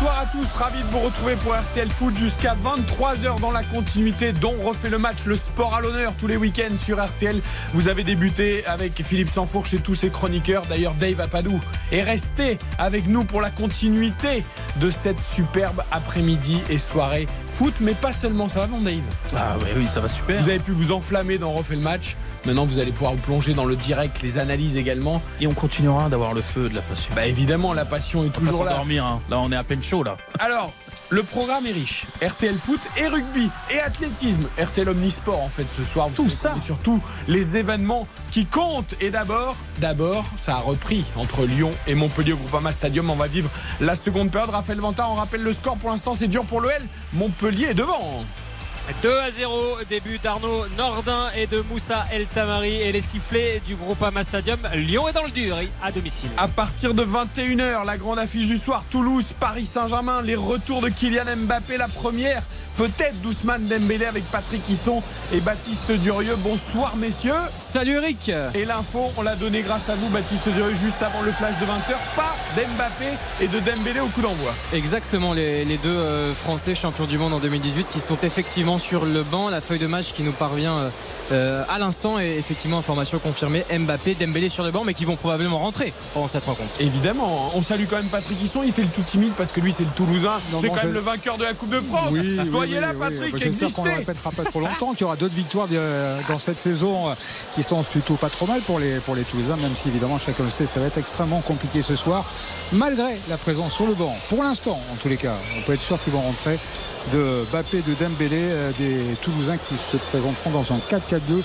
Bonsoir à tous, ravi de vous retrouver pour RTL Foot jusqu'à 23h dans la continuité dont refait le match le sport à l'honneur tous les week-ends sur RTL. Vous avez débuté avec Philippe Sanfourche et tous ses chroniqueurs. D'ailleurs, Dave Apadou est resté avec nous pour la continuité de cette superbe après-midi et soirée foot, mais pas seulement ça, non Dave Ah ouais, oui, ça va super. Vous avez pu vous enflammer dans refait le match. Maintenant, vous allez pouvoir vous plonger dans le direct, les analyses également. Et on continuera d'avoir le feu de la passion. Bah évidemment, la passion est on va toujours là. s'endormir. hein. Là, on est à peine chaud là. Alors, le programme est riche. RTL foot et rugby et athlétisme. RTL Omnisport en fait ce soir. Vous Tout ça. Surtout les événements qui comptent. Et d'abord, d'abord, ça a repris entre Lyon et Montpellier au Groupama Stadium. On va vivre la seconde période. Raphaël Vantard, on rappelle le score. Pour l'instant, c'est dur pour l'OL. Montpellier est devant. 2 à 0, début d'Arnaud Nordin et de Moussa El Tamari et les sifflets du Groupama Stadium. Lyon est dans le dur à domicile. À partir de 21h, la grande affiche du soir, Toulouse, Paris Saint-Germain, les retours de Kylian Mbappé, la première, peut-être d'Ousmane Dembélé avec Patrick Hisson et Baptiste Durieux. Bonsoir messieurs. Salut Eric Et l'info, on l'a donné grâce à vous, Baptiste Durieux, juste avant le flash de 20h. Pas d'Mbappé et de Dembélé au coup d'envoi. Exactement, les, les deux euh, Français champions du monde en 2018 qui sont effectivement sur le banc. La feuille de match qui nous parvient euh, euh, à l'instant est effectivement information confirmée. Mbappé, Dembélé sur le banc, mais qui vont probablement rentrer pendant cette rencontre. Évidemment, on salue quand même Patrick Hisson. Il fait le tout timide parce que lui, c'est le Toulousain. C'est quand même je- le vainqueur de la Coupe de France. Oui, oui, Soyez là, Patrick. J'espère qu'on ne répétera pas trop longtemps, qu'il y aura d'autres victoires dans cette saison euh, qui sont plutôt pas trop mal pour les, pour les Toulousains, même si évidemment chacun le sait, ça va être extrêmement compliqué ce soir, malgré la présence sur le banc. Pour l'instant, en tous les cas, on peut être sûr qu'ils vont rentrer de Bappé, de Dembélé, euh, des Toulousains qui se présenteront dans un 4-4-2.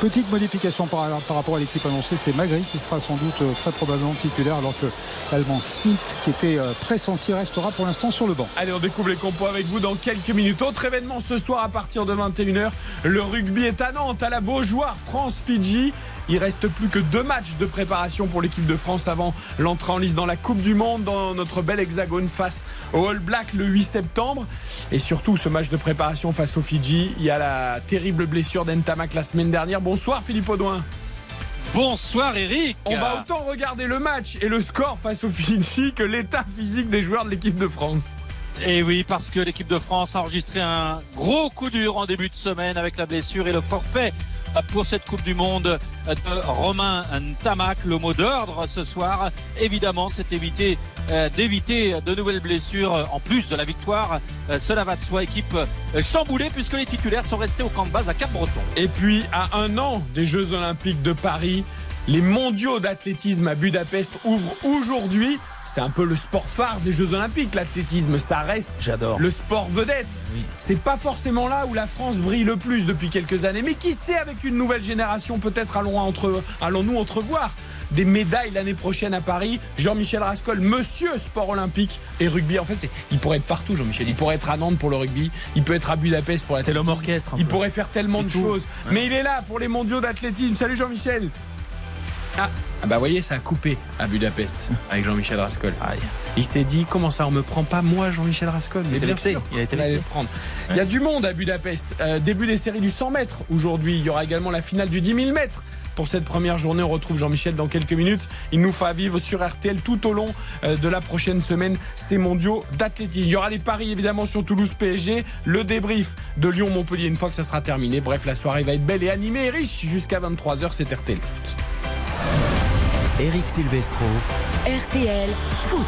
Petite modification par, rapport à l'équipe annoncée, c'est Magri qui sera sans doute euh, très probablement titulaire alors que l'Allemand Schmitt, qui était euh, pressenti, restera pour l'instant sur le banc. Allez, on découvre les compos avec vous dans quelques minutes. Autre événement ce soir à partir de 21h. Le rugby est à Nantes, à la Beaujoire, France-Fidji. Il reste plus que deux matchs de préparation pour l'équipe de France avant l'entrée en lice dans la Coupe du Monde dans notre bel hexagone face au All Black le 8 septembre. Et surtout, ce match de préparation face aux Fidji, il y a la terrible blessure d'Entamac la semaine dernière. Bonsoir Philippe Audouin. Bonsoir Eric. On va autant regarder le match et le score face aux Fidji que l'état physique des joueurs de l'équipe de France. Et oui, parce que l'équipe de France a enregistré un gros coup dur en début de semaine avec la blessure et le forfait pour cette Coupe du Monde de Romain Tamac. Le mot d'ordre ce soir, évidemment, c'est éviter euh, d'éviter de nouvelles blessures en plus de la victoire. Euh, cela va de soi, équipe euh, chamboulée puisque les titulaires sont restés au camp de base à Cap-Breton. Et puis, à un an des Jeux Olympiques de Paris, les mondiaux d'athlétisme à Budapest ouvrent aujourd'hui. C'est un peu le sport phare des Jeux Olympiques, l'athlétisme. Ça reste J'adore. le sport vedette. Oui. C'est pas forcément là où la France brille le plus depuis quelques années. Mais qui sait, avec une nouvelle génération, peut-être allons entre- allons-nous entrevoir des médailles l'année prochaine à Paris. Jean-Michel Rascol, monsieur sport olympique et rugby. En fait, c'est- il pourrait être partout, Jean-Michel. Il pourrait être à Nantes pour le rugby. Il peut être à Budapest pour la C'est l'homme orchestre. il peu. pourrait faire tellement de tout. choses. Ouais. Mais il est là pour les mondiaux d'athlétisme. Salut Jean-Michel. Ah, ah bah voyez, ça a coupé à Budapest avec Jean-Michel Rascol. Aïe. Il s'est dit comment ça on me prend pas moi Jean-Michel Rascol Il était bien sûr, Il a été vexé. prendre. Il y a du monde à Budapest. Euh, début des séries du 100 mètres aujourd'hui. Il y aura également la finale du 10 000 mètres. Pour cette première journée, on retrouve Jean-Michel dans quelques minutes. Il nous fera vivre sur RTL tout au long euh, de la prochaine semaine ces mondiaux d'athlétisme. Il y aura les paris évidemment sur Toulouse PSG, le débrief de Lyon-Montpellier une fois que ça sera terminé. Bref, la soirée va être belle et animée et riche jusqu'à 23h. C'est RTL Foot. Eric Silvestro. RTL Foot.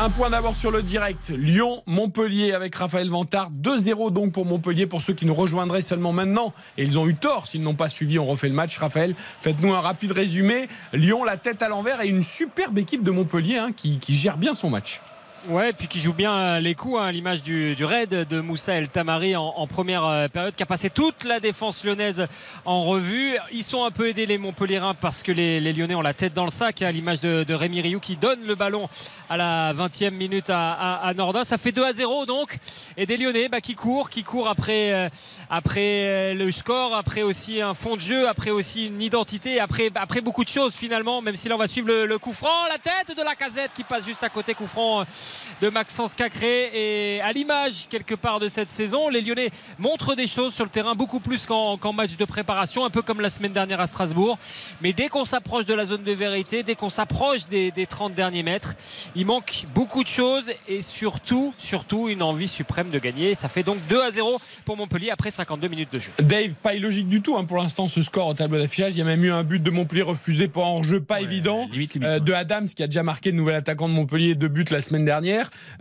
Un point d'abord sur le direct. Lyon-Montpellier avec Raphaël Vantard. 2-0 donc pour Montpellier pour ceux qui nous rejoindraient seulement maintenant. Et ils ont eu tort s'ils n'ont pas suivi. On refait le match. Raphaël, faites-nous un rapide résumé. Lyon, la tête à l'envers et une superbe équipe de Montpellier hein, qui, qui gère bien son match. Ouais, puis qui joue bien les coups, hein, l'image du, du raid de Moussa El Tamari en, en première euh, période, qui a passé toute la défense lyonnaise en revue. Ils sont un peu aidés les Montpellierins parce que les, les Lyonnais ont la tête dans le sac, à l'image de, de Rémi Rioux qui donne le ballon à la 20e minute à, à, à Nordin. Ça fait 2 à 0 donc, et des Lyonnais bah, qui courent, qui courent après, euh, après euh, le score, après aussi un fond de jeu, après aussi une identité, après, après beaucoup de choses finalement, même si là on va suivre le, le coup franc, la tête de la casette qui passe juste à côté, coup franc euh, de Maxence Cacré et à l'image quelque part de cette saison, les Lyonnais montrent des choses sur le terrain beaucoup plus qu'en match de préparation, un peu comme la semaine dernière à Strasbourg. Mais dès qu'on s'approche de la zone de vérité, dès qu'on s'approche des, des 30 derniers mètres, il manque beaucoup de choses et surtout, surtout une envie suprême de gagner. Ça fait donc 2 à 0 pour Montpellier après 52 minutes de jeu. Dave, pas illogique du tout hein, pour l'instant ce score au tableau d'affichage. Il y a même eu un but de Montpellier refusé pour hors-jeu pas Ouais, évident. limite, limite, Euh, de Adams qui a déjà marqué le nouvel attaquant de Montpellier deux buts la semaine dernière.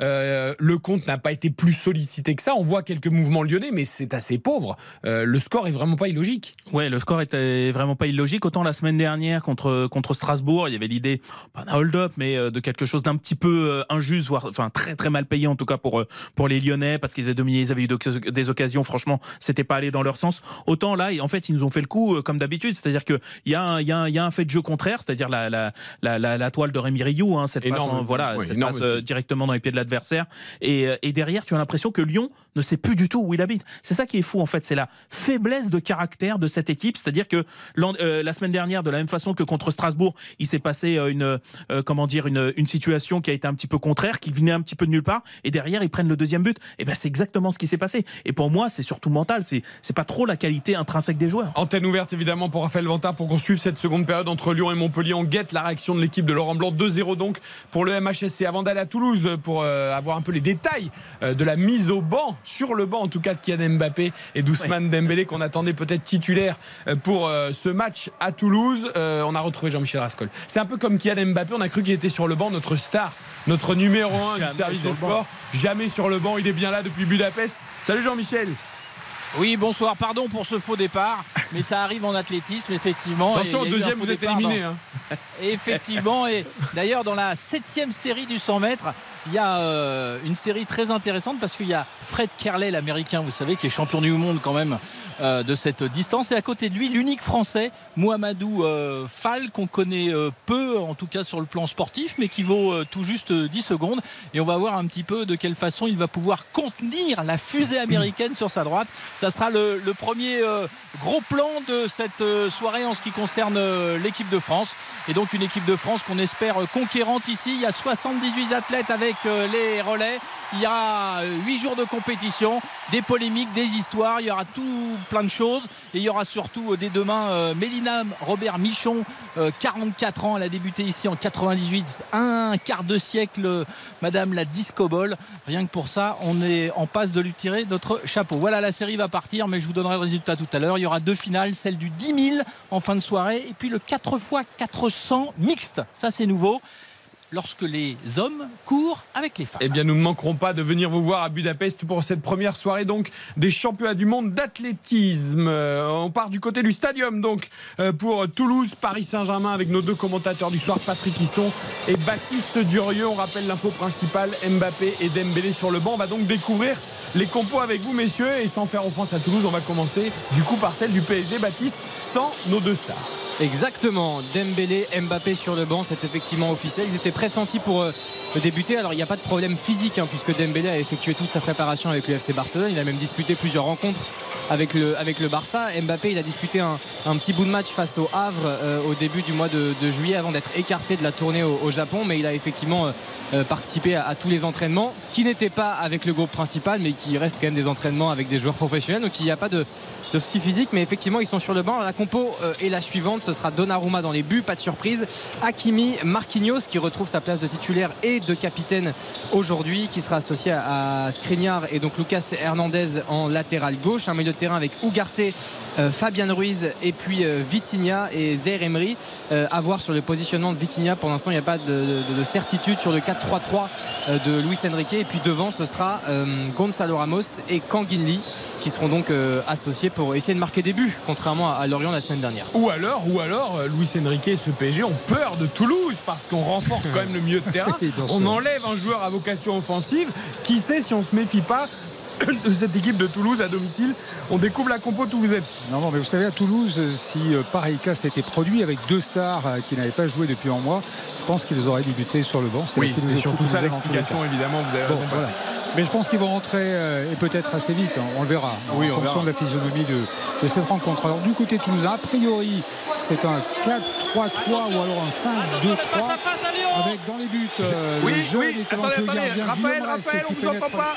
Euh, le compte n'a pas été plus sollicité que ça. On voit quelques mouvements lyonnais, mais c'est assez pauvre. Euh, le score est vraiment pas illogique. Ouais, le score était vraiment pas illogique. Autant la semaine dernière contre contre Strasbourg, il y avait l'idée pas d'un hold-up, mais euh, de quelque chose d'un petit peu injuste, voire enfin très très mal payé en tout cas pour pour les Lyonnais parce qu'ils avaient dominé, ils avaient eu des occasions. Franchement, c'était pas allé dans leur sens. Autant là, en fait, ils nous ont fait le coup comme d'habitude, c'est-à-dire que il y a un, il y a un, il y a un fait de jeu contraire, c'est-à-dire la la la, la, la toile de Rémi Rioux, hein, cette Énorme. passe, en- voilà, Oui, cette énorme passe euh, but. Dans les pieds de l'adversaire. Et, euh, et derrière, tu as l'impression que Lyon ne sait plus du tout où il habite. C'est ça qui est fou en fait, c'est la faiblesse de caractère de cette équipe. C'est-à-dire que euh, la semaine dernière, de la même façon que contre Strasbourg, il s'est passé euh, une comment dire une situation qui a été un petit peu contraire, qui venait un petit peu de nulle part, et derrière ils prennent le deuxième but. Et ben c'est exactement ce qui s'est passé. Et pour moi, c'est surtout mental. C'est c'est pas trop la qualité intrinsèque des joueurs. Antenne ouverte évidemment pour Raphaël Vantard pour qu'on suive cette seconde période entre Lyon et Montpellier. On guette la réaction de l'équipe de Laurent Blanc. 2-0 donc pour le MHSC. Avant d'aller à Toulouse pour euh, avoir un peu les détails euh, de la mise au banc, sur le banc en tout cas de Kylian Mbappé et d'Ousmane Dembélé qu'on attendait peut-être titulaire euh, pour euh, ce match à Toulouse. Euh, on a retrouvé Jean-Michel Rascol. C'est un peu comme Kylian Mbappé. On a cru qu'il était sur le banc, notre star, notre numéro 1 Jamais du service des sports. Jamais sur le banc. Il est bien là depuis Budapest. Salut Jean-Michel. Oui, bonsoir, pardon pour ce faux départ, mais ça arrive en athlétisme, effectivement. Attention, Et il y a eu un deuxième, vous êtes éliminé. dans- hein. Effectivement, et d'ailleurs, dans la septième série du 100 mètres, il y a euh, une série très intéressante parce qu'il y a Fred Kerley, l'américain, vous savez, qui est champion du monde quand même euh, de cette distance. Et à côté de lui, l'unique français, Mohamedou euh, Fall, qu'on connaît peu, en tout cas sur le plan sportif, mais qui vaut tout juste euh, 10 secondes. Et on va voir un petit peu de quelle façon il va pouvoir contenir la fusée américaine sur sa droite. Ça sera le, le premier gros plan de cette soirée en ce qui concerne l'équipe de France. Et donc une équipe de France qu'on espère conquérante ici. Il y a 78 athlètes avec euh, les relais. Il y a 8 jours de compétition, des polémiques, des histoires. Il y aura tout plein de choses. Et il y aura surtout euh, dès demain euh, Mélina Robert Michon, euh, 44 ans. Elle a débuté ici en 98. Un quart de siècle, euh, Madame la Disco Ball. Rien que pour ça, on est en passe de lui tirer notre chapeau. Voilà, la série va partir, mais je vous donnerai le résultat tout à l'heure. Il y aura deux finales, celle du 10 000 en fin de soirée et puis le 4 x 400 mixte. Ça, c'est nouveau. Lorsque les hommes courent avec les femmes. Eh bien, nous ne manquerons pas de venir vous voir à Budapest pour cette première soirée donc des championnats du monde d'athlétisme. Euh, on part du côté du stadium donc euh, pour Toulouse, Paris Saint-Germain avec nos deux commentateurs du soir, Patrick Hisson et Baptiste Durieux. On rappelle l'info principale, Mbappé et Dembélé sur le banc. On va donc découvrir les compos avec vous, messieurs, et sans faire offense à Toulouse, on va commencer du coup par celle du PSG, Baptiste, sans nos deux stars. Exactement, Dembélé, Mbappé sur le banc, c'est effectivement officiel. Ils étaient pressentis pour euh, débuter. Alors il n'y a pas de problème physique hein, puisque Dembélé a effectué toute sa préparation avec le FC Barcelone. Il a même disputé plusieurs rencontres avec le, avec le Barça. Mbappé, il a disputé un, petit bout de match face au Havre euh, au début du mois de, juillet avant d'être écarté de la tournée au, Japon. Mais il a effectivement euh, participé à, tous les entraînements qui n'étaient pas avec le groupe principal mais qui restent quand même des entraînements avec des joueurs professionnels. Donc il n'y a pas de, de souci physique. Mais effectivement, ils sont sur le banc. La compo est la suivante. Ce sera Donnarumma dans les buts, pas de surprise. Hakimi, Marquinhos qui retrouve sa place de titulaire et de capitaine aujourd'hui, qui sera associé à, Skriniar et donc Lucas Hernandez en latéral gauche. Un milieu de terrain avec Ugarte, euh, Fabian Ruiz et puis euh, Vitinha et Zaire Emery. Euh, à voir sur le positionnement de Vitinha. Pour l'instant, il n'y a pas de, de- de certitude sur le 4-3-3 euh, de Luis Enrique. Et puis devant, ce sera Gonzalo Ramos et Kanginli qui seront donc associés pour essayer de marquer des buts, contrairement à, Lorient la semaine dernière. Ou alors, ou alors euh, Luis Enrique et ce PSG ont peur de Toulouse parce qu'on renforce quand même le milieu de terrain. On enlève un joueur à vocation offensive. Qui sait si on se méfie pas de cette équipe de Toulouse à domicile On découvre la compo toulousaine. Non, non, mais vous savez, à Toulouse, si euh, pareil cas s'était produit avec deux stars euh, qui n'avaient pas joué depuis un mois, je pense qu'ils auraient débuté sur le banc. Oui, c'est surtout ça l'explication, évidemment. Vous avez Bon, raison. voilà. Mais je pense qu'ils vont rentrer euh, et peut-être assez vite, hein, on le verra, Oui, en on fonction verra. de la physionomie de, de cette rencontre. Alors du côté toulousain, a priori, c'est un 4-3-3 ou alors un 5-2-3 Face à face à Lyon avec dans les buts euh, Oui, le jeune oui, attendez, attendez. Raphaël, Raphaël, on qui vous entend pas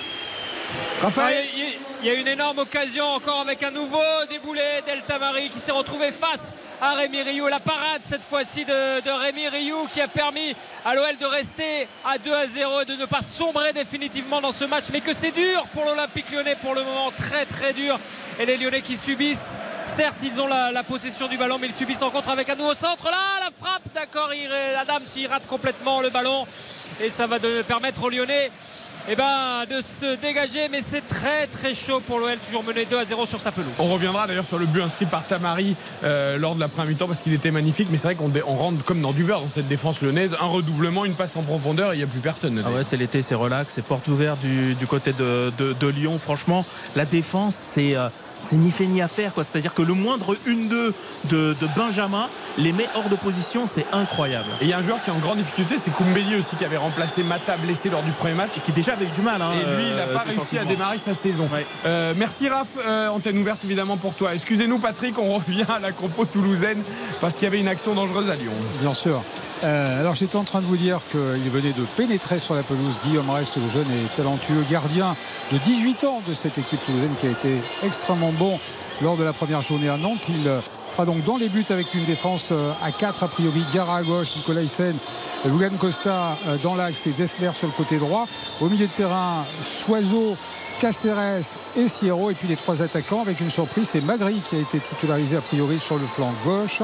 Il y a- une énorme occasion encore avec un nouveau déboulé d'Elta Marie qui s'est retrouvé face à Rémi Rioux. La parade cette fois-ci de, Rémi Rioux qui a permis à l'OL de rester à 2 à 0 et de ne pas sombrer définitivement dans ce match. Mais que c'est dur pour l'Olympique lyonnais pour le moment, très très dur. Et les Lyonnais qui subissent, certes ils ont la, possession du ballon, mais ils subissent en contre avec un nouveau centre. Là, la frappe, d'accord, Adam s'y rate complètement le ballon. Et ça va de permettre aux Lyonnais eh ben, de se dégager, mais c'est très très chaud pour l'OL, toujours mené 2 à 0 sur sa pelouse. On reviendra d'ailleurs sur le but inscrit par Tamari euh, lors de la première mi-temps parce qu'il était magnifique. Mais c'est vrai qu'on dé- on rentre comme dans du beurre dans cette défense lyonnaise. Un redoublement, une passe en profondeur et il n'y a plus personne. Ah ouais, c'est l'été, c'est relax, c'est porte ouverte du, du côté de, de- de Lyon. Franchement, la défense, c'est euh, c'est ni fait ni à faire. quoi. C'est-à-dire que le moindre 1-2 de, de Benjamin les met hors de position, c'est incroyable. Et il y a un joueur qui est en grande difficulté, c'est Koumbeli aussi qui avait remplacé Mata blessé lors du premier match. Qui déjà avait du mal. hein, Et lui, il n'a euh, pas réussi à démarrer sa saison. Ouais. Euh, merci Raph, Euh, antenne ouverte évidemment pour toi. Excusez-nous Patrick, on revient à la compo toulousaine parce qu'il y avait une action dangereuse à Lyon. Bien sûr. Euh, alors j'étais en train de vous dire qu'il venait de pénétrer sur la pelouse. Guillaume Reste, le jeune et talentueux gardien de 18 ans de cette équipe toulousaine qui a été extrêmement bon lors de la première journée à Nantes. Il euh, sera donc dans les buts avec une défense euh, à 4 a priori. Gara à gauche, Nicolas Hyssen, Lugan Costa euh, dans l'axe et Dessler sur le côté droit. Au milieu de terrain, Soiseau, Caceres et Sierro. Et puis les trois attaquants avec une surprise, c'est Magri qui a été titularisé a priori sur le flanc gauche.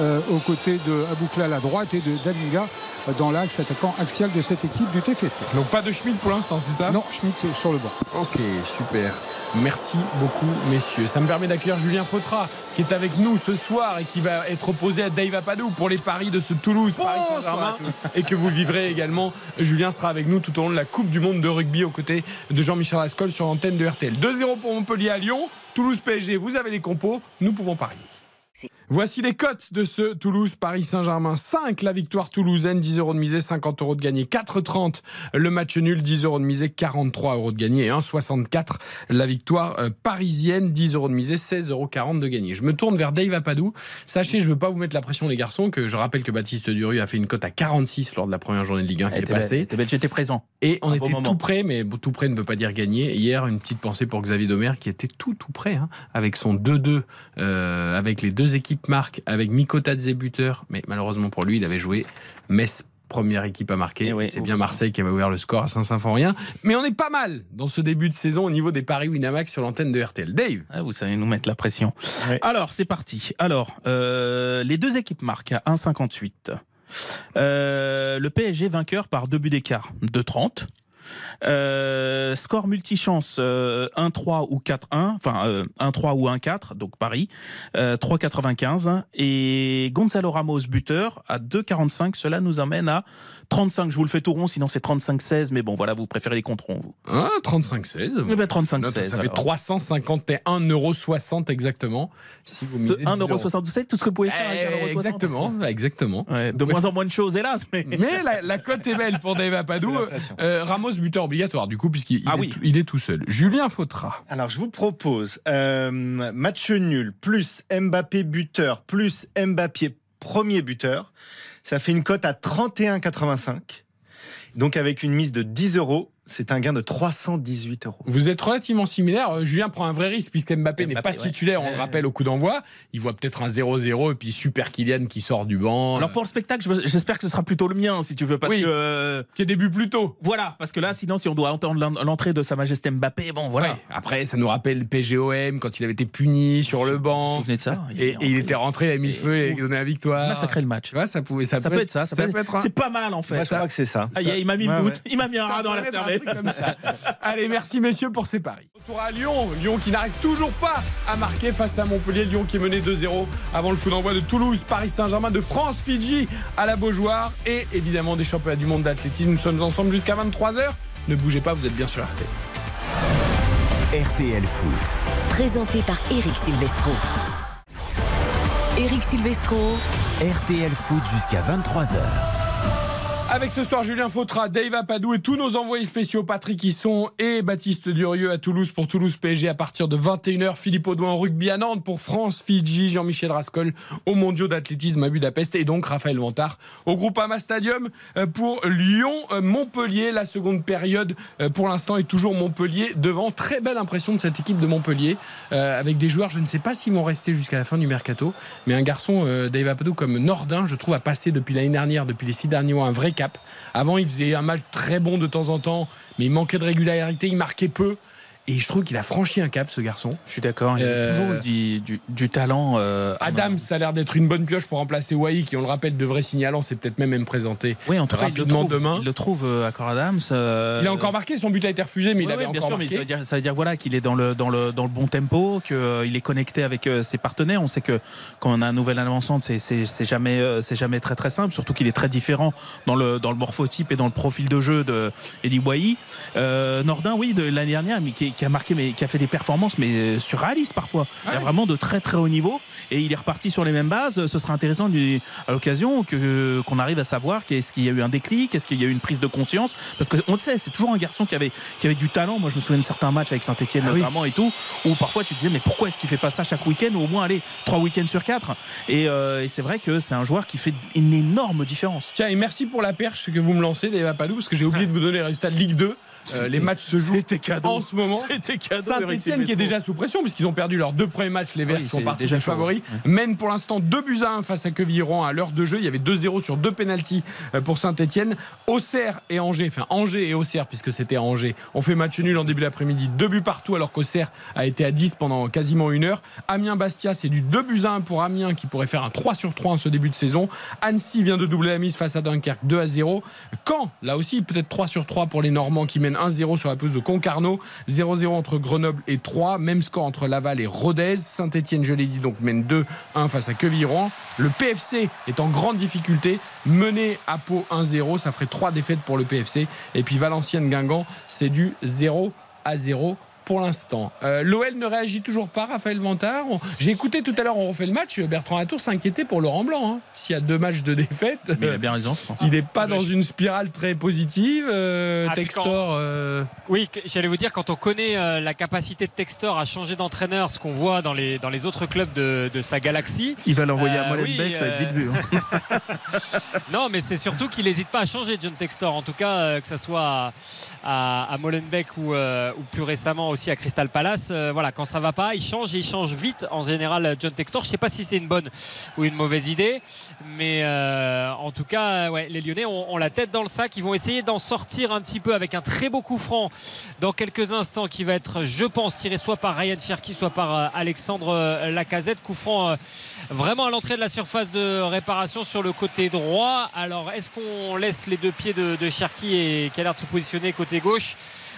euh, aux côtés de Abouklal à droite et de Dalinga euh, dans l'axe attaquant axial de cette équipe du TFC. Donc pas de Schmidt pour l'instant, c'est ça? Non, Schmitt est sur le banc. Ok, super. Merci beaucoup, messieurs. Ça me permet d'accueillir Julien Potra, qui est avec nous ce soir et qui va être opposé à Dave Apadou pour les paris de ce Toulouse, Paris Saint-Germain. Et que vous vivrez également. Julien sera avec nous tout au long de la Coupe du Monde de rugby aux côtés de Jean-Michel Ascol sur l'antenne de RTL. 2-0 pour Montpellier à Lyon. Toulouse PSG, vous avez les compos. Nous pouvons parier. Voici les cotes de ce Toulouse-Paris Saint-Germain. 5 la victoire toulousaine, 10 euros de misée, 50 euros de gagné. 4,30 le match nul, 10 euros de misée, 43 euros de gagné. Et 1,64 la victoire euh, parisienne, 10 euros de misée, 16,40 euros de gagné. Je me tourne vers Dave Apadou. Sachez, je ne veux pas vous mettre la pression les garçons, que je rappelle que Baptiste Duru a fait une cote à 46 lors de la première journée de Ligue 1 qui est T'es passée. t'es belle, J'étais présent. Et on Un était tout près, mais tout près ne veut pas dire gagner. Hier, une petite pensée pour Xavier Domer qui était tout tout près, hein, avec son 2-2, euh, avec les deux équipes marques, avec Mikotadze buteur. Mais malheureusement pour lui, il avait joué Metz. Première équipe à marquer. Eh oui. c'est bien Marseille qui avait ouvert le score à Saint-Symphorien. Mais on est pas mal dans ce début de saison au niveau des paris Winamax sur l'antenne de RTL. Dave Ah, vous savez nous mettre la pression. Ouais. Alors, c'est parti. Alors, euh, les deux équipes marquent à 1,58. Euh, le PSG vainqueur par deux buts d'écart, 2,30. Euh, score multichance euh, 1-3 ou 4-1, enfin euh, 1-3 ou 1-4, donc Paris, euh, 3,95 et Gonzalo Ramos buteur à 2,45. Cela nous amène à 35. Je vous le fais tout rond, sinon c'est 35-16, mais bon voilà, vous préférez les comptes ronds vous. ah, 35-16. Eh ben, 35-16. Note, Ça fait alors. 351,60 euros exactement. Si vous Ce misez 10 euros. 1,67€, tout ce que vous pouvez faire avec Eh, 1,60€. Exactement, exactement. Ouais, de moins en moins de choses, hélas. Mais... Mais la, la cote est belle pour. C'est l'inflation. Euh, Ramos buteur obligatoire du coup puisqu'il il Ah est, oui. tout- il est tout seul. Julien Fautra. Alors, je vous propose euh, match nul plus Mbappé buteur plus Mbappé premier buteur. Ça fait une cote à 31,85. Donc, avec une mise de 10 euros, c'est un gain de 318 euros. Vous êtes relativement similaires. Euh, Julien prend un vrai risque puisque Mbappé, n'est pas ouais. titulaire, on le Euh. rappelle au coup d'envoi. Il voit peut-être un 0-0 et puis super Kylian qui sort du banc. Alors pour le spectacle, je- j'espère que ce sera plutôt le mien, si tu veux, parce Oui. que qui est début plus tôt. voilà, parce que là, sinon, si on doit entendre l'en- l'entrée de Sa Majesté Mbappé, bon, voilà. Ouais. Après, ça nous rappelle PGOM quand il avait été puni sur le Vous vous banc. souvenez de ça Et, et il était rentré, il a mis le Et- feu et donné la victoire. massacré le match. Ça pouvait, ça, Ça peut être ça, ça, peut être, c'est pas mal en fait. je crois que c'est ça. Ah, il m'a mis Ouais, le doute, il m'a mis un Ça rat dans la truc comme ça. Allez, merci messieurs pour ces paris. Retour à Lyon. Lyon qui n'arrive toujours pas à marquer face à Montpellier. Lyon qui est mené 2-0 avant le coup d'envoi de Toulouse, Paris Saint-Germain, de France, Fidji à la Beaujoire et évidemment des championnats du monde d'athlétisme. Nous sommes ensemble jusqu'à 23h. Ne bougez pas, vous êtes bien sur RT. RTL Foot. Présenté par Eric Silvestro. Eric Silvestro. RTL Foot jusqu'à 23h. Avec ce soir Julien Fautra, Dave Apadou et tous nos envoyés spéciaux Patrick Hisson et Baptiste Durieux à Toulouse pour Toulouse PSG à partir de 21h. Philippe Audouin en rugby à Nantes pour France Fidji. Jean-Michel Rascol au mondiaux d'athlétisme à Budapest et donc Raphaël Vantard au Groupama Stadium euh, pour Lyon-Montpellier. La seconde période euh, pour l'instant est toujours Montpellier devant. Très belle impression de cette équipe de Montpellier euh, avec des joueurs, je ne sais pas s'ils vont rester jusqu'à la fin du mercato, mais un garçon, Dave Apadou comme Nordin, je trouve a passé depuis l'année dernière, depuis les six derniers mois, un vrai Avant, il faisait un match très bon de temps en temps, mais il manquait de régularité, il marquait peu. Et je trouve qu'il a franchi un cap, ce garçon. Je suis d'accord, il a Euh, toujours du, du- du talent. euh, Adams, ça a l'air d'être une bonne pioche pour remplacer Wai, qui, on le rappelle, devrait Lens et peut-être même me présenter Oui, en tout cas, il le trouve, demain. il le trouve euh, à Cor Adams. euh, Il a encore marqué, son but a été refusé, mais il avait ouais, bien encore sûr, mais marqué. ça veut dire, ça veut dire voilà qu'il est dans le dans le dans le bon tempo, qu'il est connecté avec euh, ses partenaires. On sait que quand on a un nouvel avançant, c'est c'est c'est jamais euh, c'est jamais très très simple, surtout qu'il est très différent dans le dans le morphotype et dans le profil de jeu de Eli. Euh, Nordin, oui, de l'année dernière, mais qui, qui a marqué, mais qui a fait des performances, mais euh, surréalistes parfois. Il y a vraiment de très très haut niveau et il est reparti sur les mêmes bases. Ce sera intéressant lui- à l'occasion que qu'on arrive à savoir qu'est-ce qu'il y a eu un déclic, est-ce qu'il y a eu une prise de conscience, parce qu'on le sait, c'est toujours un garçon qui avait qui avait du talent. Moi, je me souviens de certains matchs avec Saint-Etienne Ah oui. notamment et tout, où parfois tu te disais mais pourquoi est-ce qu'il fait pas ça chaque week-end ou au moins aller trois week-ends sur quatre? Et, euh, et c'est vrai que c'est un joueur qui fait une énorme différence. Tiens, et merci pour la perche que vous me lancez, Dave Apadou, parce que j'ai oublié de vous donner les résultats de Ligue 2. Euh, les matchs se jouent en ce moment. Saint-Etienne qui est déjà sous pression puisqu'ils ont perdu leurs deux premiers matchs. Les Verts Oui, qui sont partis déjà des favoris. ouais. Mènent pour l'instant 2 buts à 1 face à Quevilly-Rouen à l'heure de jeu. Il y avait 2-0 sur deux pénalties euh, pour Saint-Etienne. Auxerre et Angers, enfin Angers et Auxerre puisque c'était à Angers, ont fait match nul en début d'après-midi. Deux buts partout alors qu'Auxerre a été à 10 pendant quasiment une heure. Amiens-Bastia, c'est du 2 buts à 1 pour Amiens qui pourrait faire un 3 sur 3 en ce début de saison. Annecy vient de doubler la mise face à Dunkerque 2 à 0. Caen, là aussi peut-être 3 sur 3 pour les Normands qui mènent 1-0 sur la pelouse de Concarneau. 0-0 entre Grenoble et Troyes. Même score entre Laval et Rodez. Saint-Etienne, je l'ai dit, donc mène 2-1 face à Quevilly-Rouen. Le PFC est en grande difficulté. Mené à Pau 1-0. Ça ferait 3 défaites pour le PFC. Et puis Valenciennes-Guingamp, c'est du 0 à 0 pour l'instant. Euh, L'OL ne réagit toujours pas, Raphaël Vantard. On- J'ai écouté tout à l'heure, on refait le match. Bertrand Latour s'inquiétait pour Laurent Blanc. hein. S'il y a deux matchs de défaite, Mais il a bien raison, il n'est pas dans une spirale très positive. Euh, Ah, Textor. euh, Oui, j'allais vous dire, quand on connaît euh, la capacité de Textor à changer d'entraîneur, ce qu'on voit dans les, dans les autres clubs de, de sa galaxie. Il va l'envoyer Euh, à Molenbeek, oui, ça va être vite vu. hein. Non, mais c'est surtout qu'il n'hésite pas à changer, John Textor. En tout cas, euh, que ce soit à, à- à Molenbeek ou, euh, ou plus récemment aussi à Crystal Palace. euh, voilà, quand ça va pas, il change et il change vite. En général, John Textor. Je sais pas si c'est une bonne ou une mauvaise idée, mais euh, en tout cas, ouais, les Lyonnais ont, la tête dans le sac. Ils vont essayer d'en sortir un petit peu avec un très beau coup franc dans quelques instants qui va être, je pense, tiré soit par Ryan Cherky, soit par euh, Alexandre Lacazette. Coup franc vraiment à l'entrée de la surface de réparation sur le côté droit. Alors, est-ce qu'on laisse les deux pieds de, de Cherki et qui a l'air de se positionner côté gauche?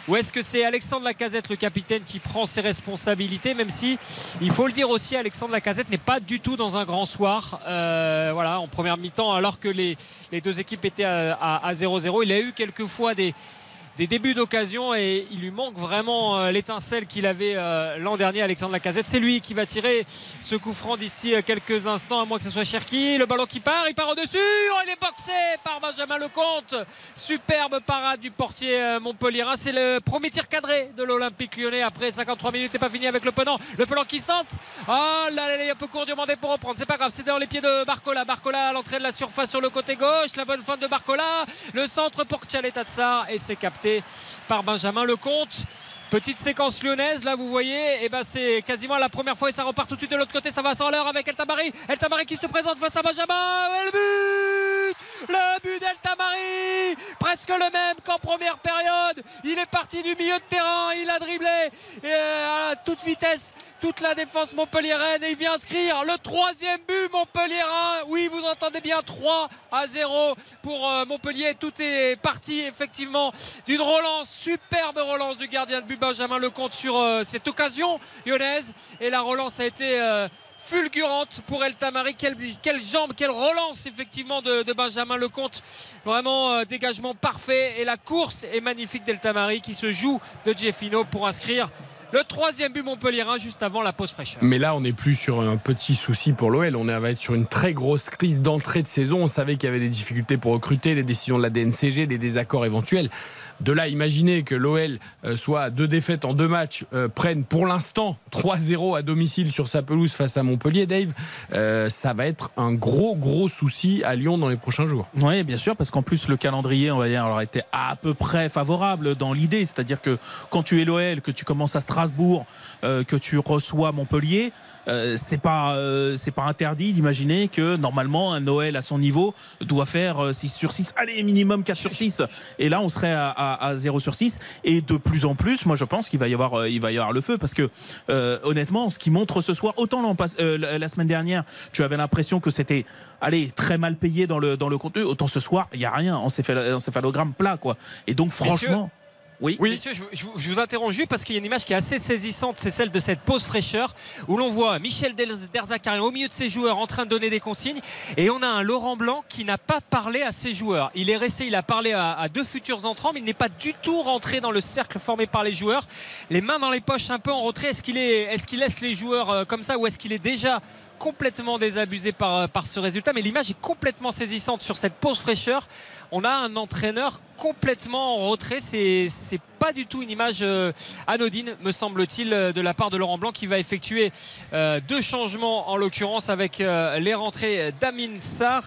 Ou est-ce que c'est Alexandre Lacazette, le capitaine, qui prend ses responsabilités, même si, il faut le dire aussi, Alexandre Lacazette n'est pas du tout dans un grand soir. Euh, voilà, en première mi-temps, alors que les, les deux équipes étaient à, à- à 0-0. Il a eu quelquefois des, des débuts d'occasion et il lui manque vraiment euh, l'étincelle qu'il avait euh, l'an dernier Alexandre Lacazette. C'est lui qui va tirer ce coup franc d'ici euh, quelques instants à moins que ce soit Cherki. Le ballon qui part il part au-dessus. Oh, il est boxé par Benjamin Lecomte. Superbe parade du portier Montpellierin c'est le premier tir cadré de l'Olympique lyonnais après 53 minutes. C'est pas fini avec le le penant qui centre oh là là il est un peu court demandé pour reprendre. C'est pas grave c'est dans les pieds de Barcola. Barcola à l'entrée de la surface sur le côté gauche. La bonne fin de Barcola. Le centre pour Tchalet-Tatsar et c'est capté par Benjamin Lecomte. Petite séquence lyonnaise, là vous voyez, et ben c'est quasiment la première fois et ça repart tout de suite de l'autre côté, ça va sans l'heure avec El Tamari. El Tamari qui se présente face à Benjamin. Et le but Le but d'El Tamari presque le même qu'en première période. Il est parti du milieu de terrain, il a dribblé euh, à toute vitesse toute la défense montpelliéraine et il vient inscrire le troisième but montpelliérain. Oui, vous entendez bien 3 à 0 pour euh, Montpellier. Tout est parti effectivement d'une relance, superbe relance du gardien de but Benjamin Lecomte sur euh, cette occasion lyonnaise et la relance a été euh, fulgurante pour El Tamari. Quelle, jambe, quelle relance effectivement de, Benjamin Lecomte. Vraiment dégagement parfait et la course est magnifique d'El Tamari qui se joue de Jeffino pour inscrire le troisième but Montpellierin juste avant la pause fraîcheur. Mais là, on n'est plus sur un petit souci pour l'OL. On va être sur une très grosse crise d'entrée de saison. On savait qu'il y avait des difficultés pour recruter, les décisions de la DNCG, les désaccords éventuels. De là, imaginer que l'OL euh, soit à deux défaites en deux matchs, euh, prenne pour l'instant 3-0 à domicile sur sa pelouse face à Montpellier, Dave, euh, ça va être un gros, gros souci à Lyon dans les prochains jours. Oui, bien sûr, parce qu'en plus, le calendrier, on va dire, alors, était à peu près favorable dans l'idée. C'est-à-dire que quand tu es l'OL, que tu commences à Strasbourg, que tu reçois Montpellier, euh, c'est pas c'est pas interdit d'imaginer que normalement un Noël à son niveau doit faire 6 sur 6 allez minimum 4 sur 6 et là on serait à, à 0 sur 6 et de plus en plus moi je pense qu'il va y avoir il va y avoir le feu. Parce que euh, honnêtement ce qui montre ce soir autant euh, la semaine dernière tu avais l'impression que c'était allez très mal payé dans le dans le contenu autant ce soir il y a rien. On s'est fait on s'est fait plat quoi. Et donc franchement Messieurs, oui. oui. Messieurs, je, je, je, vous interromps juste parce qu'il y a une image qui est assez saisissante, c'est celle de cette pause fraîcheur où l'on voit Michel Derzakarian au milieu de ses joueurs en train de donner des consignes et on a un Laurent Blanc qui n'a pas parlé à ses joueurs. Il est resté, il a parlé à, à deux futurs entrants, mais il n'est pas du tout rentré dans le cercle formé par les joueurs. Les mains dans les poches, un peu en retrait. Est-ce qu'il est, est-ce qu'il laisse les joueurs euh, comme ça ou est-ce qu'il est déjà complètement désabusé par, euh, par ce résultat. Mais l'image est complètement saisissante sur cette pause fraîcheur. On a un entraîneur complètement en retrait. C'est, c'est pas du tout une image euh, anodine, me semble-t-il, euh, de la part de Laurent Blanc qui va effectuer deux changements en l'occurrence avec les rentrées d'Amin Sarr.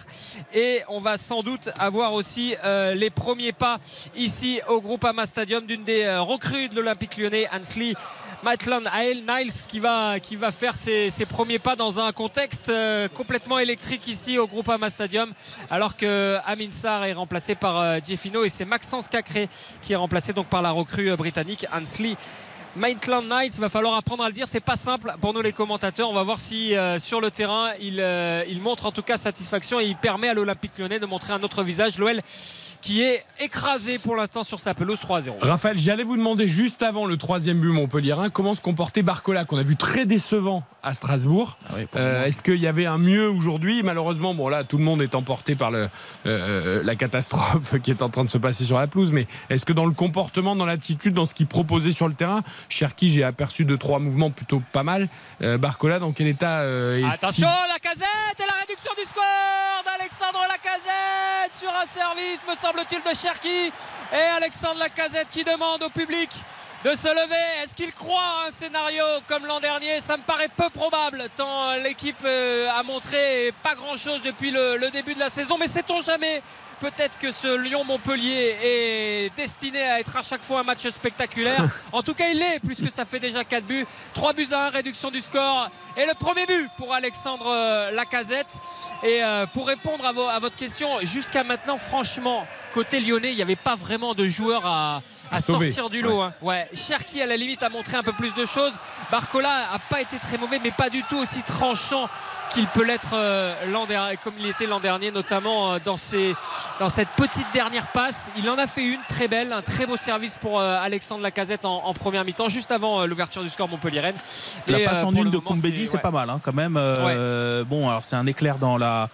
Et on va sans doute avoir aussi les premiers pas ici au Groupama Stadium d'une des recrues de l'Olympique lyonnais, Hansli. Maitland Niles qui va, qui va faire ses, premiers pas dans un contexte euh, complètement électrique ici au Groupama Stadium alors que Amin Sarr est remplacé par euh, Jeffino et c'est Maxence Cacré qui est remplacé donc par la recrue euh, britannique Hansley Maitland Knights, il va falloir apprendre à le dire, c'est pas simple pour nous les commentateurs. On va voir si sur le terrain il, il, montre en tout cas satisfaction et il permet à l'Olympique lyonnais de montrer un autre visage. Qui est écrasé pour l'instant sur sa pelouse 3-0. Raphaël, j'allais vous demander juste avant le troisième but Montpellierin comment se comportait Barcola qu'on a vu très décevant à Strasbourg. Ah oui, euh, Est-ce qu'il y avait un mieux aujourd'hui? Malheureusement, bon là, tout le monde est emporté par le, euh, la catastrophe qui est en train de se passer sur la pelouse. Mais est-ce que dans le comportement, dans l'attitude, dans ce qu'il proposait sur le terrain, Cherki, j'ai aperçu deux trois mouvements plutôt pas mal. Euh, Barcola, dans quel état euh, Attention, la casette et la réduction du score d'Alexandre Lacazette sur un service, me semble-t-il, de Cherki et Alexandre Lacazette qui demande au public de se lever. Est-ce qu'il croit à un scénario comme l'an dernier? Ça me paraît peu probable, tant l'équipe a montré pas grand-chose depuis le, le, début de la saison. Mais sait-on jamais? Peut-être que ce Lyon-Montpellier est destiné à être à chaque fois un match spectaculaire. En tout cas, il l'est, puisque ça fait déjà 4 buts. 3 buts à 1, réduction du score. Et le premier but pour Alexandre Lacazette. Et pour répondre à, à votre question, jusqu'à maintenant, franchement, côté lyonnais, il n'y avait pas vraiment de joueurs à, à sortir du lot. Ouais. Hein. ouais. Cherki à la limite a montré un peu plus de choses. Barcola a pas été très mauvais, mais pas du tout aussi tranchant qu'il peut l'être euh, l'an dernier, comme il était l'an dernier, notamment euh, dans, ses, dans cette petite dernière passe. Il en a fait une très belle, un très beau service pour euh, Alexandre Lacazette en, en, première mi-temps, juste avant l'ouverture du score Montpellier-Rennes. La passe en une de Koumbedi, c'est ouais. pas mal hein, quand même. Ouais. Bon, alors c'est un éclair dans la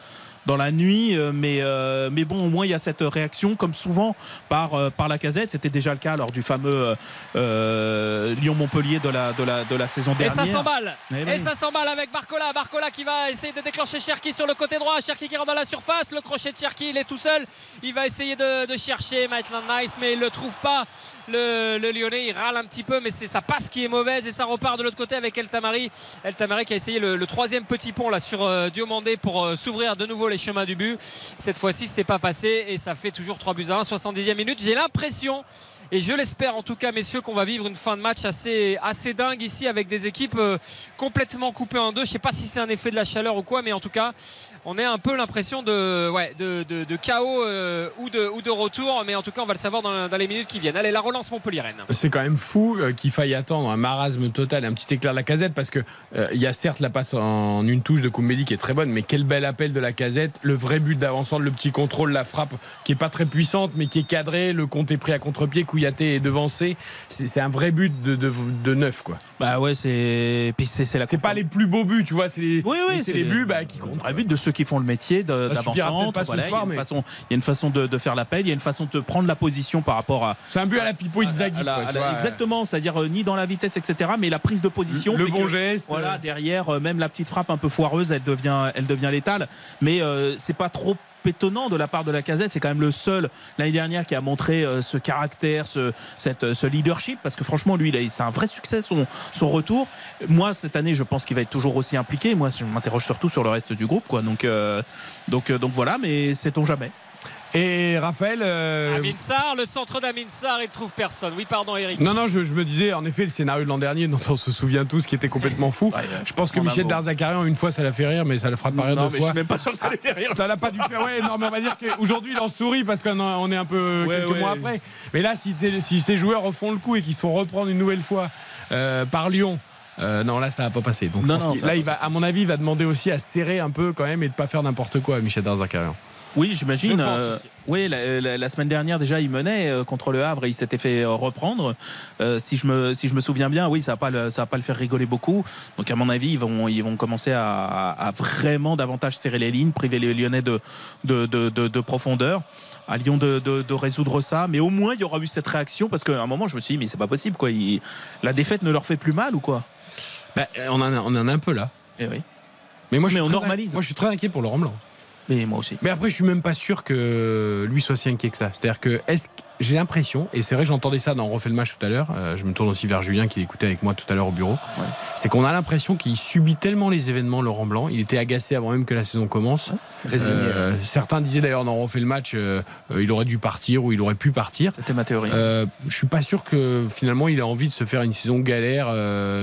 dans la nuit. Mais, euh, mais bon, au moins, il y a cette réaction, comme souvent, par, euh, par la casette. C'était déjà le cas lors du fameux euh, Lyon-Montpellier de la, de, la, de la saison dernière. Et ça s'emballe. Et, et, ça s'emballe avec Barcola. Barcola qui va essayer de déclencher Cherki sur le côté droit. Cherki qui rentre dans la surface. Le crochet de Cherki, il est tout seul. Il va essayer de, de chercher Maitland Nice, mais il ne le trouve pas. Le, le, Lyonnais, il râle un petit peu, mais c'est sa passe qui est mauvaise. Et ça repart de l'autre côté avec El Tamari. El Tamari qui a essayé le, le troisième petit pont là sur euh, Diomandé pour euh, s'ouvrir de nouveau les chemins du but. Cette fois-ci, c'est pas passé et ça fait toujours 3 buts à 1, 70e minute. J'ai l'impression Et je l'espère en tout cas, messieurs, qu'on va vivre une fin de match assez, assez dingue ici avec des équipes euh, complètement coupées en deux. Je sais pas si c'est un effet de la chaleur ou quoi, mais en tout cas, on a un peu l'impression de, ouais, de, de- de chaos euh, ou, de, ou de retour. Mais en tout cas, on va le savoir dans, dans les minutes qui viennent. Allez, la relance Montpellier-Rennes. C'est quand même fou euh, qu'il faille attendre un marasme total, un petit éclair de la casette, parce que euh, il y a certes la passe en une touche de Koumbeli qui est très bonne, mais quel bel appel de la casette, le vrai but d'avancement, le petit contrôle, la frappe qui est pas très puissante, mais qui est cadrée, le compte est pris à contre-pied, Kouyaté est devancé. C'est un vrai but de, de, de neuf, quoi. Bah ouais, c'est. Puis c'est c'est la C'est pas les plus beaux buts, tu vois, c'est les, Oui, oui, mais c'est les buts bah, qui comptent. vrai but de ceux qui font le métier d'avant-centre. Voilà, il, y a mais- une façon, il y a une façon de, de faire l'appel, il y a une façon de prendre la position par rapport à. C'est un but à la Pipo Inzaghi. à la- tu la- vois. exactement, c'est-à-dire euh, ni dans la vitesse, etc., mais la prise de position. Le bon que, geste. Voilà, derrière, euh, même la petite frappe un peu foireuse, elle devient, elle devient létale. Mais euh, c'est pas trop étonnant de la part de la casette. C'est quand même le seul l'année dernière qui a montré euh, ce caractère ce, leadership parce que franchement lui c'est un vrai succès son, son retour. Moi cette année je pense qu'il va être toujours aussi impliqué. Moi je m'interroge surtout sur le reste du groupe quoi. Donc euh, donc euh, donc voilà mais sait-on jamais Et Raphaël. euh, Amin Sarr, le centre d'Amin Sarr, il trouve personne. Oui, pardon, Eric. Non, non, je, je me disais, en effet, le scénario de l'an dernier, dont on se souvient tous, qui était complètement fou. Ouais, je pense que Michel mot. Darzakarian, une fois, ça l'a fait rire, mais ça le fera pas rire non deux mais je fois. suis même pas sûr que ça fait rire Ça l'a pas dû faire. Ouais, non, mais on va dire qu'aujourd'hui, il en sourit parce qu'on est un peu Ouais, quelques ouais. mois après. Mais là, si, ces- si ces joueurs refont le coup et qu'ils se font reprendre une nouvelle fois euh, par Lyon. euh, non, là, ça va pas passer. Donc, je Non, non, là, va il va, à mon avis, il va demander aussi à serrer un peu quand même et de pas faire n'importe quoi, Michel Darzakarian. Oui, j'imagine. Euh, oui, la, la- la semaine dernière déjà, il menait euh, contre le Havre et il s'était fait euh, reprendre. Euh, si je me si je me souviens bien, oui, ça va pas le, ça va pas le faire rigoler beaucoup. Donc à mon avis, ils vont ils vont commencer à, à- à vraiment davantage serrer les lignes, priver les Lyonnais de de, de, de- de profondeur. À Lyon de, de- de résoudre ça, mais au moins il y aura eu cette réaction parce qu'à un moment je me suis dit mais c'est pas possible quoi. Il- la défaite ne leur fait plus mal ou quoi? Bah, on, en a, on en a un peu là. Eh oui. Mais moi, je Mais suis on très normalise. Moi, je suis très inquiet pour Laurent Blanc. Mais moi aussi. Mais après, je suis même pas sûr que lui soit si inquiet que ça. C'est-à-dire que est-ce j'ai l'impression, et c'est vrai, j'entendais ça dans refait le match tout à l'heure. euh, je me tourne aussi vers Julien qui écoutait avec moi tout à l'heure au bureau. C'est qu'on a l'impression qu'il subit tellement les événements, Laurent Blanc. Il était agacé avant même que la saison commence. Résigné. Euh, certains disaient d'ailleurs dans refait le match, euh, euh, il aurait dû partir ou il aurait pu partir. C'était ma théorie. Euh, je suis pas sûr que finalement il a envie de se faire une saison galère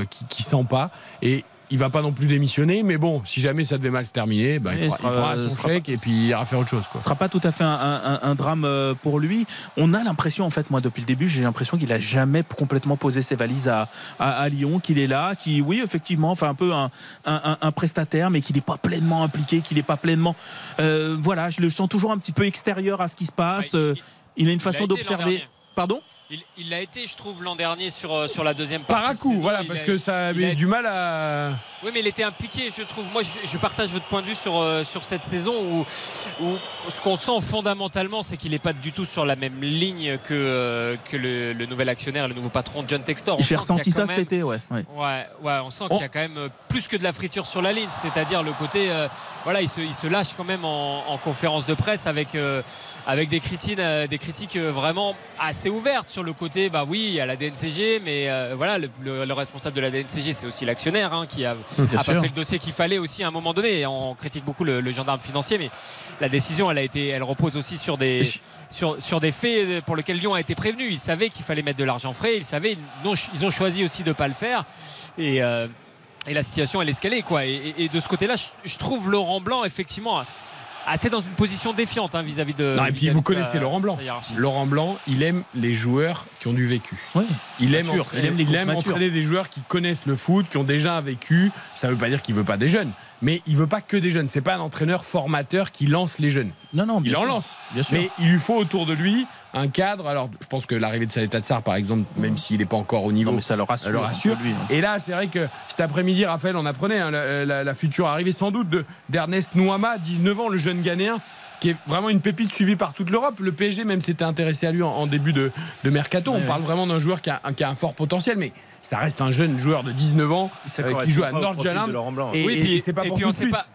qui, qui sent pas et il va pas non plus démissionner mais bon si jamais ça devait mal se terminer bah, Oui, il, sera- il prendra ce son sera chèque et puis il ira faire autre chose quoi. Ce sera pas tout à fait un, un- un drame euh, pour lui. On a l'impression, en fait, moi, depuis le début, j'ai l'impression qu'il a jamais complètement posé ses valises à, à, à Lyon, qu'il est là, qui, oui, effectivement, fait un peu un, un- un- un prestataire, mais qu'il n'est pas pleinement impliqué, qu'il n'est pas pleinement. euh, voilà, je le sens toujours un petit peu extérieur à ce qui se passe. Ouais, Euh, il- il a une façon d'observer. Pardon? Il, il l'a été, je trouve, l'an dernier sur, euh, sur la deuxième partie. Par à de coup saison. voilà Il parce a- que ça avait a- du mal à Oui, mais il était impliqué, je trouve. Moi, je, je partage votre point de vue sur, euh, sur cette saison où, où ce qu'on sent fondamentalement, c'est qu'il n'est pas du tout sur la même ligne que, euh, que le, le nouvel actionnaire, le nouveau patron John Textor. On J'ai sent qu'il y a ressenti ça quand cet même- été, ouais. ouais. Ouais, ouais, on sent qu'il y a quand même plus que de la friture sur la ligne, c'est-à-dire le côté, euh, voilà, il se, il se lâche quand même en, en conférence de presse avec, euh, avec des critiques, des critiques vraiment assez ouvertes sur le côté, bah oui, il y a la DNCG, mais euh, voilà, le, le- le responsable de la DNCG, c'est aussi l'actionnaire hein, qui a, pas fait le dossier qu'il fallait aussi à un moment donné. Et on critique beaucoup le, le gendarme financier, mais la décision, elle a été, elle repose aussi sur des, sur, sur des faits pour lesquels Lyon a été prévenu. Ils savaient qu'il fallait mettre de l'argent frais, ils savaient, ils ont, ils ont choisi aussi de ne pas le faire. Et, euh, et la situation, elle escalait. Quoi. Et, et- et de ce côté-là, je, je trouve Laurent Blanc, effectivement, assez dans une position défiante hein, vis-à-vis de. Non, et puis vis-à-vis vous sa- connaissez Laurent Blanc. Laurent Blanc il aime les joueurs qui ont du vécu Ouais. il aime, entraîner, Il aime les il aime entraîner des joueurs qui connaissent le foot qui ont déjà un vécu ça veut pas dire qu'il veut pas des jeunes mais il veut pas que des jeunes c'est pas un entraîneur formateur qui lance les jeunes Non, non, il bien en sûr. lance Bien sûr. Mais il lui faut autour de lui un cadre. Alors, je pense que l'arrivée de Saleta Tsar, par exemple, même s'il n'est pas encore au niveau, Non, mais ça le rassure. le rassure. lui, hein. Et là, c'est vrai que cet après-midi, Raphaël, on apprenait hein, la, la- la future arrivée sans doute de- d'Ernest Nouama, 19 ans, le jeune Ghanéen, qui est vraiment une pépite suivie par toute l'Europe. Le PSG même s'était intéressé à lui en, en début de, de mercato. on Ouais, parle vraiment d'un joueur qui a, un- qui a un fort potentiel, mais ça reste un jeune joueur de 19 ans euh, qui joue à Blanc. Et, Oui, et c'est pas et pour puis tout on de sait suite. pas-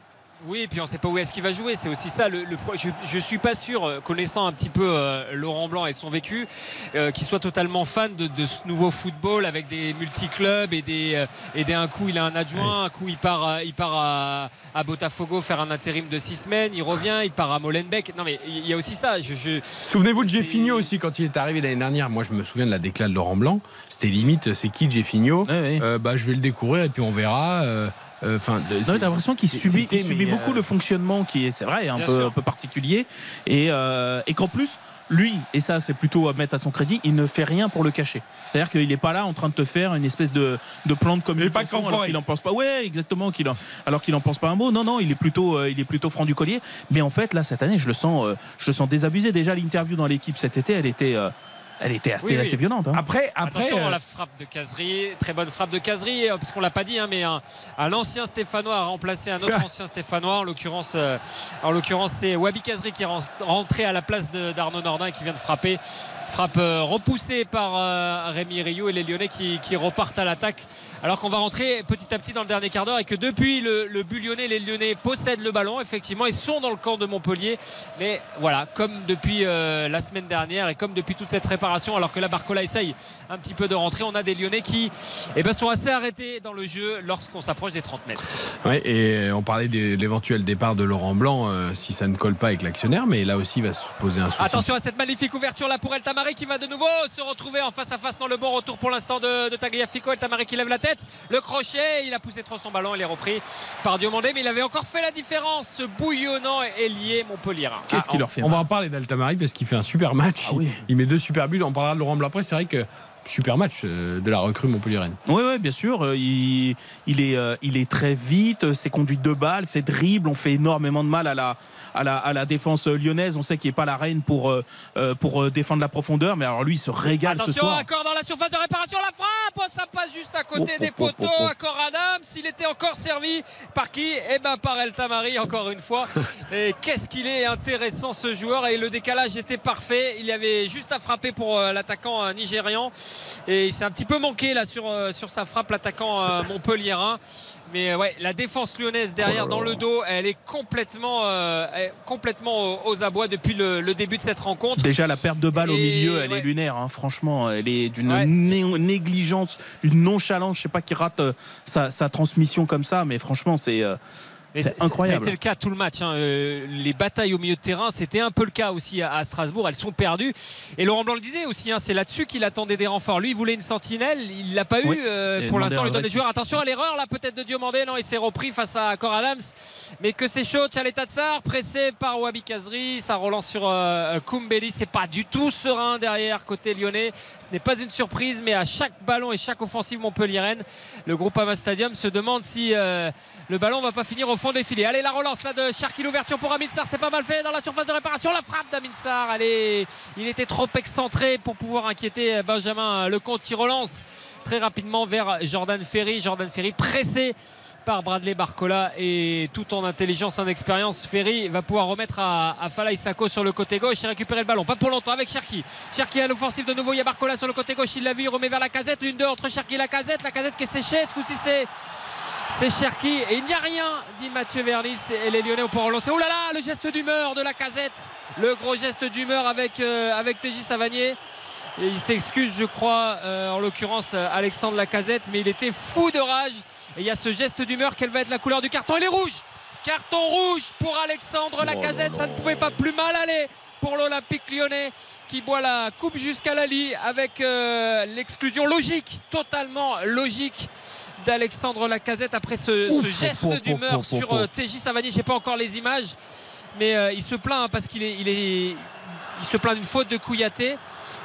Oui, et puis on ne sait pas où est-ce qu'il va jouer. C'est aussi ça. Le, je, je suis pas sûr, euh, connaissant un petit peu euh, Laurent Blanc et son vécu, euh, qu'il soit totalement fan de, de ce nouveau football avec des multi-clubs et des, euh, et des un coup il a un adjoint, un coup il part, à- il part à, à Botafogo faire un intérim de six semaines, il revient, il part à Molenbeek. Non mais il y a aussi ça. Je, je- Souvenez-vous de Jeffinho aussi quand il est arrivé l'année dernière. Moi, je me souviens de la déclat de Laurent Blanc. C'était limite, c'est qui Jeffinho? Euh, Bah, je vais le découvrir et puis on verra. Euh, euh, Enfin, c'est- t'as l'impression qu'il subit, il subit beaucoup euh, le fonctionnement qui est, c'est vrai, un peu, un peu particulier. Et, euh, et qu'en plus, lui, et ça c'est plutôt à mettre à son crédit, il ne fait rien pour le cacher. C'est-à-dire qu'il n'est pas là en train de te faire une espèce de, de plan de communication alors qu'il en pense pas. Ouais, exactement. Qu'il en- alors qu'il en pense pas un mot. Non, non, il est plutôt, euh, il est plutôt franc du collier. Mais en fait, là, cette année, je le sens, euh, je le sens désabusé. Déjà, l'interview dans l'équipe cet été, elle était, euh, elle était assez, Oui, oui. assez violente. hein. Après, après. Attention euh, à la frappe de caserie, très bonne frappe de caserie, euh, puisqu'on l'a pas dit, hein, mais un, un ancien Stéphanois a remplacé un autre ancien Stéphanois. En l'occurrence, euh, en l'occurrence, c'est Wabi Caserie qui est ren- rentré à la place d'Arnaud Nordin et qui vient de frapper. Frappe euh, repoussée par euh, Rémi Rioux et les Lyonnais qui, qui repartent à l'attaque. Alors qu'on va rentrer petit à petit dans le dernier quart d'heure et que depuis le, le but lyonnais, les Lyonnais possèdent le ballon. Effectivement, ils sont dans le camp de Montpellier. Mais voilà, comme depuis euh, la semaine dernière et comme depuis toute cette préparation, alors que la Barcola essaye un petit peu de rentrer, on a des Lyonnais qui eh ben, sont assez arrêtés dans le jeu lorsqu'on s'approche des 30 mètres. Ouais, et on parlait de l'éventuel départ de Laurent Blanc euh, si ça ne colle pas avec l'actionnaire, mais là aussi il va se poser un souci. Attention à cette magnifique ouverture là pour El Tamari qui va de nouveau se retrouver en face à face dans le bon retour pour l'instant de, de Tagliafico. El Tamari qui lève la tête, le crochet, il a poussé trop son ballon, il est repris par Diomandé, mais il avait encore fait la différence, ce bouillonnant ailier Montpellier. Qu'est-ce Ah, qu'il on- leur fait On va en parler d'Altamari parce qu'il fait un super match. Ah oui. il, il met deux super buts. On parlera de Laurent Blanc après. C'est vrai que super match euh, de la recrue Montpellier-Rennes. Oui, ouais, bien sûr. euh, Il, il est, euh, il est très vite. Ses conduites de balles, ses dribbles ont fait énormément de mal à la, à la, à la défense lyonnaise. On sait qu'il n'est pas la reine pour, euh, euh, pour euh, défendre la profondeur, mais alors lui, il se régale ce Attention, soir. encore dans la surface de réparation, la frappe Oh, Ça passe juste à côté Oh, des oh, oh, poteaux, oh, oh. encore Adams. Il était encore servi par qui? Eh ben par El Tamari, encore une fois. Et qu'est-ce qu'il est intéressant ce joueur Et le décalage était parfait. Il y avait juste à frapper pour l'attaquant nigérian. Et il s'est un petit peu manqué là sur, sur sa frappe, l'attaquant montpelliérain. Mais euh, ouais, la défense lyonnaise derrière dans le dos, elle est complètement, euh, complètement aux, abois depuis le, le début de cette rencontre. Déjà, la perte de balle au milieu, elle ouais. est lunaire. hein. Franchement, elle est d'une Ouais. né- négligence, une nonchalance. Je sais pas qui rate euh, sa, sa transmission comme ça, mais franchement, c'est euh, C'est Ça a incroyable. été le cas tout le match. hein. Euh, les batailles au milieu de terrain, c'était un peu le cas aussi à, à Strasbourg. Elles sont perdues. Et Laurent Blanc le disait aussi, hein, c'est là-dessus qu'il attendait des renforts. Lui, il voulait une sentinelle. Il l'a pas eu. Euh, pour l'instant, lui donne des joueurs. Attention à l'erreur là, peut-être de Diomandé. Non, il s'est repris face à Cor Adams. Mais que c'est chaud. Tsar, pressé par Wabi Kazri. Ça relance sur euh, Koumbeli. C'est pas du tout serein derrière côté lyonnais. Ce n'est pas une surprise, mais à chaque ballon et chaque offensive Montpellier-Rennes, le groupe Ama Stadium se demande si euh, le ballon va pas finir au fond des filets. Allez, la relance là de Cherki, l'ouverture pour Amin Sarr, c'est pas mal fait dans la surface de réparation. La frappe d'Amin Sarr, allez, il était trop excentré pour pouvoir inquiéter Benjamin Lecomte qui relance très rapidement vers Jordan Ferry. Jordan Ferry pressé par Bradley Barcola et tout en intelligence, en expérience, Ferry va pouvoir remettre à, à Falaï sur le côté gauche et récupérer le ballon. Pas pour longtemps avec Cherki. Cherki à l'offensive de nouveau. Il y a Barcola sur le côté gauche. Il l'a vu. Il remet vers la casette. Une, deux entre Cherki et la casette. La casette qui est séchée. Ce coup-ci, c'est. C'est Cherki et il n'y a rien, dit Mathieu Vernis et les Lyonnais au point relancer. Oh là là, le geste d'humeur de la casette, le gros geste d'humeur avec, euh, avec TJ Savanier. Et il s'excuse, je crois, euh, en l'occurrence euh, Alexandre Lacazette, mais il était fou de rage. Et il y a ce geste d'humeur, quelle va être la couleur du carton? Il est rouge Carton rouge pour Alexandre Lacazette, ça ne pouvait pas plus mal aller pour l'Olympique lyonnais qui boit la coupe jusqu'à la lie avec euh, l'exclusion logique, totalement logique d'Alexandre Lacazette après ce, Ouf, ce geste d'humeur sur euh, TJ Savanier. J'ai pas encore les images, mais euh, il se plaint hein, parce qu'il est, il est, il se plaint d'une faute de Kouyaté.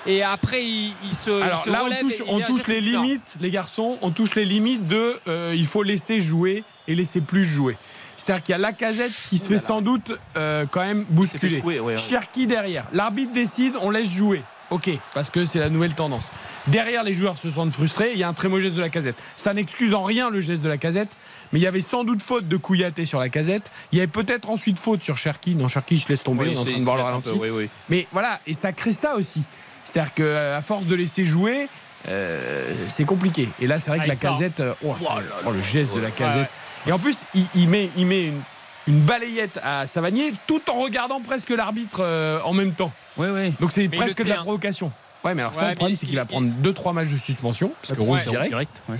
Et après, il, il se, il Alors se là, on touche, on touche les limites, les garçons, on touche les limites de euh, il faut laisser jouer et laisser plus jouer. C'est-à-dire qu'il y a Lacazette qui se fait sans doute euh, quand même bousculer. secouer, ouais, ouais. Cherki derrière. L'arbitre décide, on laisse jouer. Ok, parce que c'est la nouvelle tendance. Derrière, les joueurs se sentent frustrés. Il y a un très mauvais geste de la casette. Ça n'excuse en rien le geste de la casette, mais il y avait sans doute faute de Kouyaté sur la casette. Il y avait peut-être ensuite faute sur Cherki. Non, Cherki, je laisse tomber. Oui, on est en train de voir le ralenti. peu, oui, oui. Mais voilà, et ça crée ça aussi. C'est-à-dire qu'à force de laisser jouer, euh, c'est compliqué. Et là, c'est vrai Ah, que la il sort. casette, euh, oh, Oh là oh, le geste de la Ouais, casette. Et en plus, il, il met, il met une, une balayette à Savanier tout en regardant presque l'arbitre euh, en même temps. Ouais, ouais. Donc c'est presque de la hein. provocation. Ouais, mais alors ça, Ouais, le problème, c'est il- qu'il va prendre 2-3 matchs de suspension, parce que Ouais, rouge direct. direct, ouais.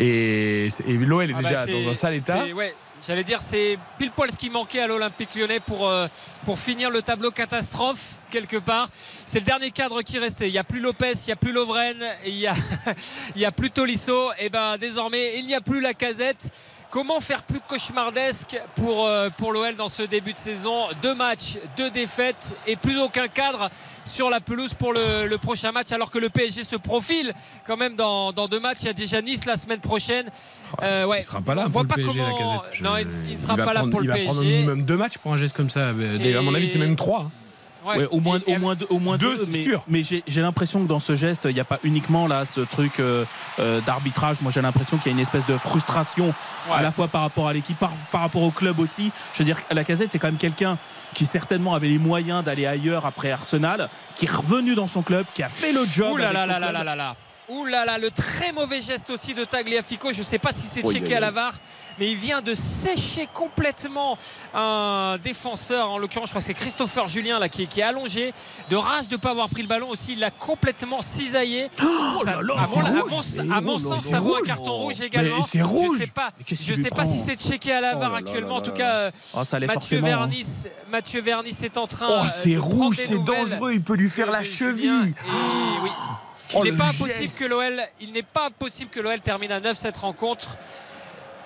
Et, et l'OL est Ah bah, déjà dans un sale état. J'allais dire, c'est pile poil ce qui manquait à l'Olympique lyonnais pour, euh, pour finir le tableau catastrophe, quelque part. C'est le dernier cadre qui restait. Il n'y a plus Lopez, il n'y a plus Lovren, il n'y a, il y a plus Tolisso. Et ben désormais, il n'y a plus la casette. Comment faire plus cauchemardesque pour, euh, pour l'OL dans ce début de saison Deux matchs, deux défaites et plus aucun cadre sur la pelouse pour le, le prochain match alors que le PSG se profile quand même dans, dans deux matchs. Il y a déjà Nice la semaine prochaine. Euh, ouais. Il sera pas là pour le PSG, comment- la casette. Je- Non, il, ne sera pas là pour le Il va prendre au PSG. minimum deux matchs pour un geste comme ça. À mon avis, c'est même trois. Ouais. Au moins, au moins deux, au moins Deux, mais, j'ai l'impression que dans ce geste, il n'y a pas uniquement là ce truc euh, euh, d'arbitrage. Moi, j'ai l'impression qu'il y a une espèce de frustration à la fois par rapport à l'équipe, par, par rapport au club aussi. Je veux dire, la casette, c'est quand même quelqu'un qui certainement avait les moyens d'aller ailleurs après Arsenal, qui est revenu dans son club, qui a fait le job. Ouh là avec là son là là club. là là là. Ouh là là, le très mauvais geste aussi de Tagliafico. Je ne sais pas si c'est Oui, checké oui, à la oui. VAR, mais il vient de sécher complètement un défenseur. En l'occurrence, je crois que c'est Christopher Julien là, qui, est- qui est allongé. De rage de ne pas avoir pris le ballon aussi. Il l'a complètement cisaillé. Oh Ça- là mon, rouge. mon- à mon oh là sens, ça vaut un rouge. carton rouge Mais également. c'est rouge. Je sais pas, je sais pas si c'est checké à la Oh VAR là là actuellement. En tout cas, Ah, ça Mathieu hein. Vernis, Mathieu Vernis est en train. Oh, euh, c'est rouge, c'est dangereux. Il peut lui faire la cheville. Et oui. Oh, Il le n'est pas geste. possible que l'OL, il n'est pas possible que l'OL termine à 9 cette rencontre.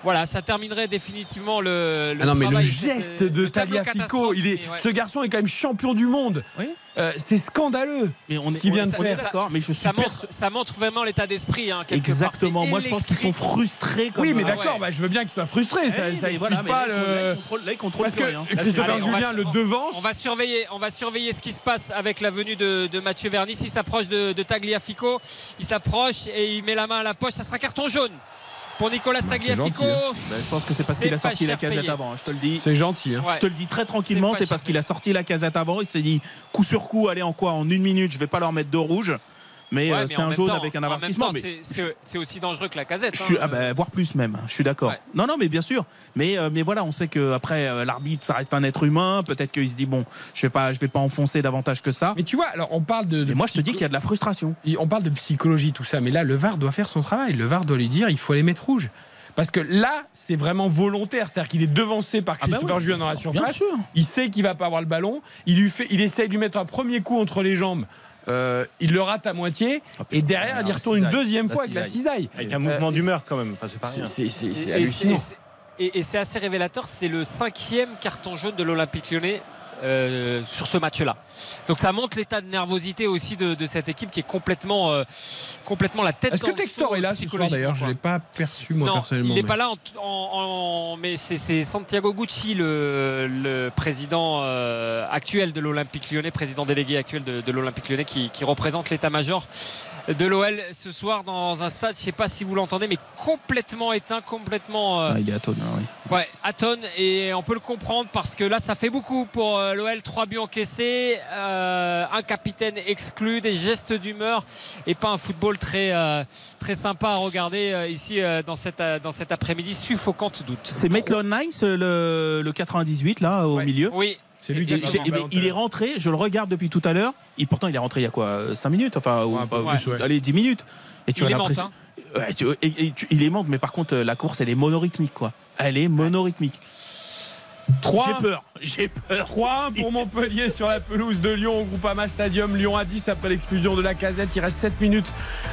Voilà, ça terminerait définitivement le, le Ah non, mais le geste cette- de le Tagliafico, il est, ouais. ce garçon est quand même champion du monde. Oui. Euh, c'est scandaleux. Mais on Ce est, qu'il on vient de faire. d'accord, mais je suis ça, montre, ça montre vraiment l'état d'esprit. hein, part. Exactement. Moi, je pense qu'ils sont frustrés. Comme Oui, mais euh, d'accord, ouais. bah, je veux bien qu'il soit frustré. ça, eh, ça explique voilà, pas là, le. contrôle- là, il contrôle Parce que rien. Christopher Julien le devance. On va surveiller, on va surveiller ce qui se passe avec la venue de, de Mathieu Vernis. Il s'approche de, de Tagliafico. Il s'approche et il met la main à la poche. Ça sera carton jaune pour Nicolas Tagliafico. hein. Ben, je pense que c'est parce qu'il a sorti la casette payé. avant. hein, Je te le dis. C'est gentil. hein. Ouais. Je te le dis très tranquillement, C'est parce qu'il a sorti la casette avant. Il s'est dit coup sur coup, allez en quoi En une minute, je vais pas leur mettre de rouge. Mais Ouais, euh, mais c'est un jaune temps- avec un avertissement. c'est- aussi dangereux que la casette. je hein. suis, ah ben, voire plus même. Je suis d'accord. Ouais. Non, non, mais bien sûr. Mais, euh, mais voilà, on sait que après euh, l'arbitre, ça reste un être humain. Peut-être qu'il se dit bon, je vais pas, je vais pas enfoncer davantage que ça. Mais tu vois, alors on parle de. de Mais moi, je te dis qu'il y a de la frustration. on parle de psychologie, tout ça, mais là, le VAR doit faire son travail. Le VAR doit lui dire il faut les mettre rouges. Parce que là, c'est vraiment volontaire. C'est-à-dire qu'il est devancé par Ah bah Christopher oui, Julien dans la surface. Bien sûr. Il sait qu'il va pas avoir le ballon. Il, lui fait, il essaye de lui mettre un premier coup entre les jambes. Euh, il le rate à moitié. Ah, et derrière, il y la retourne une deuxième La fois avec la cisaille. Avec un mouvement Euh, d'humeur quand même. Enfin, c'est hallucinant. et c'est assez révélateur, c'est le cinquième carton jaune de l'Olympique lyonnais euh, sur ce match-là. Donc ça montre l'état de nervosité aussi de, de cette équipe qui est complètement, euh, complètement la tête Est-ce que Textor est là ce soir d'ailleurs? Je ne l'ai pas perçu moi non, personnellement. il n'est mais- pas là, en, en- en- mais c'est c'est Santiago Gucci, le, le président euh, actuel de l'Olympique lyonnais, président délégué actuel de, de l'Olympique lyonnais, qui, qui représente l'état-major de l'OL ce soir dans un stade, je ne sais pas si vous l'entendez, mais complètement éteint, complètement... euh, Ah, il est à tonne, hein, oui. Ouais, à tonne et on peut le comprendre parce que là ça fait beaucoup pour euh, l'OL, trois buts encaissés, euh, un capitaine exclu, des gestes d'humeur et pas un football très euh, très sympa à regarder ici dans cette dans cet après-midi suffocant tout doute. C'est Maitland Nice, le, le 98 là au Ouais. milieu. Oui. C'est lui qui il est rentré, je le regarde depuis tout à l'heure. Et pourtant, il est rentré il y a quoi 5 minutes Enfin, ou un peu pas- plus, ouais. allez, 10 minutes. Et tu Il as est l'impression. Ouais, et- et tu- il est mais par contre, la course, elle est monorythmique, quoi. Elle est monorythmique. 3 J'ai peur, j'ai peur. 3-1 pour Montpellier sur la pelouse de Lyon au Groupama Stadium. Lyon à 10 après l'expulsion de la casette. Il reste 7 minutes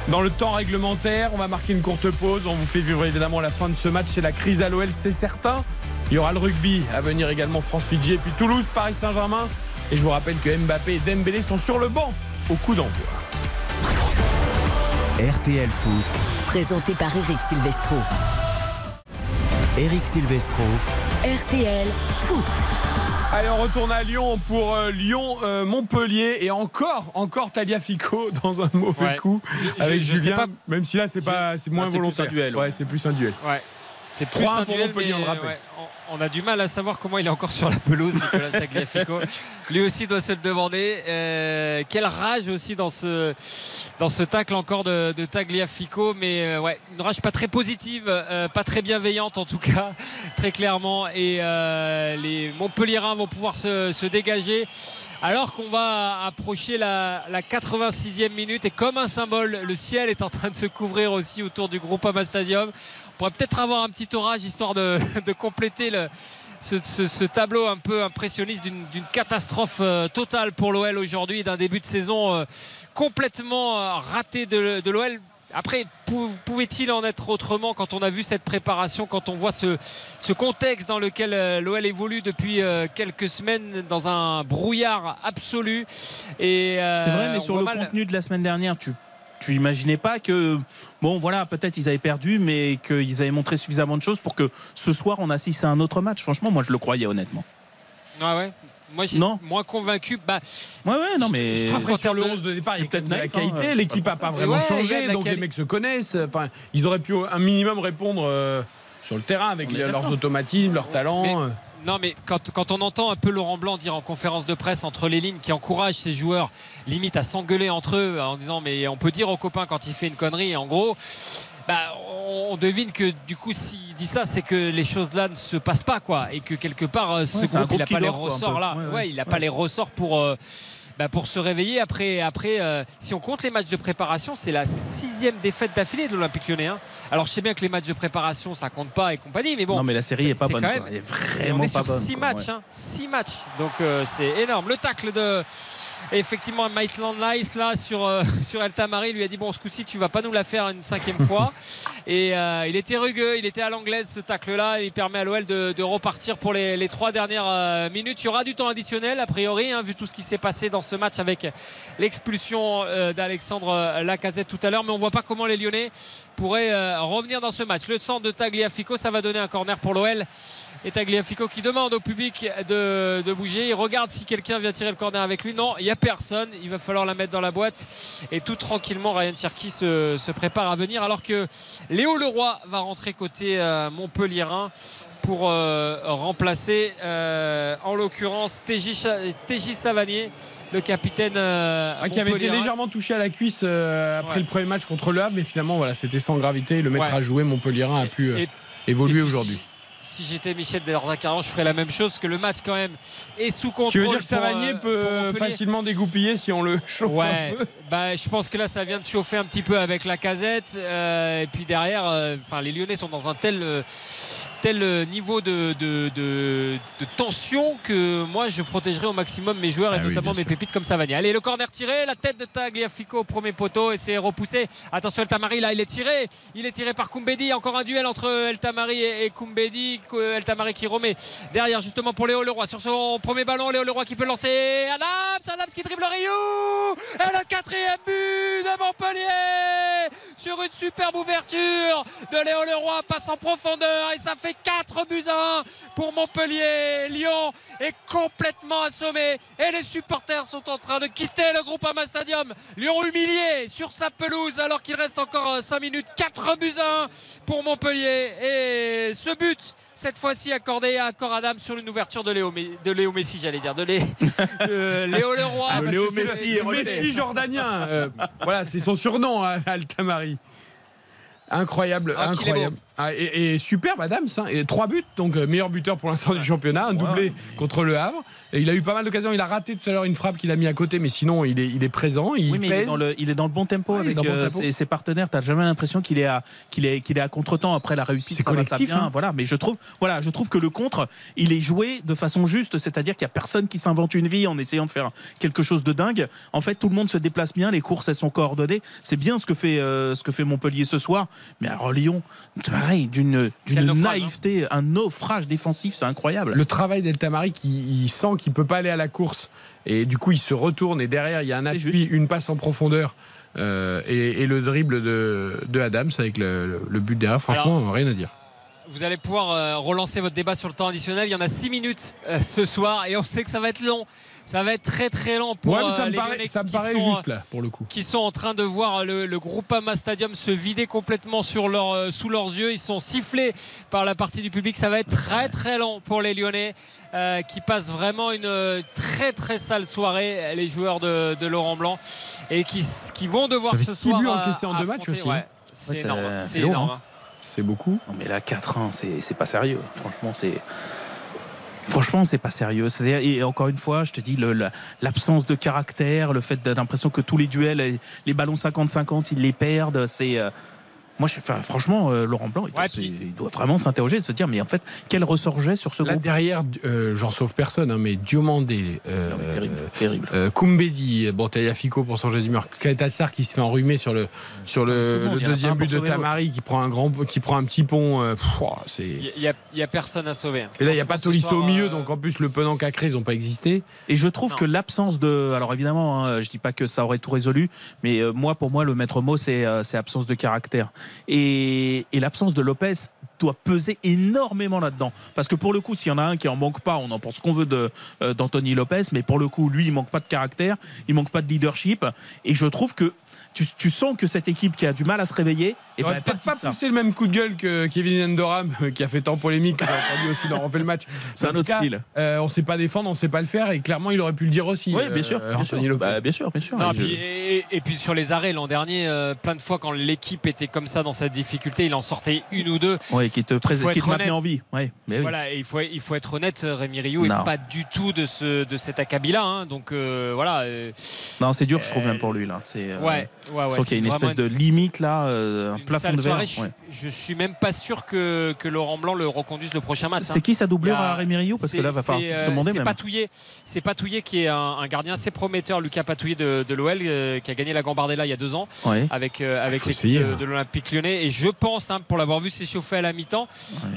dans le temps réglementaire. On va marquer une courte pause. On vous fait vivre évidemment la fin de ce match. C'est la crise à l'OL, c'est certain. Il y aura le rugby à venir également France-Fidji. Et puis Toulouse, Paris Saint-Germain. Et je vous rappelle que Mbappé et Dembélé sont sur le banc au coup d'envoi. RTL Foot, Présenté par Eric Silvestro. Eric Silvestro. RTL Foot. Allez, on retourne à Lyon pour euh, Lyon-Montpellier. et encore, encore Taliafico dans un mauvais Ouais. coup Je- je- avec sais Julien. pas- Même si là, c'est pas, c'est moins c'est plus volontaire. un duel, Ouais, ouais. c'est plus un duel. Ouais. C'est plus 3-1 un pour duel, Montpellier, on le rappelle. ouais, on, on a du mal à savoir comment il est encore sur la pelouse, Nicolas Tagliafico. Lui aussi doit se le demander. Euh, quelle rage aussi dans ce, dans ce tacle encore de, de Tagliafico. Mais euh, ouais, une rage pas très positive, euh, pas très bienveillante en tout cas, très clairement. Et euh, les Montpelliérains vont pouvoir se, se dégager. Alors qu'on va approcher la, la 86e minute et comme un symbole, le ciel est en train de se couvrir aussi autour du Groupama Stadium. On pourrait peut-être avoir un petit orage histoire de, de compléter le, ce, ce- ce tableau un peu impressionniste d'une catastrophe euh, totale pour l'OL aujourd'hui, d'un début de saison euh, complètement euh, raté de, de l'OL. Après, pou- pouvait-il en être autrement quand on a vu cette préparation, quand on voit ce, ce contexte dans lequel l'OL évolue depuis quelques semaines dans un brouillard absolu et C'est vrai, mais sur le mal- contenu de la semaine dernière, tu tu imaginais pas que bon voilà peut-être ils avaient perdu mais qu'ils avaient montré suffisamment de choses pour que ce soir on assiste à un autre match franchement moi je le croyais honnêtement Ah ouais? Moi, j'ai Non. moins convaincu. Bah, ouais ouais non mais je qu'en sur le termes de- 11 de départ, il y a peut-être de la hein, qualité. euh, L'équipe n'a pas vraiment Ouais, changé, donc les mecs se connaissent. Enfin, ils auraient pu un minimum répondre euh, sur le terrain avec leurs automatismes, leurs talents. Non, mais quand, quand on entend un peu Laurent Blanc dire en conférence de presse entre les lignes qui encourage ses joueurs limite à s'engueuler entre eux en disant mais on peut dire aux copains quand il fait une connerie en gros bah, on, devine que du coup s'il dit ça c'est que les choses là ne se passent pas quoi et que quelque part euh, ce Ouais, groupe il n'a pas les ressorts là. Ouais, il n'a pas les ressorts pour euh, bah, pour se réveiller après, après euh, si on compte les matchs de préparation, c'est la sixième défaite d'affilée de l'Olympique lyonnais. hein. Alors je sais bien que les matchs de préparation ça compte pas et compagnie, mais bon. non mais la série est pas bonne quand quoi. même- elle est vraiment on est pas sur bonne 6 quoi, matchs, ouais. hein, six matchs. Donc euh, c'est énorme. Le tacle de effectivement Maitland Nice là sur euh, sur El Tamari lui a dit bon ce coup-ci tu vas pas nous la faire une cinquième fois. Et euh, il était rugueux, il était à l'anglaise ce tacle là. Il permet à l'OL de, de repartir pour les, les trois dernières euh, minutes. Il y aura du temps additionnel a priori hein, vu tout ce qui s'est passé dans ce match avec l'expulsion euh, d'Alexandre Lacazette tout à l'heure. Mais on voit pas comment les Lyonnais pourraient revenir dans ce match. Le centre de Tagliafico, ça va donner un corner pour l'OL. Et Tagliafico qui demande au public de, de bouger. Il regarde si quelqu'un vient tirer le corner avec lui. Non, il n'y a personne. Il va falloir la mettre dans la boîte. Et tout tranquillement, Ryan Cherki se, se prépare à venir. Alors que Léo Leroy va rentrer côté euh, Montpellierin pour euh, remplacer, euh, en l'occurrence, TJ, Savanier, le capitaine euh, Ah, qui avait été légèrement touché à la cuisse euh, après Ouais. le premier match contre le Havre, mais finalement voilà, c'était sans gravité. Le maître Ouais. à jouer, Montpellierin a pu euh, Et- évoluer aujourd'hui. Si j'étais Michel Derzakaran, je ferais la même chose que le match quand même est sous contrôle. Tu veux dire que Savanier euh, peut facilement dégoupiller si on le chauffe Ouais, un peu bah, je pense que là ça vient de chauffer un petit peu avec la casette et puis derrière, euh, enfin les Lyonnais sont dans un tel euh, tel euh, niveau de, de, de- de tension que moi je protégerai au maximum mes joueurs et Ah notamment mes pépites comme Savanier. Allez, le corner tiré, la tête de Tagliafico au premier poteau et c'est repoussé. Attention El Tamari là, il est tiré, il est tiré par Koumbedi. Encore un duel entre El Tamari et, Koumbedi. El Tamari qui remet derrière justement pour Léo Leroy sur son premier ballon. Léo Leroy qui peut lancer Adams, Adams qui dribble Rioux et le quatrième but de Montpellier sur une superbe ouverture de Léo Leroy passe en profondeur et ça fait 4 buts à 1 pour Montpellier. Lyon est complètement assommé et les supporters sont en train de quitter le groupe Ama Stadium. Lyon humilié sur sa pelouse alors qu'il reste encore 5 minutes. 4 buts à 1 pour Montpellier et ce but cette fois-ci accordé à Coradam sur une ouverture de Léo, Me- de Léo Messi, j'allais dire, de, Lé- de Léo Leroy. Ah, Léo Messi, le- Messi jordanien. euh, voilà, c'est son surnom, hein, Altamari. Incroyable, Ah, incroyable. Ah, et, et superbe, Adams. hein. Et trois buts, donc euh, meilleur buteur pour l'instant du championnat, un doublé contre le Havre. Et il a eu pas mal d'occasions. Il a raté tout à l'heure une frappe qu'il a mis à côté, mais sinon il est, il est présent. Il Oui, mais il est, pèse. dans le, il est dans le bon tempo Ouais, avec bon euh, tempo. ses, ses partenaires. T'as jamais l'impression qu'il est à qu'il est qu'il est à contre-temps après la réussite. C'est collectif, hein. Voilà, mais je trouve voilà, je trouve que le contre, il est joué de façon juste, c'est-à-dire qu'il y a personne qui s'invente une vie en essayant de faire quelque chose de dingue. En fait, tout le monde se déplace bien, les courses elles sont coordonnées. C'est bien ce que fait euh, ce que fait Montpellier ce soir. Mais alors Lyon, pareil, d'une naïveté, un naufrage défensif, c'est incroyable. Le travail d'Eltamari qui il sent qu'il peut pas aller à la course et du coup il se retourne et derrière il y a un C'est appui, une passe en profondeur euh, et, et le dribble de, de Adams avec le, le- le but derrière. Franchement, rien à dire. Vous allez pouvoir euh, relancer votre débat sur le temps additionnel. Il y en a 6 minutes euh, ce soir et on sait que ça va être long. Ça va être très très lent pour Ouais, mais ça euh, me les paraît, Lyonnais ça me qui paraît sont, juste là, pour le coup. qui sont en train de voir le, le Groupama Stadium se vider complètement sur leur, euh, sous leurs yeux. Ils sont sifflés par la partie du public. Ça va être très très long pour les Lyonnais euh, qui passent vraiment une très très sale soirée, les joueurs de, de Laurent Blanc, et qui, qui vont devoir Ça fait ce six soir buts encaissés en deux matchs aussi, ouais. hein. C'est Ouais, énorme. c'est lourd, énorme. hein. C'est beaucoup. Non, mais là, 4-1, c'est c'est pas sérieux. Franchement, c'est. Franchement, c'est pas sérieux. Et encore une fois, je te dis, l'absence de caractère, le fait d'être l'impression que tous les duels, les, les ballons 50-50, ils les perdent, c'est. euh, moi, je, enfin, franchement, euh, Laurent Blanc, il doit, Ouais, se- puis- il doit vraiment s'interroger, se dire, mais en fait, quel ressort j'ai sur ce Là groupe? derrière, euh, j'en sauve personne, hein, mais Diomandé, euh, Non, mais terrible, terrible. euh, Koumbedi, bon, Fico pour changer d'humeur, Kaitassar qui se fait enrhumer sur le, sur le monde, deuxième but de. Tamari qui prend un, grand, qui prend un petit pont. Il n'y a, il y a personne à sauver. Et là, il n'y a pas Tolisso soir, au milieu, euh, donc en plus, le Penant qu'a créé, ils n'ont pas existé. Et je trouve Non. que l'absence de. Alors évidemment, hein, je dis pas que ça aurait tout résolu, mais euh, moi, pour moi, le maître mot, c'est euh, c'est absence de caractère. Et, l'absence de Lopez doit peser énormément là-dedans. Parce que pour le coup, s'il y en a un qui en manque pas, on en pense qu'on veut euh, d'Anthony Lopez, mais pour le coup, lui, il manque pas de caractère, il manque pas de leadership. Et je trouve que tu, tu sens que cette équipe qui a du mal à se réveiller, et ben, peut-être partie pas poussé le même coup de gueule que Kevin Endoram, qui a fait tant polémique, que j'ai entendu aussi dans On fait le match. C'est un autre cas, style. euh, on sait pas défendre, on sait pas le faire, et clairement, il aurait pu le dire aussi. Oui, bien sûr, euh, bien sûr. Lopez. Bah, bien sûr, bien sûr. Non, Et je- puis- et, et puis sur les arrêts l'an dernier, euh, plein de fois quand l'équipe était comme ça dans cette difficulté, il en sortait une ou deux. Ouais, qui te, faut qui te être maintenait honnête. en vie. Ouais, mais oui. Voilà, et il faut, il faut être honnête, Rémi Rioux Non. n'est pas du tout de, ce, de cet acabit-là. hein. donc euh, voilà. euh, Non, c'est dur, je trouve, Euh, même pour lui. Là. C'est, euh, ouais, ouais, ouais. Qu'il y a c'est une espèce de limite là, euh, un une plafond de verre. soirée. Je- ouais. Je, suis même pas sûr que, que Laurent Blanc le reconduise le prochain match. hein. C'est qui sa doublure a- à Rémi Rio Parce que là, va C'est- falloir se euh, demander C'est même. Patouillet, c'est Patouillet qui est un, un gardien assez prometteur, Lucas Patouillet de, de l'OL, euh, qui a gagné la Gambardella il y a deux ans Ouais. avec, euh, avec l'équipe de, hein. de l'Olympique lyonnais. Et je pense, hein, pour l'avoir vu s'échauffer à la mi-temps,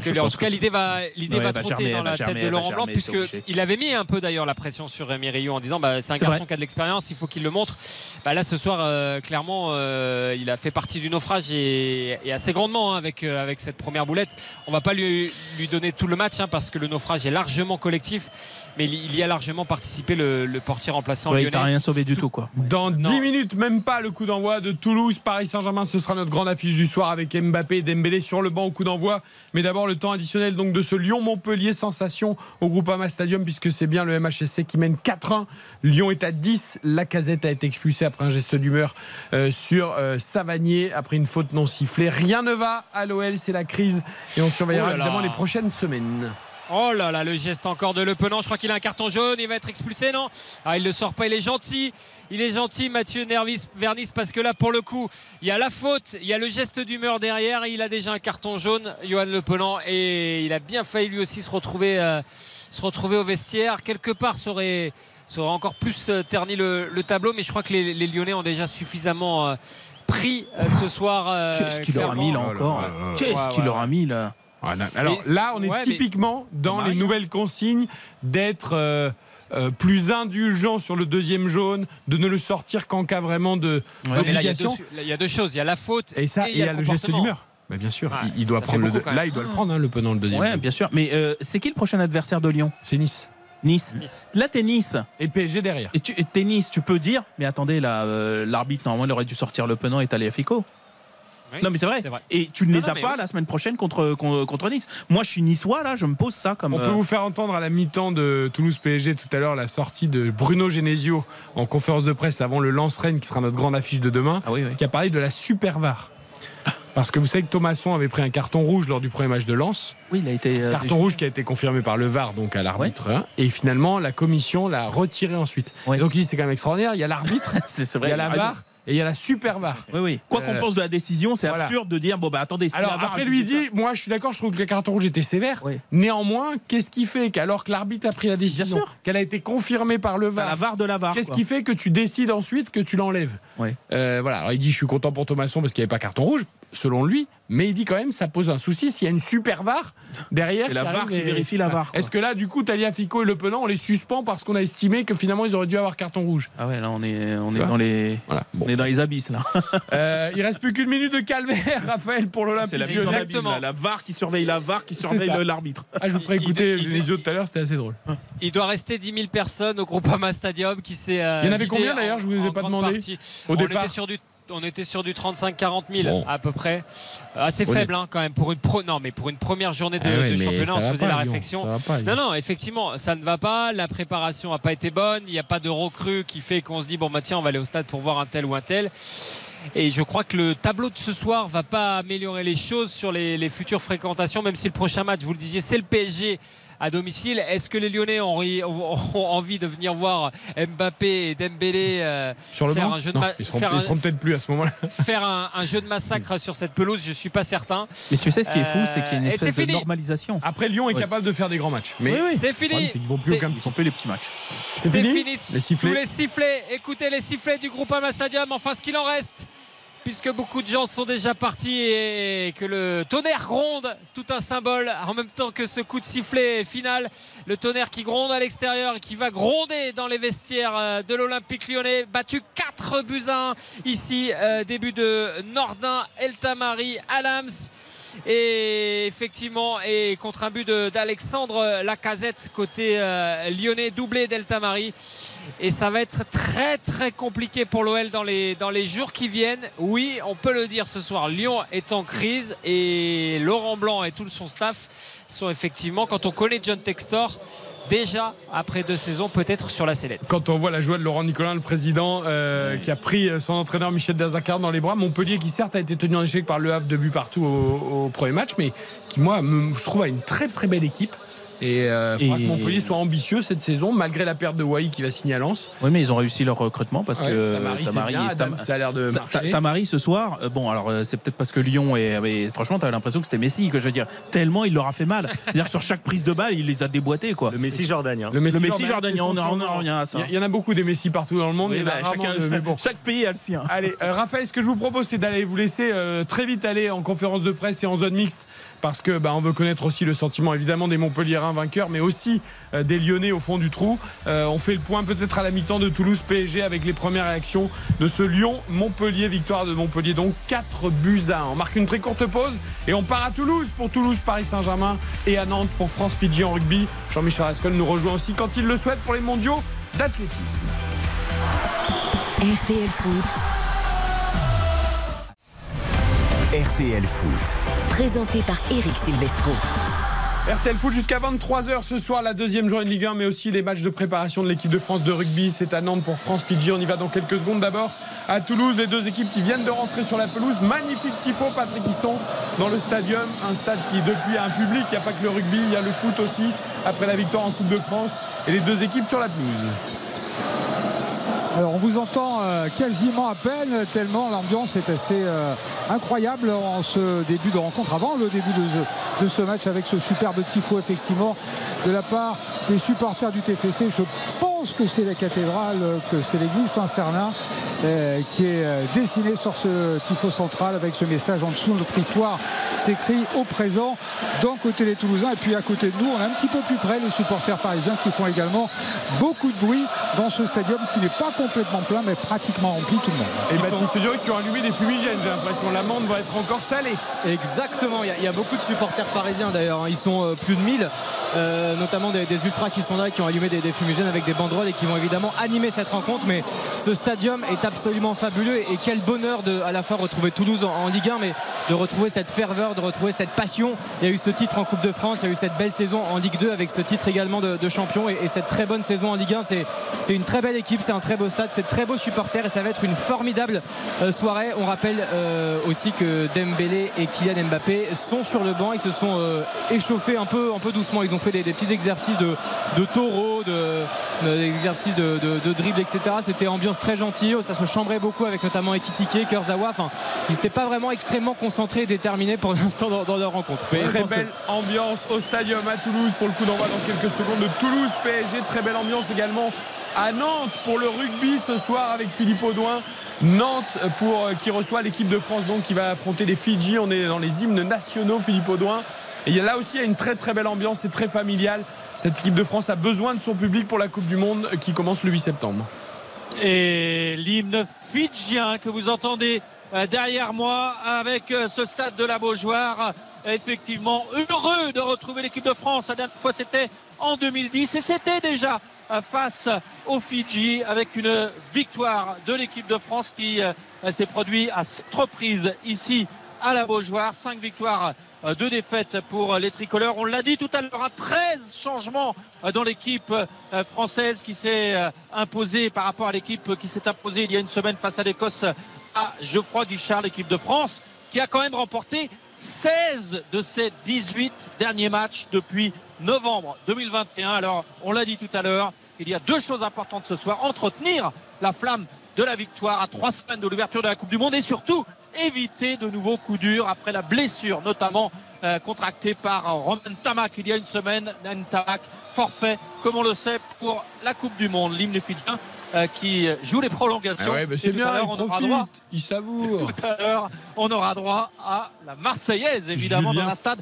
Ouais, que en tout cas l'idée va, l'idée va va trotter germer, dans la germer, tête de Laurent Blanc, germer, c'est puisque obligé. il avait mis un peu d'ailleurs la pression sur Rémi Rio en disant bah, c'est un garçon qui a de l'expérience, il faut qu'il le montre. Bah, là ce soir, euh, clairement, euh, il a fait partie du naufrage et, et assez grandement hein, avec, euh, avec cette première boulette. On va pas lui, lui donner tout le match hein, parce que le naufrage est largement collectif, mais il, il y a largement participé le, le portier remplaçant Ouais, il t'a rien sauvé du tout, quoi. Dans Non. 10 minutes, même pas le coup d'envoi de Toulouse, Paris Saint-Germain, ce sera notre grande affiche du soir avec Mbappé et Dembélé sur le banc au coup d'envoi. Mais d'abord le temps additionnel donc de ce Lyon-Montpellier, sensation au Groupama Stadium puisque c'est bien le MHSC qui mène 4-1. Lyon est à 10. La casette a été expulsée après un geste d'humeur sur euh, Savanier après une faute non sifflée. Rien ne va à l'OL, c'est la crise et on surveillera Oh là là. évidemment les prochaines semaines. Oh là là, le geste encore de Le Penant. Je crois qu'il a un carton jaune. Il va être expulsé, non? Ah, il le sort pas. Il est gentil. Il est gentil, Mathieu Nervis, Vernis, parce que là, pour le coup, il y a la faute, il y a le geste d'humeur derrière. Et il a déjà un carton jaune, Johan Le Penant, et il a bien failli lui aussi se retrouver, euh, se retrouver au vestiaire. Quelque part, ça aurait, ça aurait encore plus euh, terni le, le tableau, mais je crois que les, les Lyonnais ont déjà suffisamment. euh, pris euh, ce soir euh, Qu'est-ce qu'il leur a mis là Oh encore là. Qu'est-ce Ouais, qu'il ouais, leur a mis là Voilà. Alors Mais- là, on est ouais, mais- typiquement dans les nouvelles consignes d'être euh, euh, plus indulgent sur le deuxième jaune, de ne le sortir qu'en cas vraiment de Ouais, Mais là, il y, a deux, y a choses. Il y a la faute Et ça, et il y a le, geste d'humeur. Bah, bien sûr, Ouais, il, il doit prendre le là, il doit le prendre hein, le pendant le deuxième. Ouais, jaune. bien sûr. Mais euh, c'est qui le prochain adversaire de Lyon? C'est Nice Nice. Nice. Là, t'es Nice. et PSG derrière. Et tu, et t'es Nice, tu peux dire, mais attendez, là, euh, l'arbitre, normalement, il aurait dû sortir le penant et aller à Fico. Oui, Non, mais c'est vrai. Et tu ne Non, les non, as pas oui. la semaine prochaine contre, contre, contre Nice. Moi, je suis niçois, là, je me pose ça comme. On peut euh, vous faire entendre à la mi-temps de Toulouse PSG tout à l'heure la sortie de Bruno Genesio en conférence de presse avant le Lance-Rennes qui sera notre grande affiche de demain, Ah oui, oui. qui a parlé de la super VAR. Parce que vous savez que Thomasson avait pris un carton rouge lors du premier match de Lens. Oui, il a été. euh, Carton rouge qui a été confirmé par le VAR, donc à l'arbitre. hein. Et finalement, la commission l'a retiré ensuite. Ouais. Et donc il dit c'est quand même extraordinaire. Il y a l'arbitre, il y a la. VAR et il y a la super VAR. Oui, oui. Quoi qu'on Euh, pense de la décision, c'est voilà. absurde de dire bon, bah attendez, si Alors la VAR après lui dit, moi je suis d'accord, je trouve que le carton rouge était sévère. Oui. Néanmoins, qu'est-ce qui fait qu'alors que l'arbitre a pris la décision, qu'elle a été confirmée par le VAR, la VAR de la VAR. qu'est-ce qui fait que tu décides ensuite que tu l'enlèves? Ouais. Euh, Voilà. Alors il dit, je suis content pour Thomasson parce qu'il n'y avait pas carton rouge, selon lui. Mais il dit quand même, ça pose un souci s'il y a une super VAR derrière. C'est la VAR qui et- vérifie la VAR, quoi. Est-ce que là, du coup, Talia Fico et Le Penant, on les suspend parce qu'on a estimé que finalement ils auraient dû avoir carton rouge? Ah ouais, là, on est, on est dans les. Voilà. Bon. On est dans les abysses là. Euh, il reste plus qu'une minute de calvaire, Raphaël, pour l'Olympique. C'est la Exactement. là. La VAR qui surveille la VAR qui surveille l'arbitre. Ah, je vous ferai Il- écouter Genesio tout à l'heure, c'était assez drôle. Il doit rester 10 000 personnes au Groupama Stadium qui s'est. euh, Il y en avait combien, d'ailleurs Je vous ai pas demandé. partie. Au on départ était sur du on était sur du 35-40 000 Bon. à peu près. Euh, Assez Honnête. faible hein, quand même pour une pro... non mais pour une première journée de, Ah ouais, de mais championnat, on se faisait pas, la réflexion. pas. Non, non, effectivement, ça ne va pas. La préparation n'a pas été bonne. Il n'y a pas de recrue qui fait qu'on se dit bon, bah tiens, on va aller au stade pour voir un tel ou un tel. Et je crois que le tableau de ce soir va pas améliorer les choses sur les, les futures fréquentations, même si le prochain match, vous le disiez, c'est le PSG à domicile. Est-ce que les Lyonnais ont, ri- ont- ont envie de venir voir Mbappé et Dembélé euh, Sur le faire banc un jeu de Non, Ils seront, faire ils un- seront peut-être plus à ce moment-là. faire un, un jeu de massacre sur cette pelouse Je suis pas certain. Mais tu sais ce qui est fou, Euh, c'est qu'il y a une et espèce de fini. normalisation. Après, Lyon est Ouais. capable de faire des grands matchs. Mais Oui, oui. C'est fini. c'est qu'ils vont plus aucun Ils sont plus les petits matchs. C'est fini fini. Les sifflets Sous les sifflets. Écoutez les sifflets du groupe Ama Stadium. Enfin, ce qu'il en reste. Puisque beaucoup de gens sont déjà partis et que le tonnerre gronde, tout un symbole, en même temps que ce coup de sifflet final, le tonnerre qui gronde à l'extérieur et qui va gronder dans les vestiaires euh, de l'Olympique lyonnais, battu 4 buts à 1 ici, euh, début de Nordin, El Tamari, Alams. Et effectivement, et contre un but d'Alexandre Lacazette côté euh, lyonnais, doublé Delta Marie. Et ça va être très très compliqué pour l'OL dans les, jours qui viennent. Oui, on peut le dire ce soir, Lyon est en crise et Laurent Blanc et tout son staff sont effectivement, quand on connaît John Textor, déjà après deux saisons peut-être sur la sellette. Quand on voit la joie de Laurent Nicolin, le président, euh, qui a pris son entraîneur Michel Derzakar dans les bras, Montpellier qui certes a été tenu en échec par Le Havre de but partout au, premier match, mais qui moi je trouve a une très très belle équipe. Et il faudra Et- que Montpellier soit ambitieux cette saison, malgré la perte de Wai qui va signer à Lens. Oui, mais ils ont réussi leur recrutement parce Ouais, que Tamari, c'est Tamari bien, et Tam- Adam, ça a l'air de marcher. Ta- Tamari ce soir, euh, bon alors euh, c'est peut-être parce que Lyon est, mais franchement t'avais l'impression que c'était Messi que je veux dire tellement il leur a fait mal. C'est-à-dire que sur chaque prise de balle il les a déboîtés quoi. Le Messi jordanien. Le Messi, Le Messi Jordan, jordanien, on en- on en surnom. revient à ça. Il y a- en a beaucoup des Messi partout dans le monde. Oui, a bah, chacun- de- mais bon. chaque pays a le sien. Allez, euh, Raphaël, ce que je vous propose, c'est d'aller vous laisser euh, très vite aller en conférence de presse et en zone mixte. Parce que bah, on veut connaître aussi le sentiment évidemment des Montpelliérains vainqueurs, mais aussi euh, des Lyonnais au fond du trou. Euh, on fait le point peut-être à la mi-temps de Toulouse PSG avec les premières réactions de ce Lyon-Montpellier, victoire de Montpellier donc 4 buts à 1. On marque une très courte pause et on part à Toulouse pour Toulouse-Paris Saint-Germain et à Nantes pour France-Fidji en rugby. Jean-Michel Rascol nous rejoint aussi quand il le souhaite pour les mondiaux d'athlétisme. RTL Foot. présenté par Eric Silvestro. RTL Foot jusqu'à 23h ce soir, la deuxième journée de Ligue 1, mais aussi les matchs de préparation de l'équipe de France de rugby. C'est à Nantes pour France-Fidji. On y va dans quelques secondes. D'abord à Toulouse, les deux équipes qui viennent de rentrer sur la pelouse. Magnifique tifo, Patrick Hisson, dans le stadium. Un stade qui, depuis, a un public. Il n'y a pas que le rugby, il y a le foot aussi. Après la victoire en Coupe de France. Et les deux équipes sur la pelouse. Alors on vous entend euh, quasiment à peine tellement l'ambiance est assez euh, incroyable en ce début de rencontre, avant le début de, ce match avec ce superbe tifo effectivement de la part des supporters du TFC. Je pense que c'est la cathédrale, euh, que c'est l'église Saint-Cernin qui est dessinée sur ce tifo central avec ce message en dessous. Notre histoire s'écrit au présent d'un côté les Toulousains et puis à côté de nous on est un petit peu plus près les supporters parisiens qui font également beaucoup de bruit dans ce stadium qui n'est pas complètement plein mais pratiquement rempli tout le monde. Et Baptiste Duric qui ont allumé des fumigènes. J'ai l'impression l'amende va être encore salée. Exactement, il y, a, il y a beaucoup de supporters parisiens d'ailleurs, hein. ils sont euh, plus de 1000, euh, notamment des, des ultras qui sont là, qui ont allumé des, des fumigènes avec des banderoles et qui vont évidemment animer cette rencontre. Mais ce stadium est absolument fabuleux et quel bonheur de à la fois retrouver Toulouse en, en Ligue 1, mais de retrouver cette ferveur, de retrouver cette passion. Il y a eu ce titre en Coupe de France, il y a eu cette belle saison en Ligue 2 avec ce titre également de, de champion et, et cette très bonne saison en Ligue 1. C'est, c'est une très belle équipe, c'est un très beau stade, c'est de très beaux supporters et ça va être une formidable euh, soirée. On rappelle euh, aussi que Dembélé et Kylian Mbappé sont sur le banc. Ils se sont euh, échauffés un peu, un peu doucement. Ils ont fait des, des petits exercices de, de taureau, de, de- de, dribble, etc. C'était ambiance très gentille. Ça se chambrait beaucoup avec notamment Ekitike, Kurzawa. Enfin, ils n'étaient pas vraiment extrêmement concentrés et déterminés pour l'instant dans, dans leur rencontre. Mais Très que- belle ambiance au stadium à Toulouse pour le coup d'envoi dans quelques secondes de Toulouse PSG. Très belle ambiance également à Nantes pour le rugby ce soir avec Philippe Audouin. Nantes pour, euh, qui reçoit l'équipe de France donc qui va affronter les Fidji. On est dans les hymnes nationaux Philippe Audouin. Et là aussi il y a une très très belle ambiance, c'est très familial. Cette équipe de France a besoin de son public pour la Coupe du Monde qui commence le 8 septembre. Et l'hymne fidjien que vous entendez euh, derrière moi avec euh, ce stade de la Beaujoire. Effectivement, heureux de retrouver l'équipe de France. La dernière fois, c'était en 2010 et c'était déjà face aux Fidji avec une victoire de l'équipe de France qui s'est produite à sept reprises ici à la Beaujoire. Cinq victoires euh, deux défaites pour les tricolores. On l'a dit tout à l'heure, un 13 changements euh, dans l'équipe euh, française qui s'est imposée par rapport à l'équipe qui s'est imposée il y a une semaine face à l'Écosse à Geoffroy Guichard, l'équipe de France, qui a quand même remporté 16 de ses 18 derniers matchs depuis novembre 2021. Alors, on l'a dit tout à l'heure, il y a deux choses importantes ce soir. Entretenir la flamme de la victoire à trois semaines de l'ouverture de la Coupe du Monde et surtout éviter de nouveaux coups durs après la blessure notamment euh, contractée par Roman Tamak il y a une semaine. Tamak forfait, comme on le sait, pour la Coupe du Monde. L'hymne fidjien euh, qui joue les prolongations. Ah ouais, c'est bien, il, on droit, il savoure. Tout à l'heure, on aura droit à la Marseillaise, évidemment, dans un stade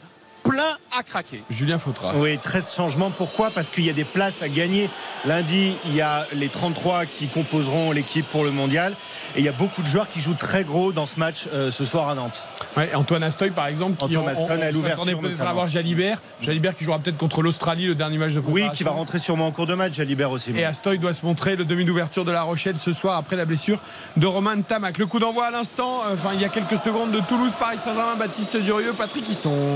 plein à craquer. Julien Fautra. Oui, 13 changements. Pourquoi? Parce qu'il y a des places à gagner. Lundi, il y a les 33 qui composeront l'équipe pour le mondial. Et il y a beaucoup de joueurs qui jouent très gros dans ce match euh, ce soir à Nantes. Ouais, Antoine Astoy, par exemple, qui Antoine Astoy à l'ouverture. peut-être à avoir Jalibert. Jalibert qui jouera peut-être contre l'Australie, le dernier match de préparation. Oui, qui va rentrer sûrement en cours de match, Jalibert aussi. Et Astoy doit se montrer le demi d'ouverture de La Rochelle ce soir après la blessure de Romain Tamac. Le coup d'envoi à l'instant, euh, enfin il y a quelques secondes de Toulouse, Paris Saint-Germain, Baptiste Durieux, Patrick, ils sont.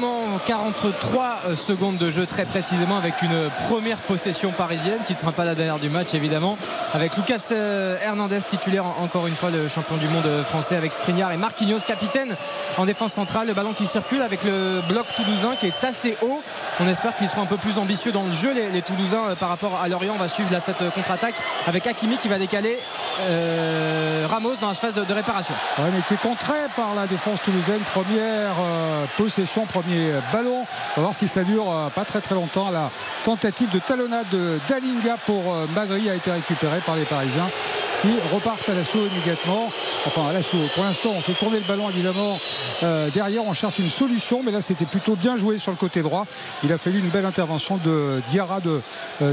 Exactement, 40 entre 3 euh, secondes de jeu très précisément avec une première possession parisienne qui ne sera pas la dernière du match évidemment. Avec Lucas euh, Hernandez titulaire encore une fois le champion du monde français avec Skriniar et Marquinhos capitaine en défense centrale. Le ballon qui circule avec le bloc toulousain qui est assez haut. On espère qu'ils seront un peu plus ambitieux dans le jeu les, Toulousains euh, par rapport à Lorient. On va suivre cette contre-attaque avec Hakimi qui va décaler Ramos dans la phase de, réparation. Ouais, mais qui contré par la défense toulousaine. Première possession ballon on va voir si ça dure euh, pas très très longtemps. La tentative de talonnade de Dalinga pour euh, Magri a été récupérée par les Parisiens qui repartent à l'assaut immédiatement. Enfin, à l'assaut. Pour l'instant, on fait tourner le ballon évidemment. Euh, derrière, on cherche une solution, mais là, c'était plutôt bien joué sur le côté droit. Il a fallu une belle intervention de Diarra, de,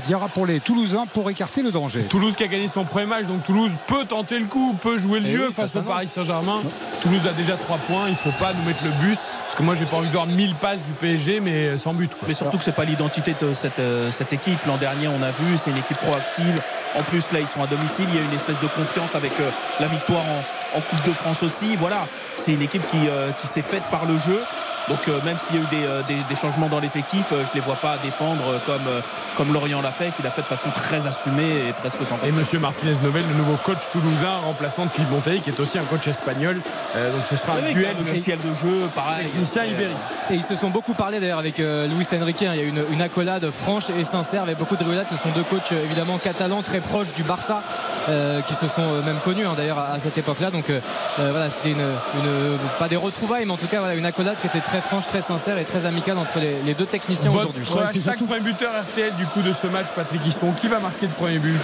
Diarra pour les Toulousains pour écarter le danger. Toulouse qui a gagné son premier match, donc Toulouse peut tenter le coup, peut jouer le eh jeu face au Paris Saint-Germain. Toulouse a déjà 3 points, il ne faut pas nous mettre le bus que moi, j'ai pas envie de voir 1000 passes du PSG, mais sans but. Mais surtout que c'est pas l'identité de cette, euh, cette équipe. L'an dernier, on a vu, c'est une équipe proactive. En plus, là, ils sont à domicile. Il y a une espèce de confiance avec euh, la victoire en, Coupe de France aussi. Voilà, c'est une équipe qui, euh, qui s'est faite par le jeu. Donc euh, même s'il y a eu des, euh, changements dans l'effectif, euh, je ne les vois pas défendre comme, comme Lorient l'a fait, qu'il a fait de façon très assumée et presque sans Et Monsieur Martinez Novel, le nouveau coach toulousain, remplaçant de Philippe Monteil, qui est aussi un coach espagnol. donc ce sera un duel logiciel de jeu, pareil. Et ils se sont beaucoup parlé d'ailleurs avec Luis Enrique. Hein. Il y a eu une, accolade franche et sincère avec beaucoup de rigolade. Ce sont deux coachs évidemment catalans très proches du Barça, qui se sont même connus hein, d'ailleurs à, cette époque-là. Donc voilà, c'était une, pas des retrouvailles, mais en tout cas voilà, une accolade qui était très franche, très sincère et très amicale entre les, deux techniciens aujourd'hui. Hashtag point buteur RTL du coup de ce match, Patrick Hisson. Qui va marquer le premier but?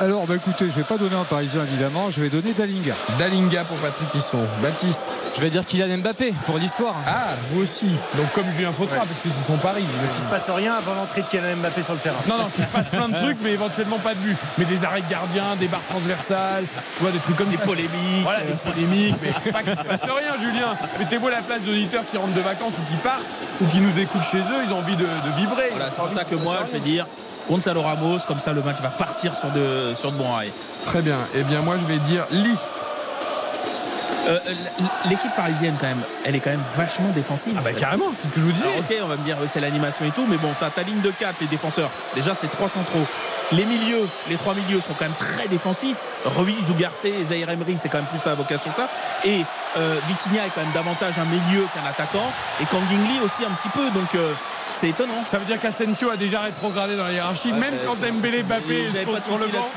Alors, bah, écoutez, je vais pas donner un parisien évidemment, je vais donner Dalinga. Dalinga pour Patrick Hisson. Baptiste Je vais dire Kylian Mbappé pour l'histoire. Ah, vous aussi. Donc, comme Julien Fautra, parce que c'est son pari. Il ne se passe rien avant l'entrée de Kylian Mbappé sur le terrain. Non, non, il se passe plein de trucs, mais éventuellement pas de but. Mais des arrêts de gardien, des barres transversales, tu vois, des trucs comme des Polémiques. Voilà, des polémiques. Mais pas qu'il se passe rien, Julien. Mettez-vous à la place d'auditeurs qui rentrent de vacances ou qui partent ou qui nous écoutent chez eux. Ils ont envie de, vibrer. Voilà, c'est pour ça que moi, je vais dire Gonzalo Ramos, comme ça le match va partir sur de, sur de bons rails. Très bien. Eh bien, moi, je vais dire Lee. Euh, l'équipe parisienne quand même elle est quand même vachement défensive. Ah bah carrément c'est ce que je vous disais ok on va me dire c'est l'animation et tout mais bon t'as ta ligne de 4 les défenseurs. Déjà c'est trois centraux. Les milieux les trois milieux sont quand même très défensifs. Ruiz Ugarte Zaire Emery c'est quand même plus sa vocation ça. Et euh, Vitinha est quand même davantage un milieu qu'un attaquant. Et Kang Lee aussi un petit peu. Donc euh, c'est étonnant. Ça veut dire qu'Asensio a déjà rétrogradé dans la hiérarchie, même quand Dembélé Mbappé sont sur le banc.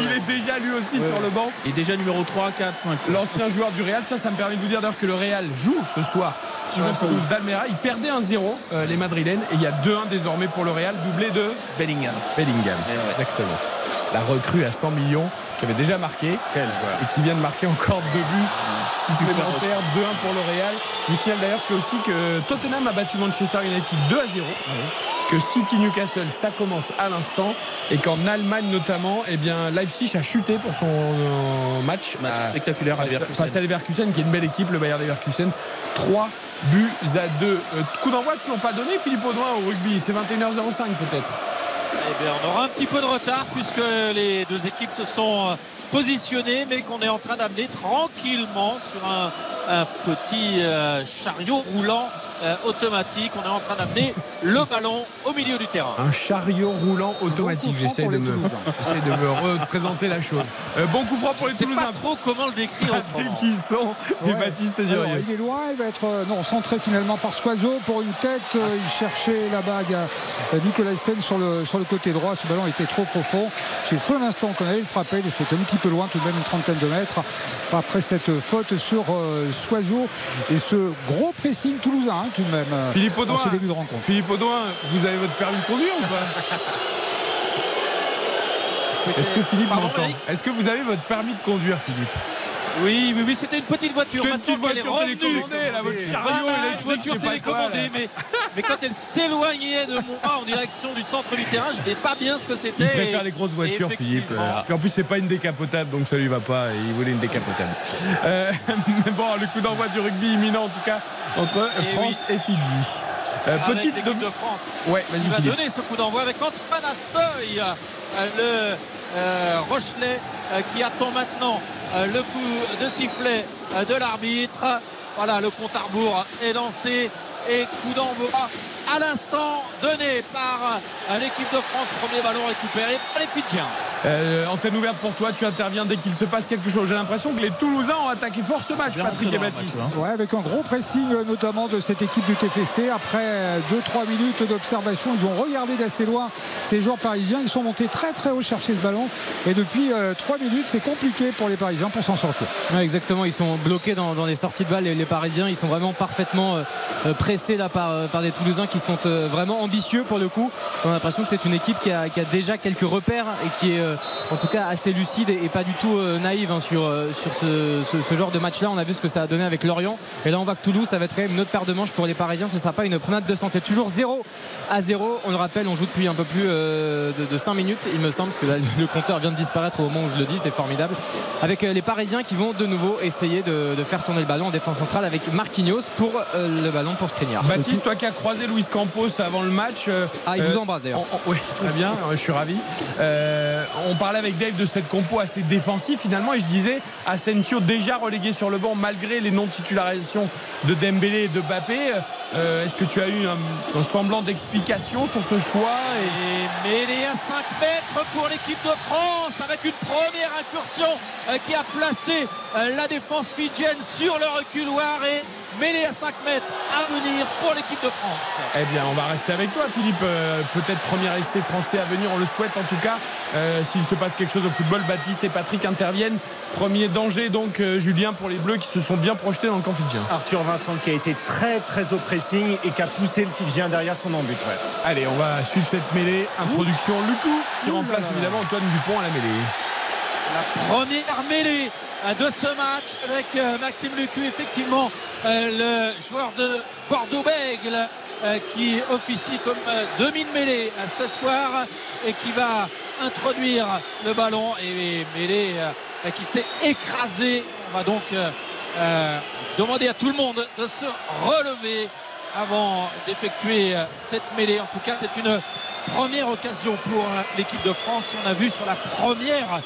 il est déjà lui aussi sur le banc. Il est déjà numéro 3, 4, 5. L'ancien joueur du Real, ça, ça me permet de vous dire d'ailleurs que le Real joue ce soir sur d'Almera. Il perdait 1-0, euh, les Madrilènes, et il y a 2-1 désormais pour le Real, doublé de Bellingham. Bellingham, eh exactement. La recrue à 100 millions, qui avait déjà marqué, Quel joueur. et qui vient de marquer encore deux buts supplémentaires, 2-1 pour le Real. Je vous signale d'ailleurs que aussi que Tottenham a battu Manchester United 2 0 que City Newcastle, ça commence à l'instant et qu'en Allemagne notamment, eh bien, Leipzig a chuté pour son euh, match. Match à- spectaculaire à. Face à Leverkusen, qui est une belle équipe, le Bayern Leverkusen. 3 buts à 2. Euh, coup d'envoi toujours pas donné, Philippe Audouin au rugby. C'est 21h05 peut-être. Eh on aura un petit peu de retard puisque les deux équipes se sont euh, positionnées, mais qu'on est en train d'amener tranquillement sur un, un petit euh, chariot roulant euh, automatique. On est en train d'amener le ballon au milieu du terrain. Un chariot roulant automatique. J'essaie pour de, me, de me représenter la chose. Euh, bon coup franc pour les Je sais Toulousains. pas trop comment le décrire. Patrick. Hisson et Ouais. Baptiste Alors, Durieux. il est loin, il va être euh, non, centré finalement par Soiseau pour une tête. Euh, il cherchait la bague à Nicolas Sen sur le, sur le côté droit. Ce ballon était trop profond. J'ai cru un instant qu'on allait le frapper, mais c'était un petit peu loin, tout de même une trentaine de mètres. Après cette faute sur euh, Soiseau et ce gros pressing toulousain, hein, tout de même, euh, Philippe Audouin, ce début de rencontre. Philippe Audouin, vous avez votre permis de conduire ou pas? Est-ce que Philippe m'entend? Est-ce que vous avez votre permis de conduire, Philippe? Oui, oui, oui, c'était une petite voiture. Une petite est voiture revenue, télécommandée, là, votre chariot Voilà, une voiture télécommandée, mais, mais quand elle s'éloignait de moi en direction du centre du terrain, je ne pas bien ce que c'était. Il préfère les grosses voitures, Philippe. effectivement. Euh, en plus, c'est pas une décapotable, donc ça lui va pas. Et il voulait une décapotable. Euh, mais bon, le coup d'envoi du rugby imminent, en tout cas, entre Et France et Fidji. Euh, petite de- de France. Ouais, Il vas-y, va Philippe. donner ce coup d'envoi avec Antoine Astoy, euh, le euh, Rochelet, euh, qui attend maintenant le coup de sifflet euh, de l'arbitre. Voilà, le compte à rebours est lancé et coup d'envoi à l'instant donné par euh, l'équipe de France. Premier ballon récupéré par les Fidjiens. Euh, antenne ouverte pour toi, tu interviens dès qu'il se passe quelque chose. J'ai l'impression que les Toulousains ont attaqué fort ce match, Patrick et Baptiste. match, hein. Ouais, avec un gros pressing euh, notamment de cette équipe du TFC. Après 2-3 minutes d'observation, ils ont regardé d'assez loin ces joueurs parisiens. Ils sont montés très très haut chercher ce ballon. Et depuis 3 minutes, c'est compliqué pour les Parisiens pour s'en sortir. Ouais, exactement, ils sont bloqués dans, dans les sorties de balles. Les, les Parisiens, ils sont vraiment parfaitement euh, euh, pressés là par, euh, par des Toulousains qui sont euh, vraiment ambitieux pour le coup. On a l'impression que c'est une équipe qui a, déjà quelques repères et qui est euh, en tout cas assez lucide et, pas du tout euh, naïve hein, sur, ce, genre de match-là. On a vu ce que ça a donné avec Lorient. Et là, on voit que Toulouse, ça va être une autre paire de manches pour les Parisiens. Ce ne sera pas une promenade de santé. Toujours 0 à 0. On le rappelle, on joue depuis un peu plus de, 5 minutes, il me semble, parce que là, le compteur vient de disparaître au moment où je le dis. C'est formidable. Avec les Parisiens qui vont de nouveau essayer de, faire tourner le ballon en défense centrale avec Marquinhos pour le ballon pour Skriniar. Baptiste, toi qui as croisé Luis Campos avant le match. euh, Ah, il vous euh, embrasse d'ailleurs. oui, très bien, euh, je suis ravi. Euh, on parlait avec Dave de cette compo assez défensive finalement et je disais Asensio déjà relégué sur le banc malgré les non-titularisations de Dembélé et de Bappé. Euh, Est-ce que tu as eu un, un semblant d'explication sur ce choix et... Mêlée à 5 mètres pour l'équipe de France avec une première incursion qui a placé la défense fidjienne sur le reculoir et mêlée à 5 mètres à venir pour l'équipe de France. Eh bien, on va rester avec toi, Philippe. Euh, Peut-être premier essai français à venir, on le souhaite en tout cas. Euh, S'il se passe quelque chose au football, Baptiste et Patrick interviennent. Premier danger, donc, euh, Julien, pour les Bleus qui se sont bien projetés dans le camp fidjien. Arthur Vincent qui a été très très au pressing et qui a poussé le Fidjien derrière son embut. ouais. Allez, on va suivre cette mêlée. Introduction Lucou qui remplace évidemment Antoine Dupont à la mêlée. La première mêlée de ce match avec euh, Maxime Lucu, effectivement, euh, le joueur de Bordeaux-Bègle euh, qui officie comme euh, demi-mêlée euh, ce soir et qui va introduire le ballon et mêlée euh, qui s'est écrasée. On va donc euh, euh, demander à tout le monde de se relever avant d'effectuer euh, cette mêlée. En tout cas, c'est une première occasion pour euh, l'équipe de France. On a vu sur la première euh,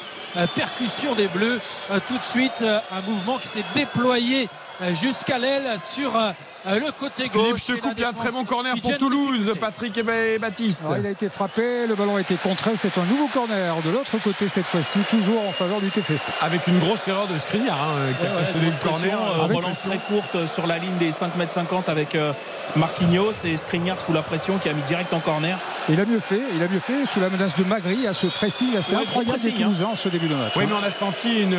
percussion des Bleus euh, tout de suite euh, un mouvement qui s'est déployé euh, jusqu'à l'aile sur euh, le côté Philippe, gauche. je te coupe, il y a un très bon corner pour Toulouse. Patrick et Ba- Baptiste. Alors, il a été frappé, le ballon a été contré. C'est un nouveau corner de l'autre côté cette fois-ci, toujours en faveur du TFC. Avec une grosse erreur de Skriniar hein, qui a Ouais, le corner. euh, Avec relance très courte euh, sur la ligne des 5 m 50 avec euh, Marquinhos et Skriniar sous la pression qui a mis direct en corner. Il a mieux fait, il a mieux fait sous la menace de Magri à ce pressing assez Ouais, incroyable des Toulousains en ce début de match. Oui, mais on a senti une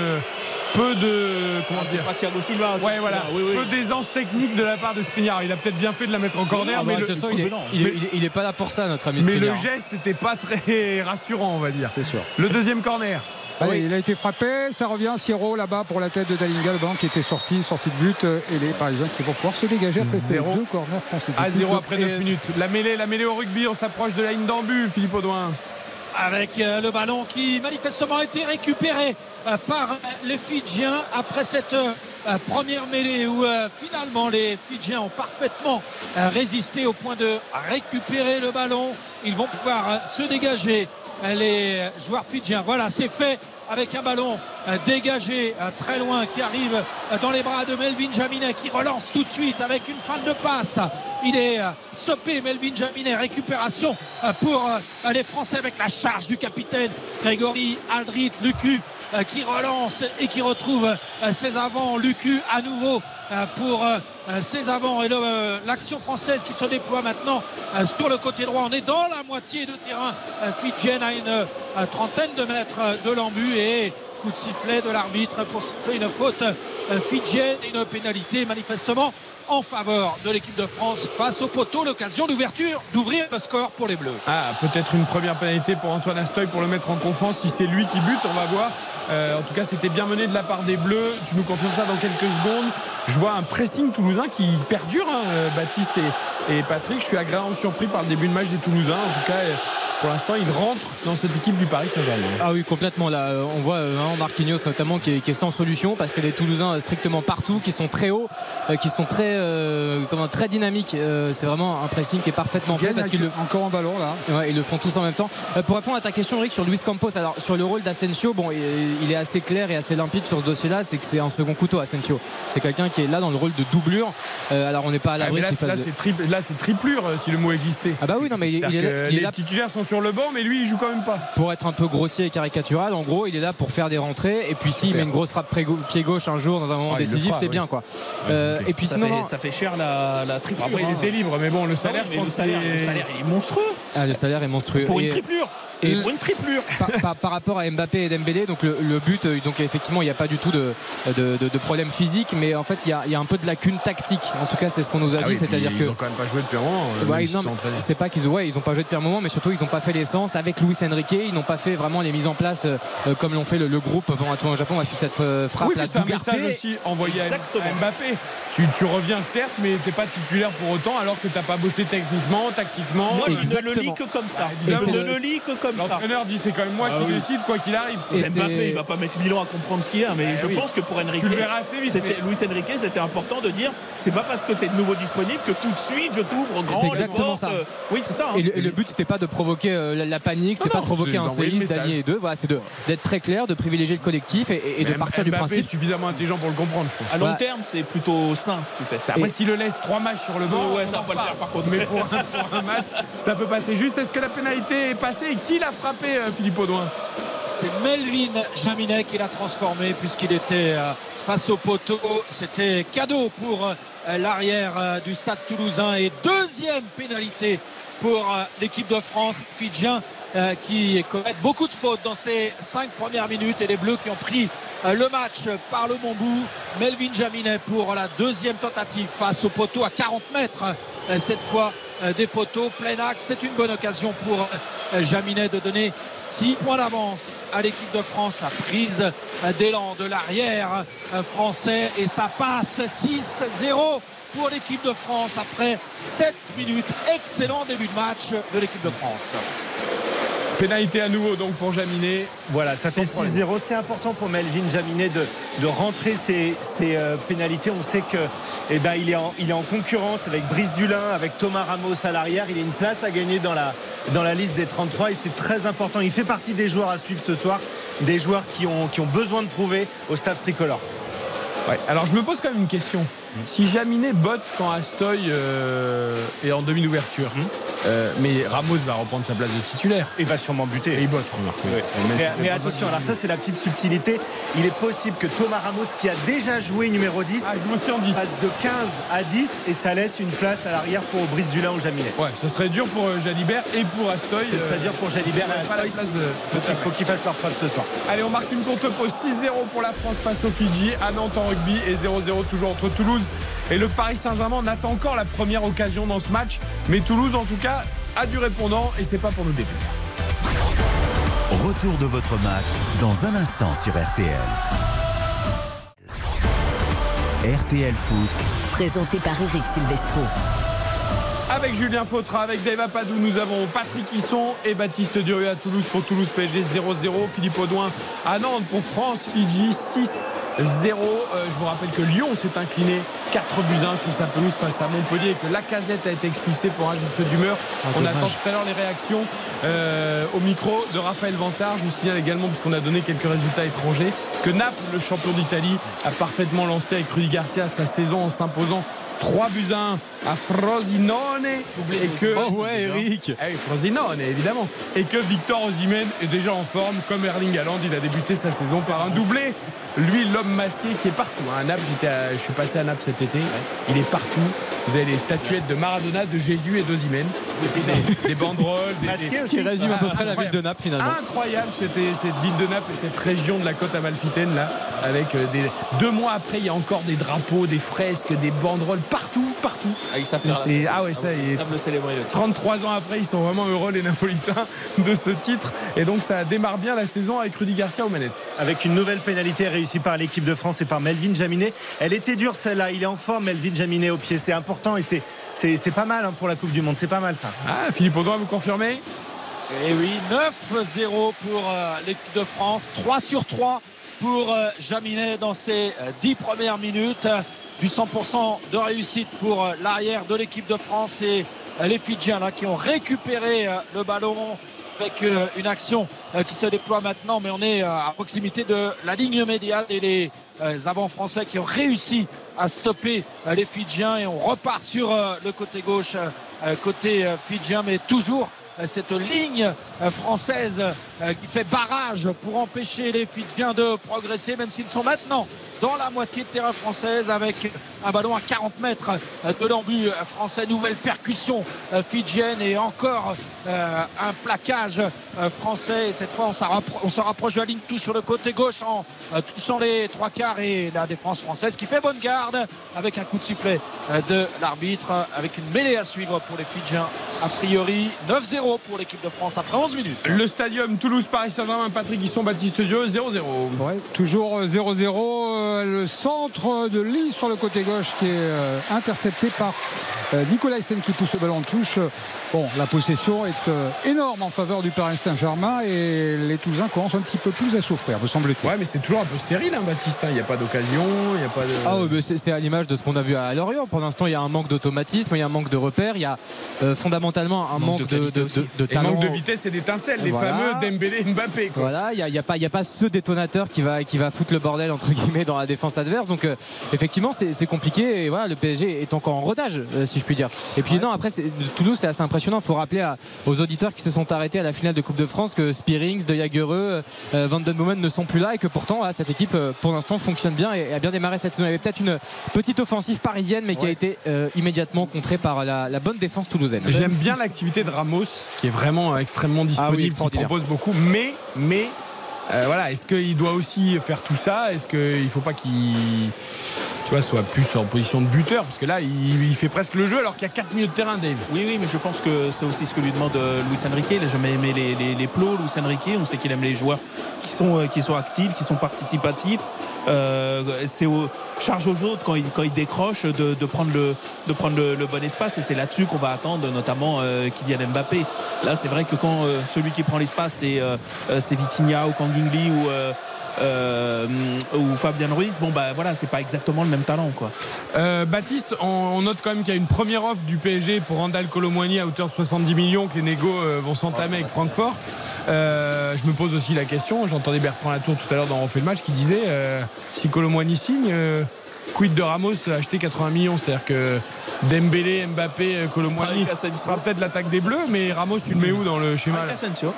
peu de comment C'est dire pas Thiago Silva. Ouais, voilà. Oui, oui. Peu d'aisance technique de la part de Skriniar. Il a peut-être bien fait de la mettre en corner, Ah, mais, bah, le, façon, il, est, il est- il est- il est pas là pour ça, notre ami mais le geste n'était pas très rassurant, on va dire. C'est sûr. Le deuxième corner. Allez, Il a été frappé, ça revient Sierro là-bas pour la tête de Dalinga, le banc qui était sorti, sorti de but, euh, et les Parisiens qui vont pouvoir se dégager après ces Zéro. deux corners consécutifs. À 0 après 9 Et- minutes. La mêlée, la mêlée au rugby, on s'approche de la ligne d'embut, Philippe Audouin. avec euh, le ballon qui manifestement a été récupéré euh, par euh, les Fidjiens après cette première mêlée où finalement les Fidjiens ont parfaitement résisté au point de récupérer le ballon. Ils vont pouvoir se dégager les joueurs fidjiens. Voilà, c'est fait avec un ballon euh, dégagé euh, très loin qui arrive euh, dans les bras de Melvin Jaminet qui relance tout de suite avec une fin de passe. Il est stoppé, Melvin Jaminet. Récupération pour les Français avec la charge du capitaine Grégory Aldrit. Lucu qui relance et qui retrouve ses avants. Lucu à nouveau pour euh, euh, ses avants et euh, l'action française qui se déploie maintenant euh, sur le côté droit. On est dans la moitié de terrain euh, fidjienne à une euh, trentaine de mètres euh, de l'embu et coup de sifflet de l'arbitre pour une faute euh, fidjienne et une pénalité manifestement en faveur de l'équipe de France face au poteau. L'occasion d'ouverture d'ouvrir le score pour les Bleus. Ah, peut-être une première pénalité pour Antoine Astoy pour le mettre en confiance. Si c'est lui qui bute, on va voir. Euh, en tout cas, c'était bien mené de la part des Bleus. Tu nous confirmes ça dans quelques secondes. Je vois un pressing toulousain qui perdure, hein, euh, Baptiste et, et Patrick. Je suis agréablement surpris par le début de match des Toulousains. En tout cas, euh, pour l'instant, ils rentrent dans cette équipe du Paris Saint-Germain. Ah oui, complètement. Là, on voit hein, Marquinhos notamment qui est, qui est sans solution parce que les Toulousains strictement partout, qui sont très hauts, qui sont très, euh, comment, très dynamiques. C'est vraiment un pressing qui est parfaitement fait parce qu'ils le, encore un ballon là. Ouais, ils le font tous en même temps. Pour répondre à ta question, Eric, sur Luis Campos, alors sur le rôle d'Asensio, bon, il, est assez clair et assez limpide sur ce dossier-là, c'est que c'est un second couteau, Asensio. C'est quelqu'un qui est là dans le rôle de doublure. Euh, alors on n'est pas à Ah, l'abri mais là, là, de- c'est tri- là, c'est triplure euh, si le mot existait. Ah bah oui, non, mais il, est, là- il est les là titulaires sont sur le banc, mais lui, il joue quand même pas. pour être un peu grossier et caricatural. En gros, il est là pour faire des rentrées. Et puis s'il met une grosse frappe pied gauche un jour dans un moment Ah, décisif, c'est oui. bien quoi. Euh, Et puis Ça, sinon, fait, ça fait cher la, la triplure. Après, il hein. était libre, mais bon, le salaire, Ah je pense le salaire, est- le salaire, il est monstrueux. ah, le salaire est monstrueux. Pour une triplure. Et- Et pour une triplure. par, par- par rapport à Mbappé et Dembélé, donc le, le but, euh, donc effectivement, il n'y a pas du tout de, de, de- de problème physique, mais en fait, il y a, il y a un peu de lacune tactique. En tout cas, c'est ce qu'on nous a Ah dit, oui, c'est-à-dire que. Ils ont quand même pas joué depuis un moment. euh, Ouais, c'est pas qu'ils ont, ouais, ils ont pas joué depuis un moment, mais surtout ils n'ont pas fait l'essence avec Luis Enrique. Ils n'ont pas fait vraiment les mises en place euh, comme l'ont fait le, le groupe pendant un tour au Japon. On a su cette euh, frappe Oui, là, mais c'est un d'Ugarte. message aussi envoyé à- à Exactement. Mbappé. Tu, tu reviens certes, mais t'es pas titulaire pour autant, alors que t'as pas bossé techniquement, tactiquement. Moi, je ne le Exactement. lis que comme ça. Ah, Je évidemment. ne le lis que comme ça. L'entraîneur dit c'est quand même moi Ah qui oui. décide quoi qu'il arrive. Et Mbappé, il va pas mettre Milan à comprendre ce qu'il y a, mais Eh je oui. pense que pour Enrique, Tu le verras assez vite, c'était Luis Enrique, c'était important de dire, c'est pas parce que tu es de nouveau disponible que tout de suite je t'ouvre grand C'est les exactement portes. ça. Euh, Oui, c'est ça. hein. Et le, et le but, c'était pas de provoquer euh, la, la panique, c'était pas de provoquer un séisme d'allier et deux. Voilà, c'est d'être très clair, de privilégier le collectif et, et de partir du principe. est suffisamment intelligent pour le comprendre, je pense. À long terme, c'est plutôt sain ce qu'il fait. Après, Et- s'il le laisse trois matchs sur le banc, Ouais, ça va pas le faire, par contre. Mais pour un, pour un match, ça peut passer. Juste, est-ce que la pénalité est passée? Et qui l'a frappé, euh, Philippe Audouin C'est Melvin Jaminet qui l'a transformé puisqu'il était euh, face au poteau. C'était cadeau pour euh, l'arrière du stade toulousain. Et deuxième pénalité pour l'équipe de France fidjien qui commettent beaucoup de fautes dans ces cinq premières minutes et les Bleus qui ont pris le match par le bon bout. Melvin Jaminet pour la deuxième tentative face au poteau à 40 mètres cette fois des poteaux plein axe. C'est une bonne occasion pour euh, Jaminet de donner 6 points d'avance à l'équipe de France. La prise euh, d'élan de l'arrière euh, français et ça passe 6-0 pour l'équipe de France après 7 minutes. Excellent début de match de l'équipe de France. Pénalité à nouveau donc pour Jaminet. Voilà, ça fait Sans problème. 6-0. C'est important pour Melvin Jaminet de, de rentrer ses, ses, euh, pénalités. On sait que eh ben, il, est en, il est en concurrence avec Brice Dulin, avec Thomas Ramos à l'arrière. Il a une place à gagner dans la, dans la liste des 33 et c'est très important. Il fait partie des joueurs à suivre ce soir, des joueurs qui ont, qui ont besoin de prouver au staff tricolore. Ouais. Alors je me pose quand même une question. Si Jaminet botte quand Astoy euh, est en demi d'ouverture, euh, mais Ramos va reprendre sa place de titulaire. Il va sûrement buter. Et il botte, remarque. Oui. Mais, mais attention, alors ça c'est la petite subtilité. Il est possible que Thomas Ramos, qui a déjà joué numéro 10, Ah, je me suis en 10. passe de 15 à 10 et ça laisse une place à l'arrière pour Brice Dulin ou Jaminet. Ouais, ça serait dur pour euh, Jalibert et pour Astoy. Ce serait dur pour Jalibert et Astoy. place de- Faut qu'il- faut qu'ils fassent leur preuve ce soir. Allez, on marque une courte pause 6-0 pour la France face aux Fidji à Nantes en rugby et 0-0 toujours entre Toulouse et le Paris Saint-Germain. On attend encore la première occasion dans ce match, mais Toulouse en tout cas a du répondant et c'est pas pour nous déplaire. Retour de votre match dans un instant sur RTL. RTL Foot, Présenté par Eric Silvestro. Avec Julien Fautra, avec Dave Apadou, nous avons Patrick Hisson et Baptiste Durieux à Toulouse pour Toulouse PSG 0-0. Philippe Audouin à Nantes pour France Fidji 6-0. Euh, je vous rappelle que Lyon s'est incliné 4 buts 1 sur sa pelouse face à Montpellier et que Lacazette a été expulsé pour un geste d'humeur. On dommage. attend tout à l'heure les réactions euh, au micro de Raphaël Vantard. Je vous signale également, puisqu'on a donné quelques résultats étrangers, que Naples, le champion d'Italie, a parfaitement lancé avec Rudy Garcia sa saison en s'imposant 3 buts à 1 à Frosinone. Et que Oh ouais, Eric oui, Frosinone évidemment. Et que Victor Osimhen est déjà en forme comme Erling Haaland. Il a débuté sa saison par un doublé. Lui l'homme masqué qui est partout hein. à Naples à- je suis passé à Naples cet été. Il est partout. Vous avez les statuettes de Maradona de Jésus et d'Osimhen. Des, des banderoles des, Masqué des-. Qui résume à peu Ah, près la ville de incroyable. Naples finalement. Incroyable, c'était cette ville de Naples et cette région de la côte amalfitaine là, avec euh, des deux mois après, il y a encore des drapeaux, des fresques, des banderoles partout, partout. Ah, ils savent faire la ah ouais, ça, Ils savent le célébrer le titre. 33 ans après, ils sont vraiment heureux les Napolitains de ce titre et donc ça démarre bien la saison avec Rudy Garcia aux manettes. Avec une nouvelle pénalité réussie par l'équipe de France et par Melvin Jaminet. Elle était dure celle-là. Il est en forme, Melvin Jaminet au pied. C'est important et c'est. C'est c'est pas mal hein, pour la Coupe du Monde, c'est pas mal ça. Ah, Philippe Audouin, vous confirmez? Et oui, 9-0 pour euh, l'équipe de France, 3 sur 3 pour euh, Jaminet dans ses euh, 10 premières minutes. Du 100% de réussite pour euh, l'arrière de l'équipe de France et euh, les Fidjiens qui ont récupéré euh, le ballon avec une action qui se déploie maintenant, mais on est à proximité de la ligne médiane et les avants français qui ont réussi à stopper les Fidjiens et on repart sur le côté gauche, côté Fidjien, mais toujours cette ligne française qui fait barrage pour empêcher les Fidjiens de progresser, même s'ils sont maintenant dans la moitié de terrain française avec un ballon à 40 mètres euh, de l'embut euh, français. Nouvelle percussion euh, fidjienne et encore euh, un plaquage euh, français. Et cette fois, on, s'en rapproche de la ligne touche sur le côté gauche en euh, touchant les trois quarts et la défense française qui fait bonne garde avec un coup de sifflet euh, de l'arbitre avec une mêlée à suivre pour les Fidjiens. A priori, 9-0 pour l'équipe de France après 11 minutes. Le stadium Toulouse-Paris Saint-Germain, Patrick Hisson, Baptiste Dieu, 0-0. Ouais, toujours euh, 0-0. euh, Le centre de Lille sur le côté gauche qui est euh, intercepté par euh, Nicolas Hyssen qui pousse le ballon en touche. Bon, la possession est euh, énorme en faveur du Paris Saint-Germain et les Toulousains commencent un petit peu plus à souffrir, me semble-t-il. Ouais, mais c'est toujours un peu stérile, hein, Baptiste. hein. Il n'y a pas d'occasion, il n'y a pas de. Ah mais c'est à l'image de ce qu'on a vu à Lorient. Pour l'instant, il y a un manque d'automatisme, il y a un manque de repères, il y a euh, fondamentalement un manque, Manque de de, de- de- de Et talent. manque de vitesse et d'étincelles, les Voilà. fameux Dembélé Mbappé. Quoi. Voilà, il n'y a, y a pas, y a pas ce détonateur qui va, qui va foutre le bordel entre guillemets dans la défense adverse. Donc euh, effectivement, c'est compliqué. Et voilà, le PSG est encore en rodage, euh, si je puis dire. Et puis non, après, Toulouse, c'est assez impressionnant. Il faut rappeler à- aux auditeurs qui se sont arrêtés à la finale de Coupe de France que Spearings, De Jagereux, euh, Van Den Boomen ne sont plus là et que pourtant, voilà, cette équipe, euh, pour l'instant, fonctionne bien et, et a bien démarré cette saison. Il y avait peut-être une petite offensive parisienne, mais qui a été immédiatement contrée par la, la bonne défense toulousaine. J'aime bien l'activité de Ramos, qui est vraiment extrêmement disponible, qui extraordinaire. propose beaucoup. Mais, mais, euh, voilà, est-ce qu'il doit aussi faire tout ça? Est-ce qu'il ne faut pas qu'il soit plus en position de buteur? Parce que là, il, fait presque le jeu alors qu'il y a 4 minutes de terrain, Dave. Oui, oui, mais je pense que c'est aussi ce que lui demande euh, Luis Enrique. Il n'a jamais aimé les, plots, Luis Enrique. On sait qu'il aime les joueurs qui sont, euh, qui sont actifs, qui sont participatifs. Euh, c'est au, charge aux autres quand il, quand il décroche de, prendre, le, bon espace. Et c'est là-dessus qu'on va attendre notamment euh, Kylian Mbappé. Là, c'est vrai que quand euh, celui qui prend l'espace, c'est c'est Vitinha ou Kangingli ou. Euh, ou Fabien Ruiz, bon bah voilà, c'est pas exactement le même talent quoi. Euh, Baptiste, on, on note quand même qu'il y a une première offre du PSG pour Randall Colomwani à hauteur de 70 millions, que les négos euh, vont s'entamer avec Francfort. Euh, je me pose aussi la question, j'entendais Bertrand Latour tout à l'heure dans On fait le match qui disait euh, si Colomwani signe, euh, quid de Ramos acheté 80 millions? C'est-à-dire que Dembélé, Mbappé, Colomboigny sera peut-être l'attaque des Bleus, mais Ramos, tu le mets où dans le schéma Avec là Asensio.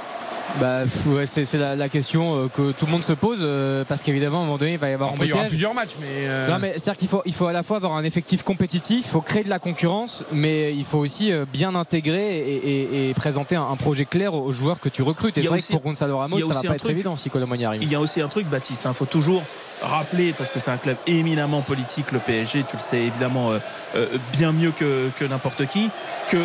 Bah, ouais, c'est la, la question euh, que tout le monde se pose euh, parce qu'évidemment à un moment donné il va y avoir Après, il y aura embouteillage. plusieurs matchs, mais. euh, Non mais c'est-à-dire qu'il faut, il faut à la fois avoir un effectif compétitif, il faut créer de la concurrence, mais il faut aussi euh, bien intégrer et, et- et présenter un, un projet clair aux, joueurs que tu recrutes. Et c'est a vrai aussi- que pour Gonzalo Ramos, il y a ça va aussi pas un être truc. évident si Colomani arrive. Il y a aussi un truc, Baptiste, il faut toujours rappeler, parce que c'est un club éminemment politique, le PSG, tu le sais évidemment euh, euh, bien mieux que, que n'importe qui, que euh,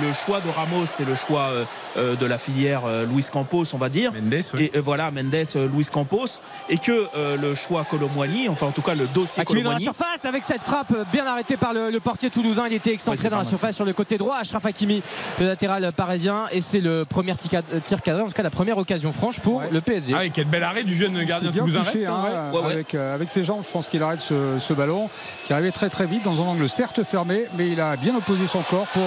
le, le choix de Ramos, c'est le choix de la filière euh, Luis Campos, on va dire. Mendes, oui. Et euh, voilà, Mendes, euh, Luis Campos, et que euh, le choix Colomboigny, enfin en tout cas le dossier Ah, qui est dans la Colomboigny, surface avec cette frappe bien arrêtée par le, le portier toulousain. Il était excentré Ouais, dans la surface sur le côté droit. Ashraf Hakimi, le latéral parisien. Et c'est le premier tir cad- tir cadré, en tout cas la première occasion franche pour Ouais. le PSG. Ah oui, quel bel arrêt du jeune gardien toulousain touché, reste. hein, hein, ouais. Euh, Ouais, ouais. Avec, euh, avec ses jambes, je pense qu'il arrête ce, ce ballon qui arrivait très très vite dans un angle certes fermé, mais il a bien opposé son corps pour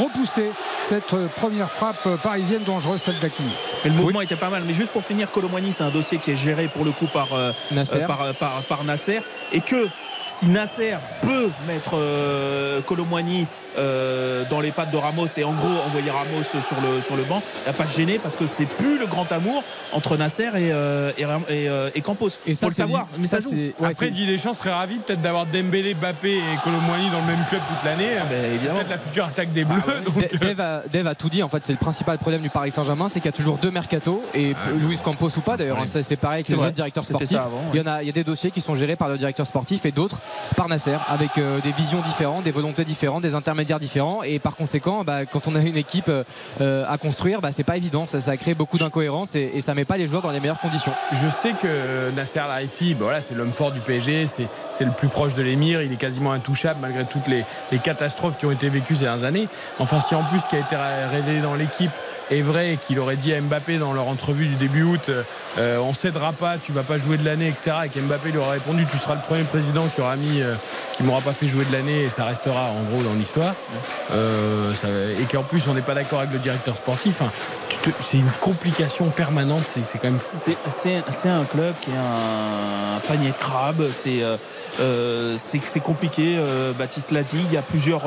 repousser cette euh, première frappe euh, parisienne dangereuse, celle d'Akimi. mais le mouvement était pas mal. Mais juste pour finir, Colomboigny, c'est un dossier qui est géré pour le coup par, euh, Nasser. par, par- par Nasser, et que si Nasser peut mettre euh, Colomboigny euh, dans les pattes de Ramos et en gros envoyer Ramos sur le, sur le banc, il n'y a pas de gêner parce que c'est plus le grand amour entre Nasser et, euh, et, euh, et Campos. Et faut le savoir, mais ça, joue. c'est- ouais, Après, c'est- Didier Deschamps serait ravi peut-être d'avoir Dembélé, Bappé et Colomboigny dans le même club toute l'année. ben, évidemment. Peut-être la future attaque des Bleus. donc, Da- Dave a, Dave a tout dit en fait c'est le principal problème du Paris Saint-Germain c'est qu'il y a toujours deux mercato et Luis Campos ou pas d'ailleurs hein, c'est pareil avec les autres directeurs sportifs ça avant, il y en a il y a des dossiers qui sont gérés par le directeur sportif et d'autres par Nasser avec euh, des visions différentes des volontés différentes des intermédiaires différents. Et par conséquent bah, quand on a une équipe euh, euh, à construire bah, c'est pas évident. Ça, crée beaucoup d'incohérences et, ça met pas les joueurs dans les meilleures conditions. Je sais que Nasser Laifi, bah c'est l'homme fort du PSG, c'est le plus proche de l'émir, il est quasiment intouchable malgré toutes les, les catastrophes qui ont été vécues ces dernières années. Enfin, si en plus ce qui a été révélé dans l'équipe est vrai qu'il aurait dit à Mbappé dans leur entrevue du début août euh, on cédera pas, tu vas pas jouer de l'année, etc. Et qu'Mbappé lui aurait répondu tu seras le premier président qui aura mis euh, qui m'aura pas fait jouer de l'année et ça restera en gros dans l'histoire. Euh, et qu'en plus on n'est pas d'accord avec le directeur sportif. Te- c'est une complication permanente, c'est quand même C'est- un club qui est un panier de crabes. C'est euh, c'est compliqué. euh, Baptiste l'a dit. Il y a plusieurs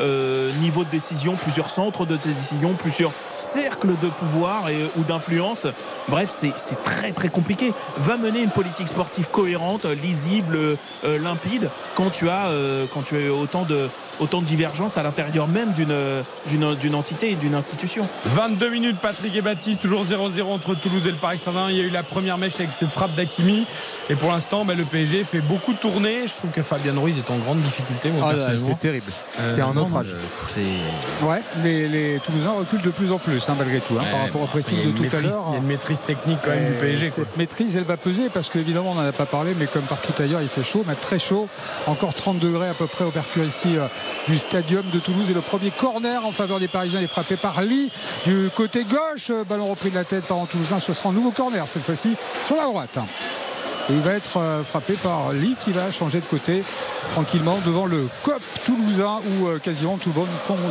euh, niveaux de décision, plusieurs centres de décision, plusieurs cercles de pouvoir ou d'influence. Bref, c'est très très compliqué. Va mener une politique sportive cohérente, lisible, limpide quand tu as quand tu as autant de autant de divergences à l'intérieur même d'une entité et d'une institution. 22 minutes, Patrick et Baptiste, toujours 0-0 entre Toulouse et le Paris Saint-Germain. Il y a eu la première mèche avec cette frappe d'Akimi. Et pour l'instant, bah, le PSG fait beaucoup tourner. Je trouve que Fabien Ruiz est en grande difficulté, Ah c'est terrible Euh, c'est un naufrage euh, Ouais, les, les Toulousains reculent de plus en plus, hein, malgré tout, hein, par rapport au pressing de tout à l'heure. Il y a une maîtrise technique quand même du PSG. quoi. Cette maîtrise, elle va peser parce qu'évidemment, on n'en a pas parlé, mais comme partout ailleurs, il fait chaud, mais très chaud. Encore 30 degrés à peu près au mercure ici euh, du stadium de Toulouse. Et le premier corner en faveur des Parisiens est frappé par Lee du côté gauche. Ballon repris de la tête par un Toulousain. Ce sera un nouveau corner cette fois-ci sur la droite. Et il va être euh, frappé par Lee qui va changer de côté tranquillement devant le COP toulousain où euh, quasiment tout le monde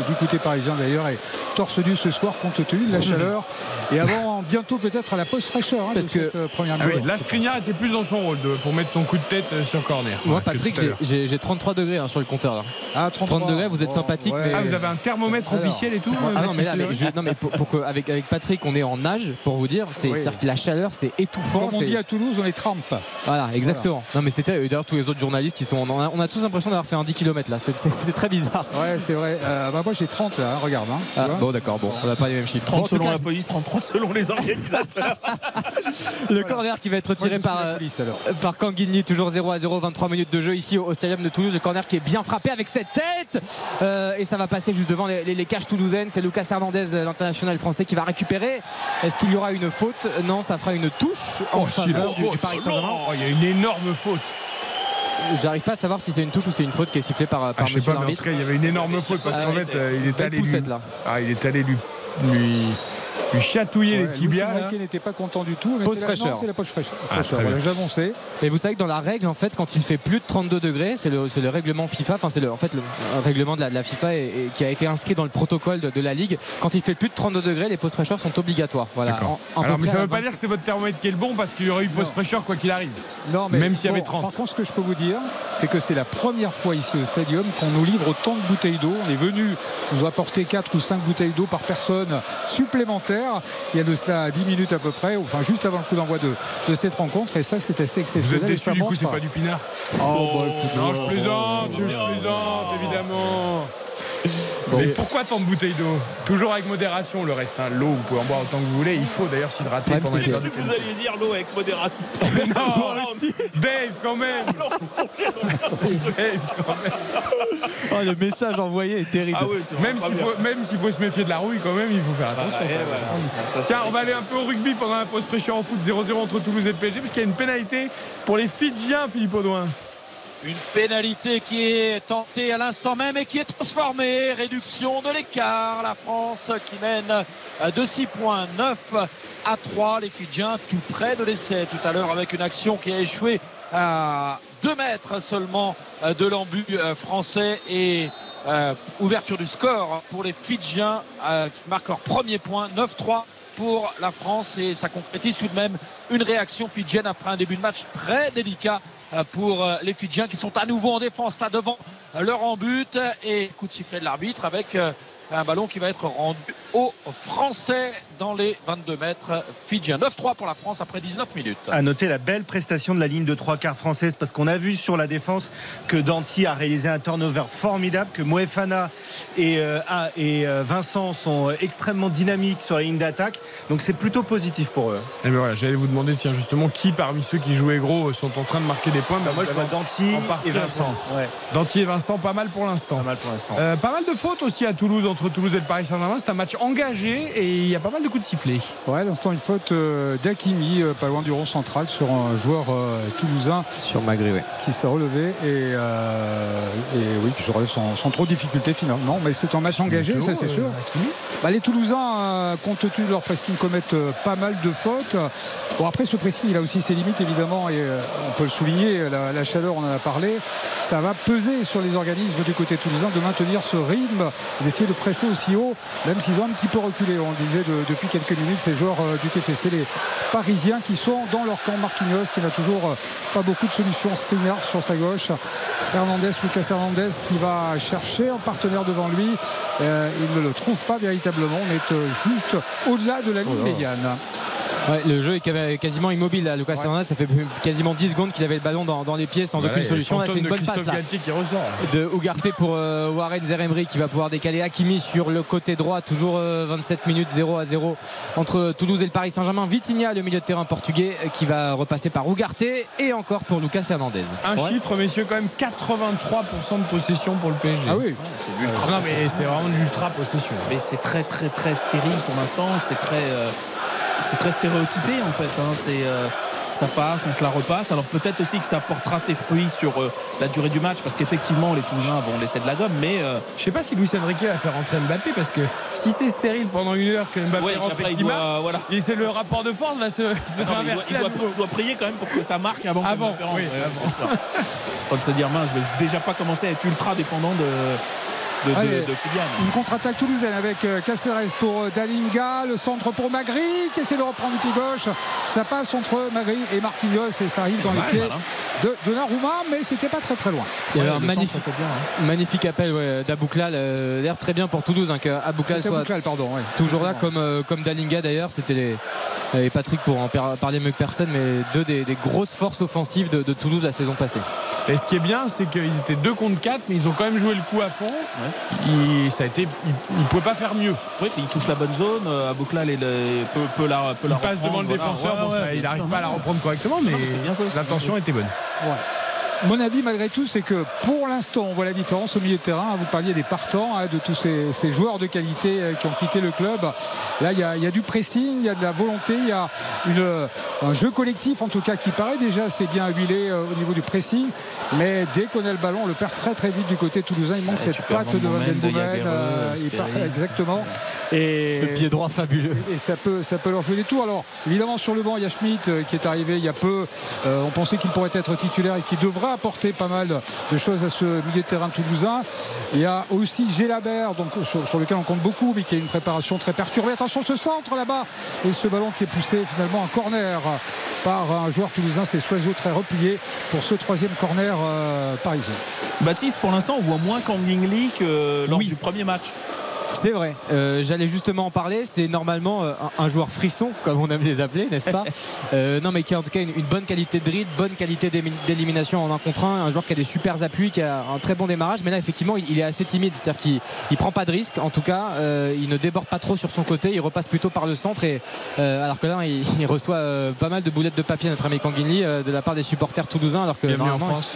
du côté parisien d'ailleurs est torse nu ce soir compte tenu de la chaleur et avant bientôt peut-être à la pause fraîcheur hein, Parce que- cette, euh, première Ah oui, mi-temps. là, Skriniar était plus dans son rôle de- pour mettre son coup de tête sur corner. moi Ouais, Patrick j'ai- l'heure. j'ai j'ai 33 degrés hein, sur le compteur là. Ah, 33. 30 degrés, vous êtes sympathique, mais- Ah, vous avez un thermomètre Alors. officiel et tout Ah non mais là mais, Baptiste je- non, mais pour, pour que- avec, avec Patrick on est en nage pour vous dire c'est Oui. c'est-à-dire que la chaleur c'est étouffant Comme on c'est- dit à Toulouse, on est trempe. Voilà exactement non mais c'était d'ailleurs tous les autres journalistes ils sont on a, on a tous l'impression d'avoir fait un 10 km là c'est- très bizarre Ouais, c'est vrai. Euh, bah, moi j'ai 30 là, hein, regarde. hein, Ah, bon d'accord bon on n'a pas les mêmes chiffres 30 Bon, en tout selon cas, la police, 33 selon les organisateurs. le corner qui va être Moi, tiré par la euh, police, alors. par Kanguigny, toujours 0 à 0, 23 minutes de jeu ici au, stadium de Toulouse. Le corner qui est bien frappé avec cette tête Euh, et ça va passer juste devant les, les- les cages toulousaines. C'est Lucas Hernandez, l'international français, qui va récupérer. Est-ce qu'il y aura une faute? Non, ça fera une touche en Oh, faveur du, du. Paris Saint-Germain. Oh, Il y a une énorme faute. J'arrive pas à savoir si c'est une touche ou c'est une faute qui est sifflée par, Ah, par je sais monsieur pas, mais en tout l'arbitre. cas, il y avait une énorme faute parce Ah, qu'en fait, euh, il est allé lui. Ah, il est allé lui. lui- lui chatouiller Ouais, les tibias. Enrique n'était pas content du tout. Pause fraîcheur. C'est la pause fraîcheur. Ah, voilà. Et vous savez que dans la règle, en fait, quand il fait plus de 32 degrés, c'est le, c'est le règlement FIFA, enfin c'est le, en fait le un règlement de la, de la FIFA et, et qui a été inscrit dans le protocole de, de la Ligue. Quand il fait plus de 32 degrés, les pauses fraîcheurs sont obligatoires. Voilà. D'accord. En- en Alors, mais ça près veut pas 26 dire que c'est votre thermomètre qui est le bon parce qu'il y aurait eu pause fraîcheur quoi qu'il arrive. Non, mais Même s'il y avait bon, 30. Par contre, ce que je peux vous dire, c'est que c'est la première fois ici au stadium qu'on nous livre autant de bouteilles d'eau. On est venu nous apporter 4 ou 5 bouteilles d'eau par personne supplémentaires. Il y a de cela 10 minutes à peu près, enfin juste avant le coup d'envoi de, de cette rencontre. Et ça, c'est assez Vous exceptionnel. êtes et déçu du coup, c'est pas du pinard Oh, bah, écoute, Non, oh, je oh, plaisante, oh, je oh, plaisante, évidemment. Bon. Mais pourquoi tant de bouteilles d'eau Toujours avec modération le reste. hein. L'eau, vous pouvez en boire autant que vous voulez. Il faut d'ailleurs s'hydrater Ouais, pendant les que- heures de Vous alliez dire l'eau avec modération. Non, Dave quand même. Dave quand même. Oh, le message envoyé est terrible. Ah Même s'il faut, même s'il faut se méfier de la rouille quand même, il faut faire attention. Ça, Tiens, on va aller un peu au rugby pendant la pause fraîcheur en foot 0-0 entre Toulouse et le PSG parce qu'il y a une pénalité pour les Fidjiens, Philippe Audouin. Une pénalité qui est tentée à l'instant même et qui est transformée. Réduction de l'écart. La France qui mène de 6 points, 9 à 3. Les Fidjiens tout près de l'essai tout à l'heure avec une action qui a échoué à 2 mètres seulement de l'embut euh, français et euh, ouverture du score pour les Fidjiens euh, qui marquent leur premier point, 9-3 pour la France et ça concrétise tout de même une réaction fidjienne après un début de match très délicat euh, pour euh, les Fidjiens qui sont à nouveau en défense là devant leur en but. Et coup de sifflet de l'arbitre avec euh, un ballon qui va être rendu aux Français dans les 22 mètres Fidjiens. 9-3 pour la France après 19 minutes. À noter la belle prestation de la ligne de trois quarts française parce qu'on a vu sur la défense que Danty a réalisé un turnover formidable, que Moefana et, euh, ah, et euh, Vincent sont extrêmement dynamiques sur la ligne d'attaque. Donc c'est plutôt positif pour eux. Et ben voilà, j'allais vous demander, tiens, justement, qui parmi ceux qui jouaient gros sont en train de marquer des points? Bah, moi je vois partie et Vincent. Ouais, Danty et Vincent, pas mal pour l'instant. pas mal pour l'instant. Euh, pas mal de fautes aussi à Toulouse entre Toulouse et le Paris Saint-Germain. C'est un match engagé et il y a pas mal de coups de sifflet. Ouais, l'instant, une faute euh, d'Akimi, euh, pas loin du rond central, sur un joueur euh, toulousain Sur Magri, oui. qui s'est relevé et, euh, et oui, qui se relève sans, sans trop de difficultés finalement. Mais c'est un match engagé, ça c'est sûr. Bah, les Toulousains, euh, compte tenu de leur pressing, commettent euh, pas mal de fautes. Bon, après, ce pressing, il a aussi ses limites, évidemment, et euh, on peut le souligner, la, la chaleur, on en a parlé. Ça va peser sur les organismes du côté toulousain de maintenir ce rythme, d'essayer de presser aussi haut, même s'ils ont un petit peu reculé. On le disait de- depuis quelques minutes, ces joueurs euh, du TFC, les Parisiens qui sont dans leur camp. Marquinhos, qui n'a toujours euh, pas beaucoup de solutions. Skriniar sur sa gauche. Hernandez, Lucas Hernandez qui va chercher un partenaire devant lui. Euh, il ne le trouve pas véritablement. On est juste au-delà de la ligne médiane. Ouais, le jeu est quasiment immobile là. Lucas Hernandez, ça fait quasiment 10 secondes qu'il avait le ballon dans, dans les pieds sans Voilà, aucune solution. Là, c'est une de bonne passe là. Qui ressort. là. de Ougarté pour euh, Warren Zeremri qui va pouvoir décaler Hakimi sur le côté droit toujours euh, 27 minutes 0 à 0 entre Toulouse et le Paris Saint-Germain Vitinha le milieu de terrain portugais euh, qui va repasser par Ougarté et encore pour Lucas Hernandez Un Ouais. chiffre, messieurs, quand même 83% de possession pour le PSG. Ah oui. C'est Non, mais c'est vraiment de l'ultra possession. Mais c'est très très très stérile pour l'instant. C'est très, euh, c'est très stéréotypé en fait. hein. C'est, euh, ça passe, on se la repasse. Alors peut-être aussi que ça portera ses fruits sur euh, la durée du match parce qu'effectivement les Toulousains vont laisser de la gomme. Mais euh, Je sais pas si Luis Enrique va faire rentrer Mbappé parce que si c'est stérile pendant une heure que Mbappé ouais, rentre après et il doit, voilà. et c'est le rapport de force va se, se Non, il doit, il prier quand même pour que ça marque avant, que Avant, Mbappé rentre. oui, de se dire, mince, je vais déjà pas commencer à être ultra dépendant de, de, de, Allez. de Kylian. Une contre-attaque toulousaine avec euh, Caceres pour euh, Dalinga, le centre pour Magri qui essaie de reprendre du pied gauche. Ça passe entre Magri et Marquinhos et ça arrive dans les pieds malin. de, de Donnarumma, mais c'était pas très très loin. Il y Ouais, un magnifique, centre était bien, hein. magnifique appel ouais, d'Abouklal euh, l'air très bien pour Toulouse hein, qu'Abouklal C'était soit Bouklal, pardon. ouais. toujours là comme, euh, comme Dalinga d'ailleurs c'était les et Patrick pour en par- parler mieux que personne mais deux des, des grosses forces offensives de, de Toulouse la saison passée Et ce qui est bien, c'est qu'ils étaient 2 contre 4, mais ils ont quand même joué le coup à fond. Il, ça a été, ils ne pouvaient pas faire mieux. Oui, il touche la bonne zone. Euh, Abouklal peut, peut la, peut Il la passe reprendre, devant le voilà. défenseur, Ouais, bon, ouais, ça, bien il n'arrive pas à la reprendre correctement, mais, l'intention était bonne. Mon avis, malgré tout, c'est que pour l'instant, on voit la différence au milieu de terrain. Vous parliez des partants, hein, de tous ces, ces joueurs de qualité euh, qui ont quitté le club. Là, il y, a, il y a du pressing, il y a de la volonté, il y a une, un jeu collectif, en tout cas, qui paraît déjà assez bien huilé euh, au niveau du pressing. Mais dès qu'on a le ballon, on le perd très très vite du côté toulousain. Il manque Ouais, cette patte de Van euh, il Sperry. part- exactement. Et Ce pied droit fabuleux. et ça peut, ça peut leur jouer des tours. Alors, évidemment, sur le banc, il y a Schmitt euh, qui est arrivé il y a peu. Euh, on pensait qu'il pourrait être titulaire et qu'il devrait apporter pas mal de choses à ce milieu de terrain toulousain. Il y a aussi Gélabert, donc, sur, sur lequel on compte beaucoup, mais qui a une préparation très perturbée. Attention, ce centre là-bas. Et ce ballon qui est poussé finalement en corner par un joueur toulousain. C'est Soiseau très replié pour ce troisième corner euh, parisien. Baptiste, pour l'instant, on voit moins Kang Lee que lors du premier match. C'est vrai. Euh, J'allais justement en parler. C'est normalement euh, un, un joueur frisson, comme on aime les appeler, n'est-ce pas Euh, Non, mais qui a en tout cas une, une bonne qualité de dribble, bonne qualité d'élimination en un contre un. Un joueur qui a des super appuis, qui a un très bon démarrage. Mais là, effectivement, il, il est assez timide. C'est-à-dire qu'il il prend pas de risque. En tout cas, euh, il ne déborde pas trop sur son côté. Il repasse plutôt par le centre. Et, euh, alors que là, il, il reçoit euh, pas mal de boulettes de papier, notre ami Kanguinli, euh, de la part des supporters toulousains. Alors que Bienvenue en normalement, France.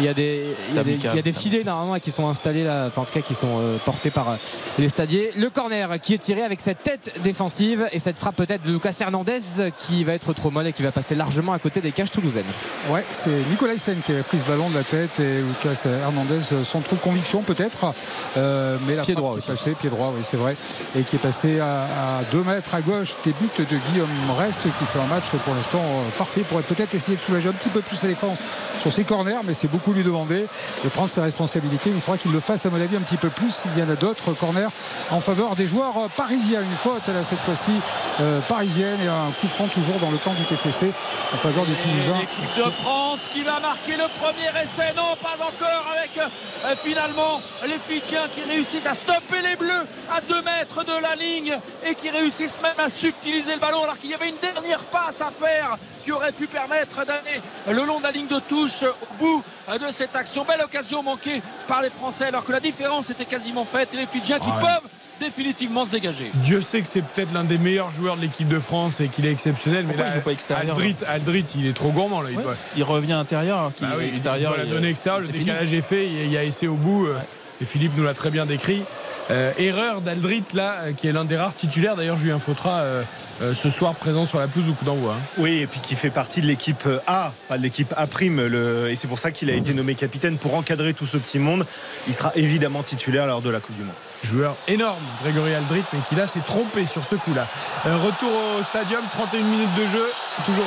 il y a des, il y C'est a des, amical, il y a des c'est filets normalement qui sont installés là, enfin en tout cas qui sont euh, portés par euh, les stadiers. Le corner qui est tiré avec cette tête défensive et cette frappe peut-être de Lucas Hernandez qui va être trop molle et qui va passer largement à côté des cages toulousaines. Ouais, c'est Nicolas Sen qui avait pris ce ballon de la tête et Lucas Hernandez sans trop de conviction peut-être. Euh, mais la Pied droit qui est passée, pied droit, oui c'est vrai. Et qui est passé à, 2 mètres à gauche des buts de Guillaume Rest qui fait un match pour l'instant euh, parfait. Pourrait peut-être essayer de soulager un petit peu plus la défense sur ses corners, mais c'est beaucoup lui demander de prendre ses responsabilités. Il faudra qu'il le fasse à mon avis un petit peu plus s'il y en a d'autres corners en faveur des joueurs euh, parisiens. Une faute là cette fois-ci euh, parisienne et un coup franc toujours dans le camp du TFC en faveur des Toulousains. L'équipe de France qui va marquer le premier essai. Non, pas encore avec euh, finalement les Fidjiens qui réussissent à stopper les Bleus à 2 mètres de la ligne et qui réussissent même à subtiliser le ballon alors qu'il y avait une dernière passe à faire qui aurait pu permettre d'aller le long de la ligne de touche au bout de cette action. Belle occasion manquée par les Français alors que la différence était quasiment faite et les Fidjiens qui Ouais. peuvent définitivement se dégager. Dieu sait que c'est peut-être l'un des meilleurs joueurs de l'équipe de France et qu'il est exceptionnel. Mais là, il joue pas extérieur, Aldrit, Aldrit, il est trop gourmand là. Il doit, Il revient intérieur, alors qu'il Bah oui, il extérieur. doit la il- donner extérieur. Le fini. décalage est fait. Il y a essai au bout. euh, Et Philippe nous l'a très bien décrit. Euh, erreur d'Aldrit là, euh, qui est l'un des rares titulaires. D'ailleurs, Julien Fautra euh, euh, ce soir présent sur la pelouse au coup d'envoi. hein. Oui, et puis qui fait partie de l'équipe A, pas de l'équipe A prime. Le... Et c'est pour ça qu'il a été nommé capitaine pour encadrer tout ce petit monde. Il sera évidemment titulaire lors de la Coupe du Monde. Joueur énorme, Grégory Aldrit, mais qui là s'est trompé sur ce coup-là. Euh, retour au stadium, 31 minutes de jeu, toujours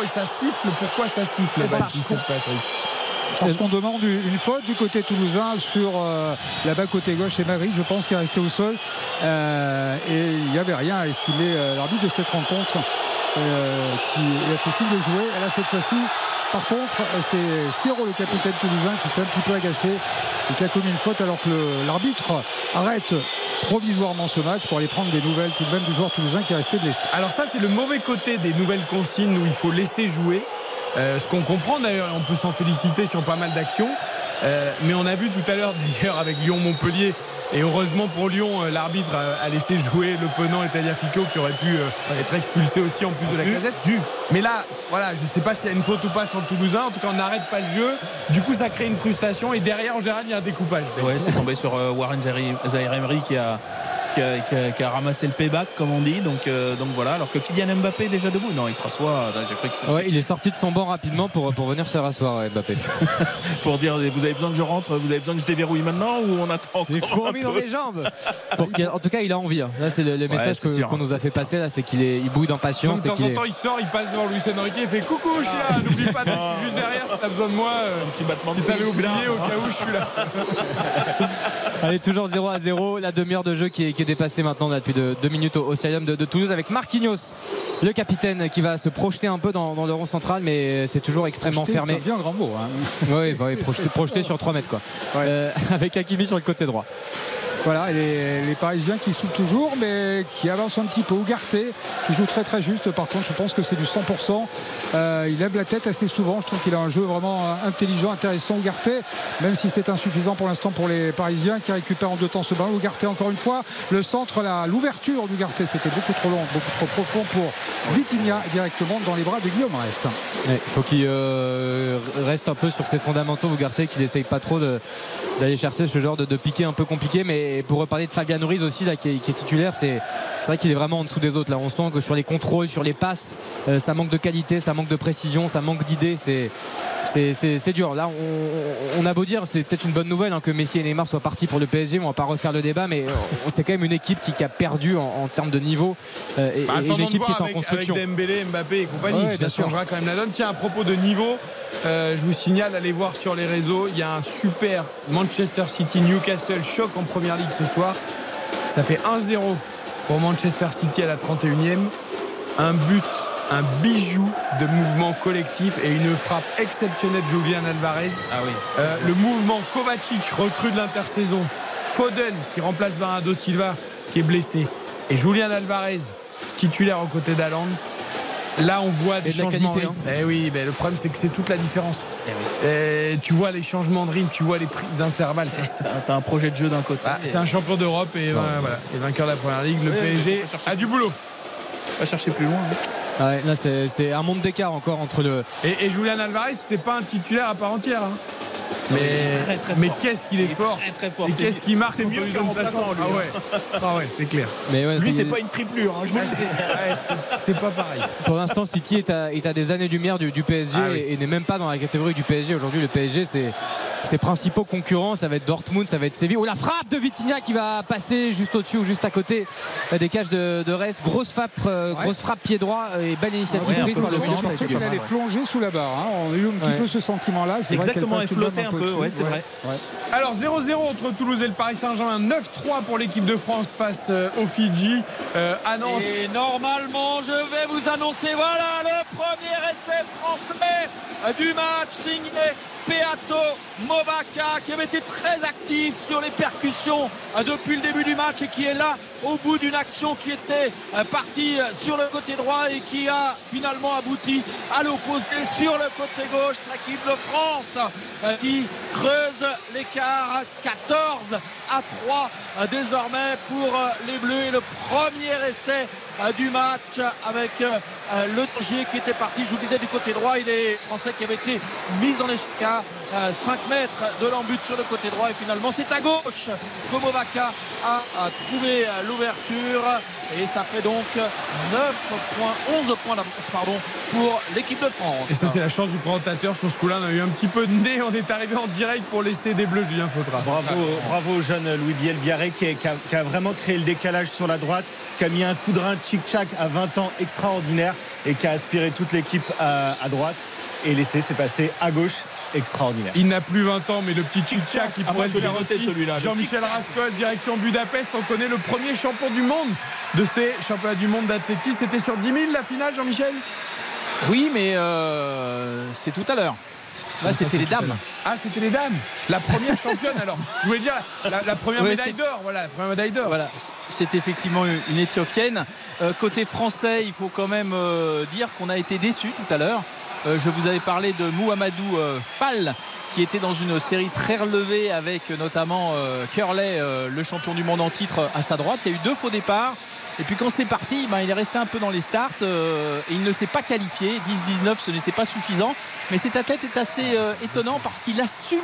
0-0 et ça siffle. Pourquoi ça siffle Baptiste Patrick? Parce qu'on demande une faute du côté toulousain sur euh, là-bas côté gauche, c'est Magritte, je pense, qui est resté au sol. Euh, et il n'y avait rien à estimer euh, l'arbitre de cette rencontre qui fait signe de jouer. Et là, cette fois-ci, par contre, c'est Siro, le capitaine toulousain, qui s'est un petit peu agacé et qui a commis une faute alors que l'arbitre arrête provisoirement ce match pour aller prendre des nouvelles tout de même du joueur toulousain qui est resté blessé. Alors ça c'est le mauvais côté des nouvelles consignes où il faut laisser jouer. Euh, ce qu'on comprend d'ailleurs, on peut s'en féliciter sur pas mal d'actions. Euh, mais on a vu tout à l'heure d'ailleurs avec Lyon-Montpellier, et heureusement pour Lyon, euh, l'arbitre a, laissé jouer le Penant et Taliafico qui aurait pu être expulsé aussi en plus de la casette. Du. Mais là, voilà, je ne sais pas s'il y a une faute ou pas sur le Toulousain. En tout cas, on n'arrête pas le jeu. Du coup, ça crée une frustration et derrière, en général, il y a un découpage. Ouais, c'est tombé sur Warren Emery qui a, qui, a, qui a- qui a ramassé le payback, comme on dit. Donc, euh, donc voilà, alors que Kylian Mbappé est déjà debout. Non, il se rassoit. J'ai cru que c'était Ouais, il est sorti de son banc rapidement pour, pour venir se rasseoir, ouais, Mbappé. pour dire vous avez besoin que je rentre, vous avez besoin que je déverrouille maintenant ou on attend encore Les fourmis dans les jambes. Pour en tout cas, il a envie. hein. Là, c'est le, le message qu'on nous a fait passer. Là, c'est qu'il est, il bouille d'impatience. de et temps en est- temps, il sort, il passe devant Luis Enrique, il fait coucou, je suis là, n'oublie pas, je suis juste derrière si t'as besoin de moi. euh, Un petit battement si t'avais oublié, au cas où je suis là. Allez, toujours 0 à 0. La demi-heure de jeu qui est, qui est dépassée maintenant là, depuis deux, deux minutes au, au stadium de, de Toulouse avec Marquinhos, le capitaine, qui va se projeter un peu dans, dans le rond central, mais c'est toujours extrêmement Projeté, fermé. C'est bien grand mot. hein. Oui, projeté, projeté sur 3 mètres quoi. Euh, avec Hakimi sur le côté droit. Voilà, les, les Parisiens qui souffrent toujours, mais qui avancent un petit peu. Ougarté, qui joue très très juste. Par contre, je pense que c'est du 100%. Euh, il lève la tête assez souvent. Je trouve qu'il a un jeu vraiment euh, intelligent, intéressant. Ougarté, même si c'est insuffisant pour l'instant pour les Parisiens qui récupèrent en deux temps ce ballon. Ougarté, encore une fois, le centre, l'ouverture d'Ougarté, c'était beaucoup trop long, beaucoup trop profond pour Vitinha directement dans les bras de Guillaume Rest. Ouais, Il faut qu'il euh, reste un peu sur ses fondamentaux, Ougarté, qu'il n'essaye pas trop d'aller chercher ce genre de, de piqué un peu compliqué. Mais pour reparler de Fabian Ruiz aussi, là, qui, est, qui est titulaire, c'est vrai qu'il est vraiment en dessous des autres. Là, on sent que sur les contrôles, sur les passes, euh, ça manque de qualité, ça manque de précision, ça manque d'idées. C'est dur. Là, on, on a beau dire, c'est peut-être une bonne nouvelle hein, que Messi et Neymar soient partis pour le PSG. On va pas refaire le débat, mais euh, c'est quand même une équipe qui, qui a perdu en, en termes de niveau euh, et, Bah, et une équipe qui est en construction. avec Dembélé, Mbappé et compagnie. Ouais, ça bien sûr. changera quand même la donne. Tiens, à propos de niveau, euh, je vous signale, allez voir sur les réseaux, il y a un super Manchester City Newcastle choc en première ligue ce soir. Ça fait 1-0 pour Manchester City à la 31e. Un but, un bijou de mouvement collectif et une frappe exceptionnelle de Julian Alvarez. Ah oui. Euh, le mouvement Kovacic, recrue de l'intersaison. Foden qui remplace Bernardo Silva qui est blessé. Et Julian Alvarez, titulaire aux côtés d'Aland. Là, on voit des Et de la changements. qualité, rythme. Eh oui, mais le problème, c'est que c'est toute la différence. Et tu vois les changements de rythme, tu vois les prix d'intervalle. T'as un projet de jeu d'un côté. Ah, c'est un champion d'Europe et euh, voilà, et vainqueur de la première ligue. Le Ouais, PSG a du boulot. Va chercher plus loin. hein. Ouais, là, c'est c'est un monde d'écart encore entre le. Et, et Julian Alvarez, c'est pas un titulaire à part entière. hein. Mais, très, très mais qu'est-ce qu'il est Il est fort très, très fort. Et qu'est-ce qu'il marque c'est mieux qu'un remplaçant, lui, Ah hein. ouais, ah ouais c'est clair. Mais ouais, Lui, c'est pas une triplure. hein, je vous le dis. c'est ouais, c'est- c'est pas pareil. Pour l'instant, City est à, est à des années-lumière du, du PSG Ah oui. et, et n'est même pas dans la catégorie du PSG. Aujourd'hui, le PSG, c'est ses principaux concurrents. Ça va être Dortmund, ça va être Séville. Oh, la frappe de Vitinha qui va passer juste au-dessus ou juste à côté euh, des cages de, de reste. Grosse frappe, euh, Ouais. grosse frappe pied droit et belle initiative ouais, un prise par le qu'il allait plonger sous la barre. hein. On a eu un petit Ouais. peu ce sentiment-là. Exactement, même flottait un peu, ouais, c'est vrai. Ouais. Alors 0-0 entre Toulouse et le Paris Saint-Germain, 9-3 pour l'équipe de France face euh, aux Fidji. Euh, à Nantes, Et normalement, je vais vous annoncer, voilà le premier essai français du match signé Peato Movaca qui avait été très actif sur les percussions euh, depuis le début du match et qui est là au bout d'une action qui était euh, partie euh, sur le côté droit et qui a finalement abouti à l'opposé sur le côté gauche. L'équipe de France euh, qui creuse l'écart 14 à 3 euh, désormais pour euh, les Bleus et le premier essai du match avec euh, euh, le danger qui était parti, je vous disais, du côté droit. Il est français qui avait été mis en échec à 5 mètres de l'embut sur le côté droit et finalement c'est à gauche que Movaca a, a trouvé l'ouverture et ça fait donc 9 points, 11 points d'avance pardon, pour l'équipe de France. et ça c'est la chance du présentateur sur ce coup-là, on a eu un petit peu de nez, on est arrivé en direct pour l'essai des Bleus, Julien Faudra. Bravo, bravo au jeune Louis Biel Biarré qui a vraiment créé le décalage sur la droite, qui a mis un coup de rein tchic-tchac à 20 ans extraordinaire et qui a aspiré toute l'équipe à, à droite. Et l'essai s'est passé à gauche, extraordinaire. Il n'a plus 20 ans, mais le petit Tchik-Tchak, il Ah, pourrait le faire aussi. celui-là, Jean-Michel Rascol, direction Budapest. On connaît le premier champion du monde de ces championnats du monde d'athlétisme. C'était sur 10 000 la finale, Jean-Michel? Oui, mais euh, c'est tout à l'heure. Là, Ça, c'était les dames. Ah, c'était les dames. La première championne, alors. Je voulais dire la, la première Ouais, médaille c'est- d'or. Voilà, la première médaille d'or. Voilà, c'est effectivement une Éthiopienne. Euh, côté français, il faut quand même euh, dire qu'on a été déçus tout à l'heure. Euh, je vous avais parlé de Mouhamadou euh, Fall qui était dans une série très relevée avec euh, notamment Curley, le champion du monde en titre, à sa droite. Il y a eu deux faux départs. Et puis quand c'est parti, ben, il est resté un peu dans les starts euh, et il ne s'est pas qualifié. 10-19, ce n'était pas suffisant. Mais cet athlète est assez euh, étonnant parce qu'il assume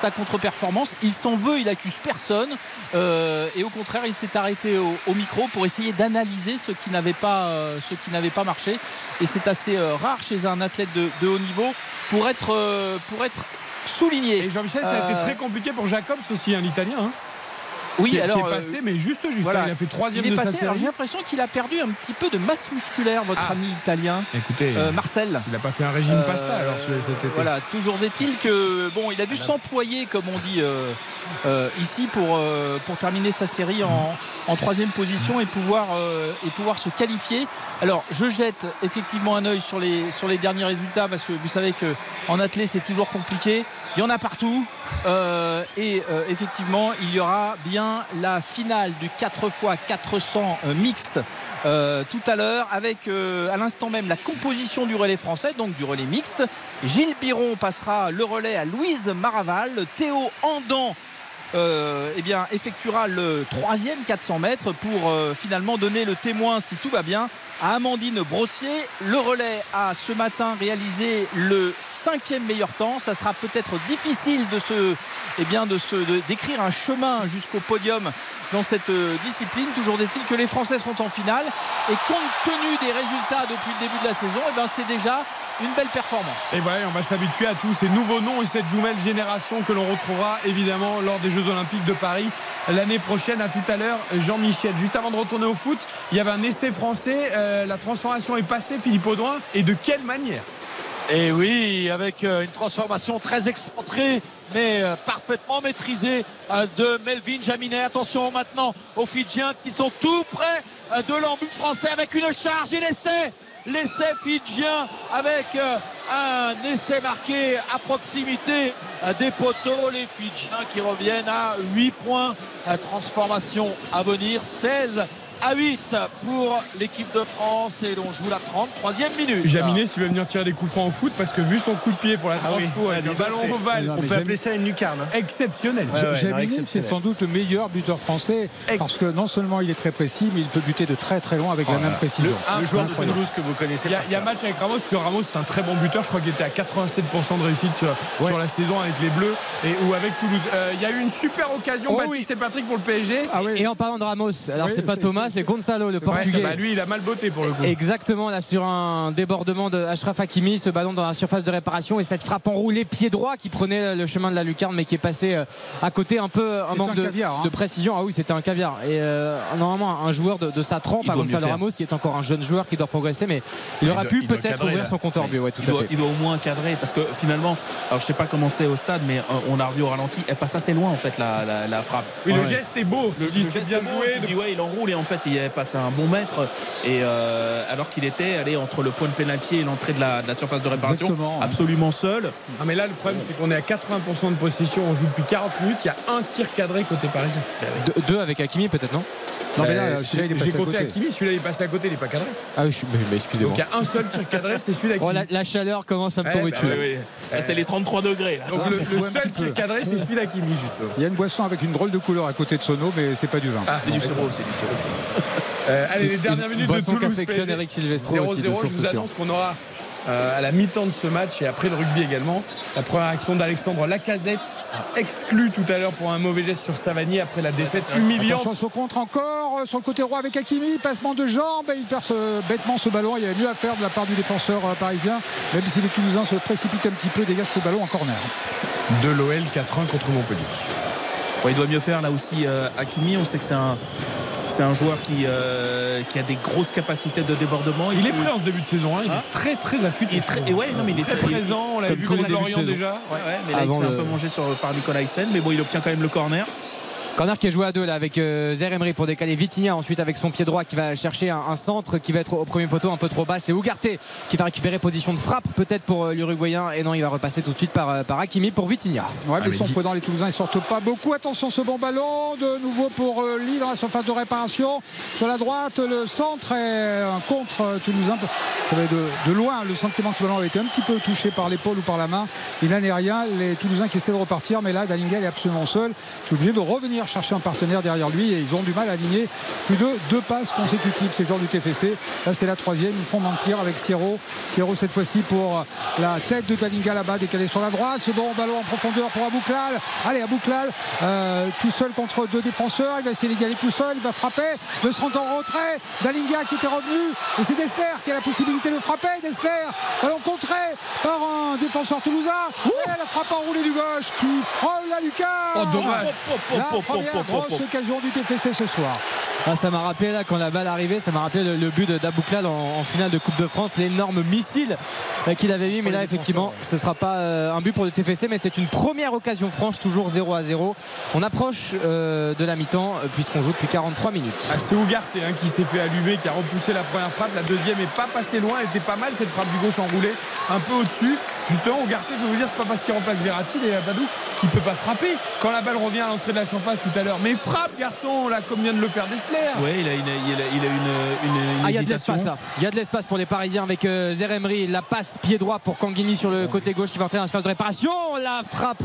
sa contre-performance. Il s'en veut, il accuse personne. Euh, et au contraire, il s'est arrêté au, au micro pour essayer d'analyser ce qui n'avait pas, euh, ce qui n'avait pas marché. Et c'est assez euh, rare chez un athlète de, de haut niveau pour être, euh, pour être souligné. Et Jean-Michel, ça a été très compliqué pour Jacobs aussi, un Italien. hein, Oui, qui, alors qui est euh, passé, mais juste, juste. voilà. hein, Il a fait troisième de sa passé. Alors série. j'ai l'impression qu'il a perdu un petit peu de masse musculaire, votre Ah. ami italien, Écoutez, euh, Marcel. il n'a pas fait un régime Euh, pasta alors ce- cet été. Voilà, toujours est-il que bon, il a dû s'employer, comme on dit euh, ici, pour, pour terminer sa série en, en troisième position et pouvoir, et pouvoir se qualifier. Alors, je jette effectivement un œil sur les, sur les derniers résultats parce que vous savez que en athlée c'est toujours compliqué. Il y en a partout. Et effectivement, il y aura bien la finale du 4 x 400 euh, mixte euh, tout à l'heure avec euh, à l'instant même la composition du relais français, donc du relais mixte. Gilles Biron passera le relais à Louise Maraval. Théo Andan euh, eh effectuera le troisième 400 mètres pour finalement donner le témoin, si tout va bien, à Amandine Brossier. Le relais a ce matin réalisé le cinquième meilleur temps. Ça sera peut-être difficile de se, eh bien, de se, d'écrire un chemin jusqu'au podium dans cette euh, discipline. Toujours est-il que les Français seront en finale et compte tenu des résultats depuis le début de la saison, eh ben, c'est déjà une belle performance. Et ouais, on va s'habituer à tous ces nouveaux noms et cette jumelle génération que l'on retrouvera évidemment lors des Jeux Olympiques de Paris l'année prochaine. À tout à l'heure, Jean-Michel. Juste avant de retourner au foot, il y avait un essai français. Euh, la transformation est passée, Philippe Audouin. Et de quelle manière Et oui, avec euh, une transformation très excentrée, mais euh, parfaitement maîtrisée euh, de Melvin Jaminet. Attention maintenant aux Fidjiens qui sont tout près euh, de l'embut français avec une charge et l'essai. L'essai fidjien avec euh, un essai marqué à proximité euh, des poteaux. Les Fidjiens qui reviennent à 8 points. Euh, Transformation à venir, 16 à 8 pour l'équipe de France et l'on joue la 33e minute. Jaminet, s'il veut venir tirer des coups francs au foot, parce que vu son coup de pied pour la Ah oui. transfo avec Ah, un dis donc, ballon ovale, Non, On peut appeler ça une lucarne. hein. exceptionnel. Ouais, ouais, Jaminet, c'est sans doute le meilleur buteur français Ex- parce que non seulement il est très précis, mais il peut buter de très très loin avec la même précision. Un Le joueur de. Toulouse que vous connaissez. Il y, a, il y a match avec Ramos, parce que Ramos c'est un très bon buteur. Je crois qu'il était à 87% de réussite sur, Ouais. sur la saison avec les Bleus et, ou avec Toulouse. Euh, il y a eu une super occasion, Oh Baptiste et Patrick, pour le PSG. Ah oui. Et en parlant de Ramos, alors Oui, c'est pas Thomas, c'est- Gonzalo, le portugais. bah, lui, il a mal botté pour le coup. Exactement, là sur un débordement de Ashraf Hakimi, ce ballon dans la surface de réparation et cette frappe enroulée pied droit qui prenait le chemin de la lucarne mais qui est passé euh, à côté un peu un manque un de, caviar, hein. de précision. Ah oui, c'était un caviar. Et euh, normalement, un joueur de, de sa trempe, Il à Gonzalo. Ramos, qui est encore un jeune joueur qui doit progresser, mais il, aura doit- pu il peut-être ouvrir là. son compteur but. Ouais, tout il, à doit, fait. il doit au moins cadrer parce que finalement, alors je sais pas comment c'est au stade, mais euh, on a revu au ralenti, elle passe assez loin en fait la, la, la frappe. Oui, le geste est beau. Le, le geste bien joué. ouais, il enroule et en fait il passe à un bon mètre et euh, alors qu'il était allé entre le point de pénalty et l'entrée de la, de la surface de réparation Exactement. absolument seul. Ah, mais là, le problème, c'est qu'on est à 80% de possession. On joue depuis 40 minutes. Il y a un tir cadré côté parisien. Deux, deux avec Hakimi peut-être, non? Non, mais là, Euh, celui-là, il est J'ai passé à compté côté. Hakimi, celui-là, il est passé à côté, il n'est pas cadré. Ah oui, je suis- mais, excusez-moi. Donc il y a un seul tir cadré, c'est celui d'Hakimi. Oh, la, la chaleur commence à me Ouais, tomber bah dessus. oui, là. Là, c'est les 33 degrés là. Donc le, un seul tir cadré, c'est celui d'Hakimi, justement. Il y a une boisson avec une drôle de couleur à côté de Sono, mais c'est pas du vin. Ah, C'est du sirop, c'est du sirop. Euh, allez, les dernières minutes de Boisson Toulouse. qu'affectionne PSG. Eric Silvestro 0-0, aussi, de je vous annonce qu'on aura à la mi-temps de ce match et après le rugby également. La première action d'Alexandre Lacazette, exclu tout à l'heure pour un mauvais geste sur Savanier après la défaite humiliante. Attention, son contre encore euh, sur le côté droit avec Hakimi, passement de jambes, et il perd ce- bêtement ce ballon. Il y avait mieux à faire de la part du défenseur euh, parisien, même si les Toulousains se précipitent un petit peu, dégagent ce ballon en corner. De l'OL 4-1 contre Montpellier. Ouais, il doit mieux faire là aussi euh, Hakimi, on sait que c'est un c'est un joueur qui, euh, qui a des grosses capacités de débordement. Il est prêt en ce début de saison, hein. il Hein est très très affûté. Il est très, et ouais, non, mais il est très présent, on l'a vu contre Lorient déjà. Ouais, ouais, mais là Avant il se fait le- un peu manger sur, par Nicolas Hyssen, mais bon il obtient quand même le corner. Corner qui est joué à deux là avec euh, Zer Emery pour décaler Vitinha ensuite avec son pied droit qui va chercher un, un centre qui va être au premier poteau un peu trop bas c'est Ugarte qui va récupérer position de frappe peut-être pour euh, l'Uruguayen et non il va repasser tout de suite par, euh, par Hakimi pour Vitinha Ouais, mais mais ils sont prudents, les Toulousains, ils sortent pas beaucoup. Attention, ce bon ballon, de nouveau pour euh, Lee dans la surface de réparation. Sur la droite, le centre est un contre euh, Toulousain. De, de loin, le sentiment que ce ballon avait été un petit peu touché par l'épaule ou par la main. Il n'en est rien. Les Toulousains qui essaient de repartir, mais là, Dalingel est absolument seul. Il est obligé de revenir chercher un partenaire derrière lui et ils ont du mal à aligner plus de deux passes consécutives, ces joueurs du TFC. Là, c'est la troisième. Ils font mentir avec Sierro. Sierro, cette fois-ci, pour la tête de Dalinga là-bas, décalé sur la droite. Ce bon ballon en profondeur pour Abouklal. Allez, Abouklal, euh, tout seul contre deux défenseurs. Il va essayer d'égaler tout seul. Il va frapper. De se rendre en retrait. Dalinga qui était revenu. Et c'est Dessler qui a la possibilité de frapper. Dessler, ballon contré par un défenseur toulousain. Et la frappe enroulée du gauche qui frôle la lucarne. Oh, dommage. La première grosse occasion du TFC ce soir. Ah, ça m'a rappelé là quand la balle arrivait ça m'a rappelé le, le but de d'Abouklal en, en finale de Coupe de France l'énorme missile euh, qu'il avait mis mais là effectivement ce sera pas euh, un but pour le TFC mais c'est une première occasion franche toujours 0 à 0 on approche euh, de la mi-temps puisqu'on joue depuis 43 minutes Ah, c'est Ugarte hein, qui s'est fait allumer, qui a repoussé la première frappe. La deuxième est pas passée loin. Elle était pas mal cette frappe du gauche enroulée, un peu au-dessus. Justement, Ougarté, je veux vous dire, c'est pas parce qu'il remplace Verratti et Abadou qu'il peut pas frapper. Quand la balle revient à l'entrée de la surface tout à l'heure, mais frappe, garçon, là, comme vient de le faire Dessler. Oui, il a, une- il a- il a une, une, une Ah, il y a de hésitation. l'espace là. Il y a de l'espace pour les Parisiens avec euh, Zeremri. La passe pied droit pour Kanguini sur le côté gauche qui va entrer dans la phase de réparation. La frappe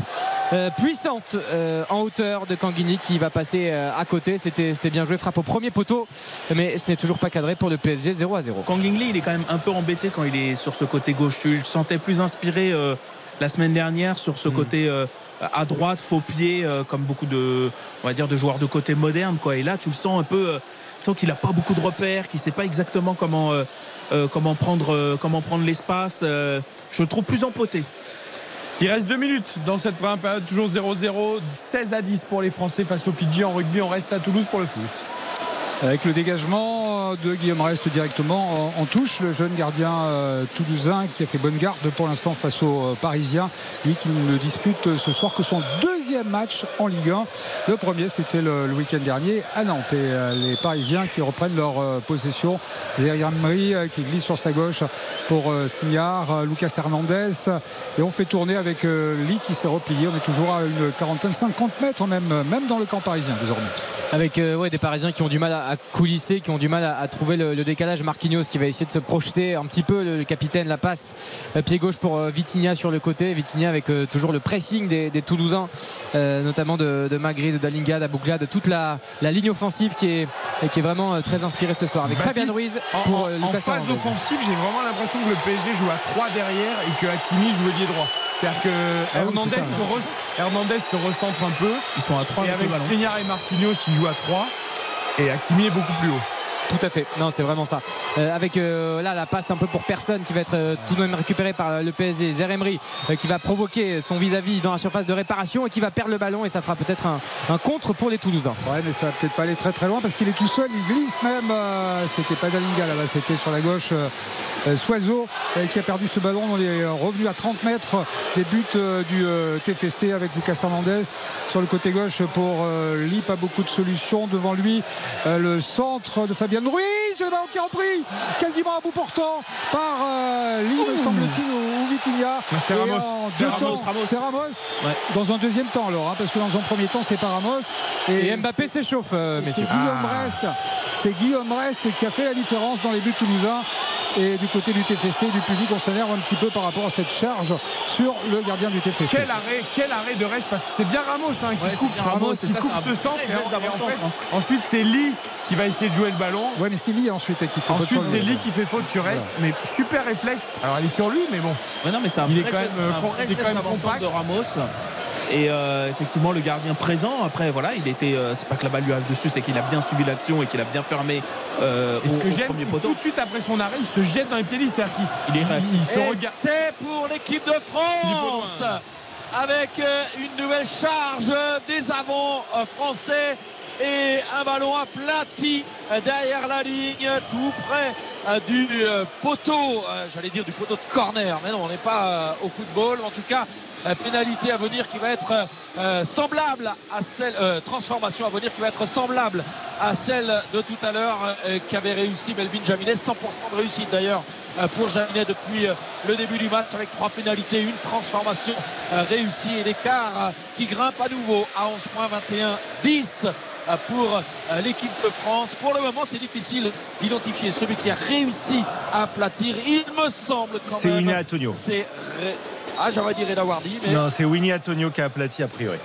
euh, puissante euh, en hauteur de Kanguini qui va passer euh, à côté. C'était c'était bien joué. Frappe au premier poteau. Mais ce n'est toujours pas cadré pour le PSG 0 à 0. Kang Lee, il est quand même un peu embêté quand il est sur ce côté gauche. Tu le sentais plus inspiré euh, la semaine dernière sur ce côté euh, à droite, faux pied, euh, comme beaucoup de, joueurs de côté moderne. Quoi. Et là, tu le sens un peu. euh, tu sens qu'il n'a pas beaucoup de repères, qu'il ne sait pas exactement comment, euh, prendre, l'espace. je le trouve plus empoté. Il reste deux minutes dans cette première période, toujours 0-0, 16 à 10 pour les Français face aux Fidji en rugby. On reste à Toulouse pour le foot. Avec le dégagement de Guillaume Reste directement en, touche, le jeune gardien euh, toulousain qui a fait bonne garde pour l'instant face aux euh, Parisiens, lui qui ne dispute ce soir que son deuxième match en Ligue 1. Le premier c'était le, week-end dernier à Nantes euh, les Parisiens qui reprennent leur euh, possession. Zerian Mri euh, qui glisse sur sa gauche pour Skignard, Lucas Hernandez et on fait tourner avec Lee qui s'est replié. On est toujours à une quarantaine, 50 mètres même, même dans le camp parisien désormais. Avec des Parisiens qui ont du mal à, coulisser, qui ont du mal à, trouver le, décalage. Marquinhos qui va essayer de se projeter un petit peu. Le, capitaine la passe pied gauche pour euh, sur le côté. Vitinha avec toujours le pressing des, des Toulousains, euh, notamment de, de Magri, de Dalinga, d'Aboukla, de toute la, la ligne offensive qui est, qui est vraiment euh, très inspirée ce soir. Avec Baptiste, Fabien Ruiz En, pour en- euh, en Lucas phase Hernandez. offensive, j'ai vraiment l'impression que le PSG joue à 3 derrière et que Hakimi joue ailier droit. C'est-à-dire que Ah oui, Hernandez, se re- Hernandez se recentre un peu. Ils sont à 3 Et avec Skriniar et Marquinhos, ils jouent à 3. Et Hakimi est beaucoup plus haut. Tout à fait, non c'est vraiment ça. Euh, avec euh, là la passe un peu pour personne qui va être euh, tout de même récupérée par le PSG. Zeremri qui va provoquer son vis-à-vis dans la surface de réparation et qui va perdre le ballon et ça fera peut-être un, contre pour les Toulousains. Ouais, mais ça va peut-être pas aller très très loin parce qu'il est tout seul. Il glisse même. c'était pas Dalinga là-bas, c'était sur la gauche. Soiseau qui a perdu ce ballon. On est revenu à 30 mètres des buts du TFC avec Lucas Hernandez sur le côté gauche pour Lee. Pas beaucoup de solutions devant lui. Le centre de Fabien Ruiz. Le ballon qui est repris quasiment à bout portant par euh, Lee, me semble-t-il, ou, ou Vitinha. Ramos. C'est Ramos, Ramos. C'est Ramos. Ouais. Dans un deuxième temps alors, hein, parce que dans un premier temps c'est pas Ramos. Et Mbappé s'échauffe, euh, c'est messieurs. Guillaume Rest. C'est Guillaume Rest qui a fait la différence dans les buts toulousains. Et du côté du TFC, du public, on s'énerve un petit peu par rapport à cette charge sur le gardien du TFC. Quel arrêt, quel arrêt de reste parce que c'est bien Ramos hein, qui Ouais, c'est coupe, Ramos, c'est qui ça, coupe c'est ce centre. vrai Et geste en- et en d'avant-centre, fait, hein. ensuite c'est Lee qui va essayer de jouer le ballon. Ouais, mais c'est Lee ensuite qui fait faute Ensuite c'est le- Lee qui fait faute sur Reste, mais super réflexe. Alors elle est sur lui, mais bon. Ouais, non, mais c'est un Il est quand même, euh, il est quand même compact. de Ramos. Et euh, effectivement, le gardien présent, après, voilà, il était. euh, c'est pas que la balle lui arrive dessus, c'est qu'il a bien suivi l'action et qu'il a bien fermé euh, Et ce au, que j'aime, tout de suite après son arrêt, il se jette dans les pieds de c'est-à-dire qu'il Il est réactif. il se regarde. c'est pour l'équipe de France avec une nouvelle charge des avants français et un ballon aplati euh, derrière la ligne tout près euh, du euh, poteau j'allais dire du poteau de corner mais non on n'est pas au football. En tout cas pénalité à venir qui va être semblable à celle transformation à venir qui va être semblable à celle de tout à l'heure qu'avait réussi Melvin Jaminet. 100% de réussite d'ailleurs pour Jaminet depuis le début du match avec trois pénalités, une transformation réussie et l'écart qui grimpe à nouveau à 11 points 21 10 euh, pour euh, l'équipe de France. Pour le moment, c'est difficile d'identifier celui qui a réussi à aplatir. Il me semble quand C'est. Winnie Antonio. C'est Ré- ah, j'aurais dit Reda Wardi, mais Non, c'est Winnie Antonio qui a aplati a priori.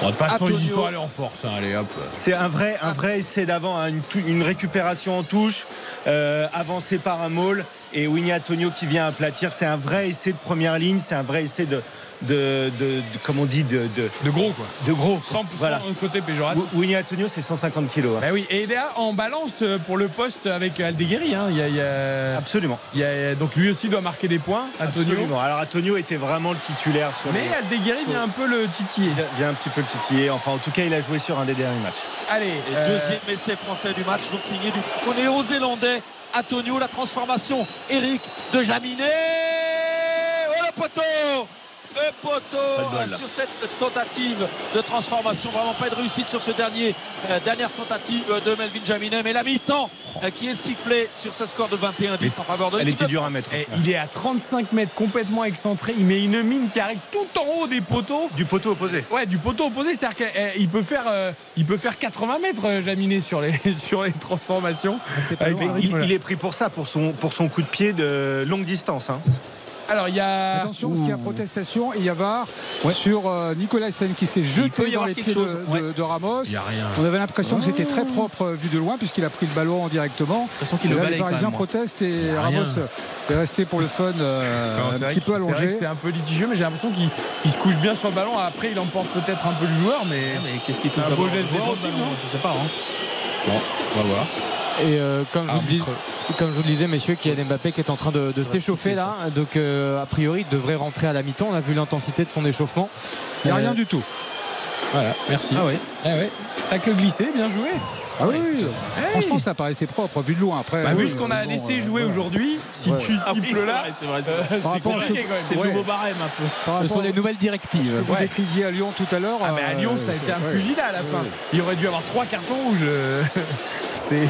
Bon, de toute façon, Antonio. ils y sont allés en force. hein, allez, hop. C'est un vrai, un vrai essai d'avant, hein, une, récupération en touche, euh, avancé par un maul et Winnie Antonio qui vient aplatir. C'est un vrai essai de première ligne, c'est un vrai essai de, de, de, de- comme on dit, de, de, De gros, quoi. de gros. Sans, Voilà. sans côté péjoratif. Wi- Winnie Antonio, c'est 150 kilos. hein. Bah oui, et en balance euh, pour le poste avec Aldeguerri. Hein. Il y a- il y a- Absolument. il y a- donc lui aussi doit marquer des points, Antonio. Absolument. Alors Antonio était vraiment le titulaire sur Mais les- Aldeguerri vient un peu le titiller. vient- vient un petit peu le titiller. Enfin, en tout cas, il a joué sur un des derniers matchs. Allez, Et euh, deuxième essai français du match, donc signé du néo-zélandais Antonio, la transformation Eric de Jaminet. Oh le poteau le poteau sur cette tentative de transformation. Vraiment pas de réussite sur ce dernier euh, dernière tentative de Melvin Jaminet. Mais la mi-temps euh, qui est sifflée sur ce score de 21-10 en faveur de Elle était dure à mettre. Et il est à 35 mètres, complètement excentré. Il met une mine qui arrive tout en haut des poteaux. Du poteau opposé. Ouais, du poteau opposé, c'est-à-dire qu'il peut faire, euh, il peut faire 80 mètres, euh, Jaminet, sur les, sur les transformations. Il, rythme-là. il est pris pour ça, pour son, pour son coup de pied de longue distance. hein. Alors, il y a. Attention, parce qu'il y a protestation et il y a VAR sur euh, Nicolas Sen qui s'est jeté dans les pieds de, chose, ouais. de- de Ramos. Il y a rien. On avait l'impression que c'était très propre euh, vu de loin puisqu'il a pris le ballon directement. De toute façon, qu'il Et le là, les Parisiens moi. protestent et Ramos rien. est resté pour le fun euh, Non, un petit peu allongé. c'est un peu litigieux, mais j'ai l'impression qu'il il se couche bien sur le ballon. Après, il emporte peut-être un peu le joueur, mais. Mais qu'est-ce qui C'est un beau geste non Je sais pas. hein. on va voir. Et euh, comme, je vous le dis- Arbitre. comme je vous le disais, messieurs, Kylian Mbappé qui est en train de, s'échauffer là. Donc, euh, a priori, il devrait rentrer à la mi-temps. On a vu l'intensité de son échauffement. Il n'y a Euh, rien du tout. Voilà, merci. Ah ouais. Ah ouais. Tacle glissé, bien joué. Ah oui, oui. Hey. Franchement, ça paraissait propre vu de loin. Après, Bah, oui, vu ce qu'on a bon, laissé euh, jouer aujourd'hui, si Ouais. tu Ah oui, siffles là, c'est vrai, c'est euh, le nouveau barème un peu. Par Ce sont les nouvelles directives. que vous Ouais. décriviez à Lyon tout à l'heure. Ah, mais à Lyon, euh, ça a été un ouais. pugilat à la fin. Il aurait dû avoir trois cartons rouges. euh, C'est.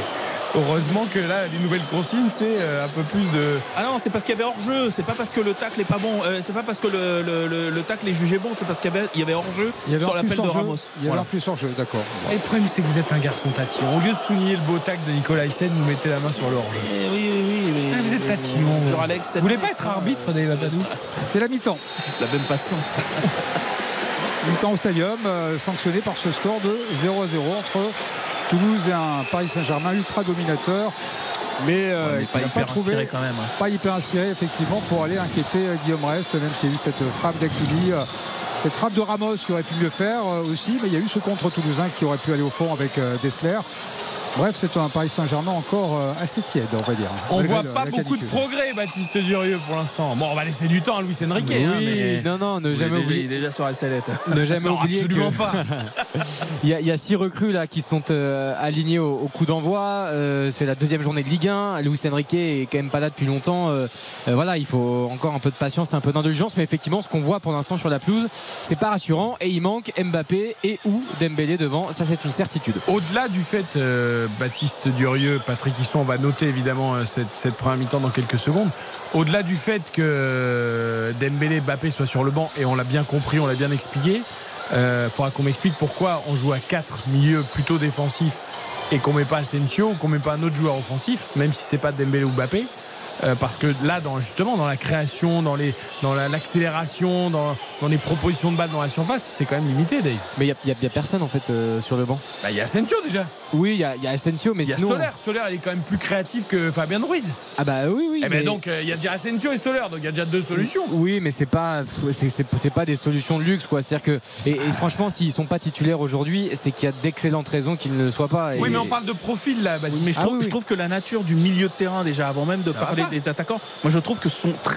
Heureusement que là, les nouvelles consignes, c'est euh, un peu plus de. Ah non, c'est parce qu'il y avait hors-jeu. C'est pas parce que le tacle est pas bon. Euh, c'est pas parce que le, le, le, le tacle est jugé bon. C'est parce qu'il y avait, il y avait hors-jeu Il y avait sur l'appel de. Ramos. Il y avait Voilà. plus hors jeu, d'accord. Et le problème, c'est que vous êtes un garçon tatillon. Au lieu de souligner le beau tacle de Nicolas Hyssen, vous mettez la main sur le hors-jeu. Eh oui, oui, oui. mais- Ah, vous êtes tatillon. Vous voulez pas être arbitre, Dave Abadou? C'est la mi-temps. La même passion. Mi-temps au stadium, euh, sanctionné par ce score de 0 à 0 entre Toulouse et un Paris Saint-Germain ultra dominateur. Mais euh, pas hyper trouvé, inspiré quand même. hein. pas hyper inspiré effectivement pour aller inquiéter euh, Guillaume Rest, même s'il y a eu cette frappe d'Akili. euh, cette frappe de Ramos qui aurait pu mieux faire euh, aussi, mais il y a eu ce contre toulousain qui aurait pu aller au fond avec Dessler. Bref, c'est un Paris Saint-Germain encore euh, assez tiède, on va dire. On voit le- pas la beaucoup de progrès, Baptiste Durieux, pour l'instant. Bon, on va laisser du temps à Luis Enrique. Oui, hein, mais... non, non, ne jamais oublier. il est déjà sur la sellette. Ne jamais Non, oublier absolument que- pas. Il y, a, il y a six recrues là qui sont euh, alignées au, au coup d'envoi. Euh, c'est la deuxième journée de Ligue 1. Luis Enrique est quand même pas là depuis longtemps. Euh, voilà, il faut encore un peu de patience, un peu d'indulgence. Mais effectivement, ce qu'on voit pour l'instant sur la pelouse, c'est pas rassurant. Et il manque Mbappé et ou Dembélé devant. Ça, c'est une certitude. Au-delà du fait, euh, Baptiste Durieux, Patrick Hisson, on va noter évidemment euh, cette, première mi-temps dans quelques secondes. Au-delà du fait que euh, Dembélé, Mbappé soient sur le banc, et on l'a bien compris, on l'a bien expliqué, il faudra qu'on m'explique pourquoi on joue à 4 milieux plutôt défensifs et qu'on met pas Asensio, qu'on met pas un autre joueur offensif, même si c'est pas Dembélé ou Mbappé. Euh, parce que là, dans, justement, dans la création, dans les, dans la- l'accélération, dans, dans les propositions de balle dans la surface, c'est quand même limité, Dave. Mais il n'y a, il y a personne en fait euh, sur le banc. Bah, Il y a Asensio déjà. Oui, il y a, il y a Asensio, mais Il y a sinon. Soler. Soler, il est quand même plus créatif que Fabien Ruiz. Ah bah oui, oui. Eh mais- ben donc, euh, il y a déjà Asensio et Soler, donc il y a déjà deux solutions. Oui, mais c'est pas, c'est, c'est- c'est pas des solutions de luxe, quoi. C'est-à-dire que, et, et franchement, s'ils sont pas titulaires aujourd'hui, c'est qu'il y a d'excellentes raisons qu'ils ne le soient pas. Et- Oui, mais on parle de profil là, Baptiste. Mais je Ah trouve, oui, oui. je trouve que la nature du milieu de terrain, déjà avant même de Ça parler des attaquants, moi je trouve que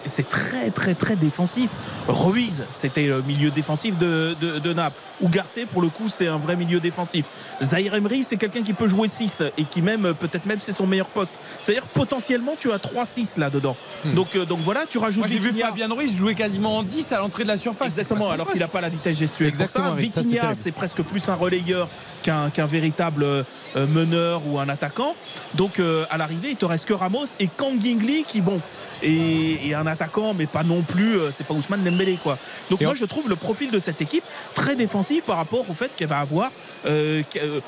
c'est très très très défensif. Ruiz, c'était le milieu défensif de, de, de Naples. Ugarte, pour le coup, c'est un vrai milieu défensif. Zaire Emery, c'est quelqu'un qui peut jouer 6 et qui même, peut-être même, c'est son meilleur poste. C'est-à-dire potentiellement, tu as 3-6 là-dedans. Donc, euh, donc voilà, tu rajoutes Moi j'ai vu. Fabien Ruiz jouer quasiment en 10 à l'entrée de la surface. Exactement, alors qu'il n'a pas la vitesse gestuelle. Exactement, Vitinha, c'est presque plus un relayeur qu'un qu'un véritable euh, meneur ou un attaquant. Donc euh, à l'arrivée, il te reste que Ramos et Kangingli qui, bon, est un attaquant, mais pas non plus, euh, c'est pas Ousmane Dembélé quoi. Donc Et moi je trouve le profil de cette équipe très défensif par rapport au fait qu'elle va avoir euh, euh,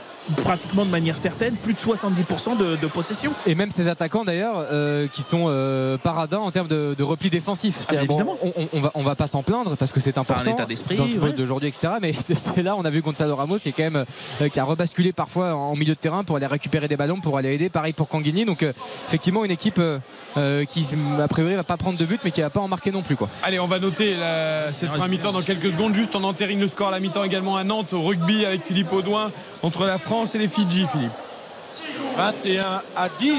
pratiquement de manière certaine plus de 70% de, de possession. Et même ces attaquants d'ailleurs euh, qui sont euh, paradins en termes de, de repli défensif. Bon, on, on- va, on va pas s'en plaindre parce que c'est important état d'esprit, dans le football ouais. d'aujourd'hui, etc. Mais c'est, là, on a vu Gonzalo Ramos qui est quand même qui a rebasculé parfois en milieu de terrain pour aller récupérer des ballons, pour aller aider. Pareil pour Kanguini. Donc effectivement une équipe qui a priori va pas prendre de but, mais qui va pas en marquer non plus quoi. Allez, on va noter la- cette première mi-temps dans quelques secondes. Juste, on entérine le score à la mi-temps également à Nantes au rugby avec Philippe Audouin entre la France et les Fidji, Philippe. 21 à 10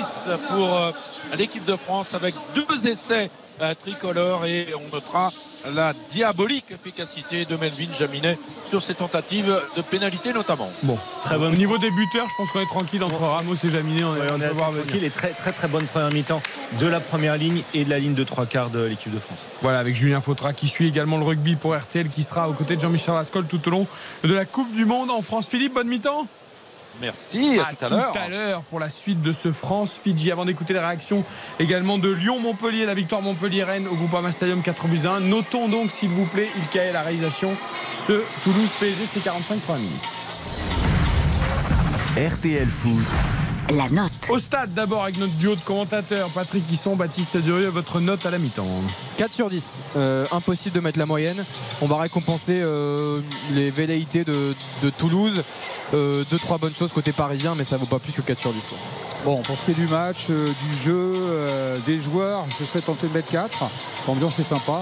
pour euh, l'équipe de France avec deux essais euh, tricolores et on notera la diabolique efficacité de Melvin Jaminet sur ses tentatives de pénalité notamment. Bon, très bon. Au niveau des buteurs, je pense qu'on est tranquille entre Ramos et Jaminet. On, Ouais, on est assez tranquille et très très très bonne première mi-temps de la première ligne et de la ligne de trois quarts de l'équipe de France. Voilà, avec Julien Fautra qui suit également le rugby pour RTL, qui sera aux côtés de Jean-Michel Rascol tout au long de la Coupe du Monde en France. Philippe, bonne mi-temps Merci, à, tout à l'heure. Tout à l'heure pour la suite de ce France-Fidji. Avant d'écouter les réactions également de Lyon-Montpellier, la victoire Montpellier-Rennes au Groupama Stadium 4 buts à 1. Notons donc, s'il vous plaît, il la réalisation, ce Toulouse-PSG, c'est 45 premières minutes. RTL Foot. La note. Au stade, d'abord avec notre duo de commentateurs, Patrick Hisson, Baptiste Durieux, votre note à la mi-temps 4 sur 10. Euh, impossible de mettre la moyenne. On va récompenser euh, les velléités de, de Toulouse. 2-3 euh, bonnes choses côté parisien, mais ça vaut pas plus que 4 sur 10. quoi. Bon, pour ce qui est du match, euh, du jeu, euh, des joueurs, je serais tenté de mettre 4. L'ambiance est sympa.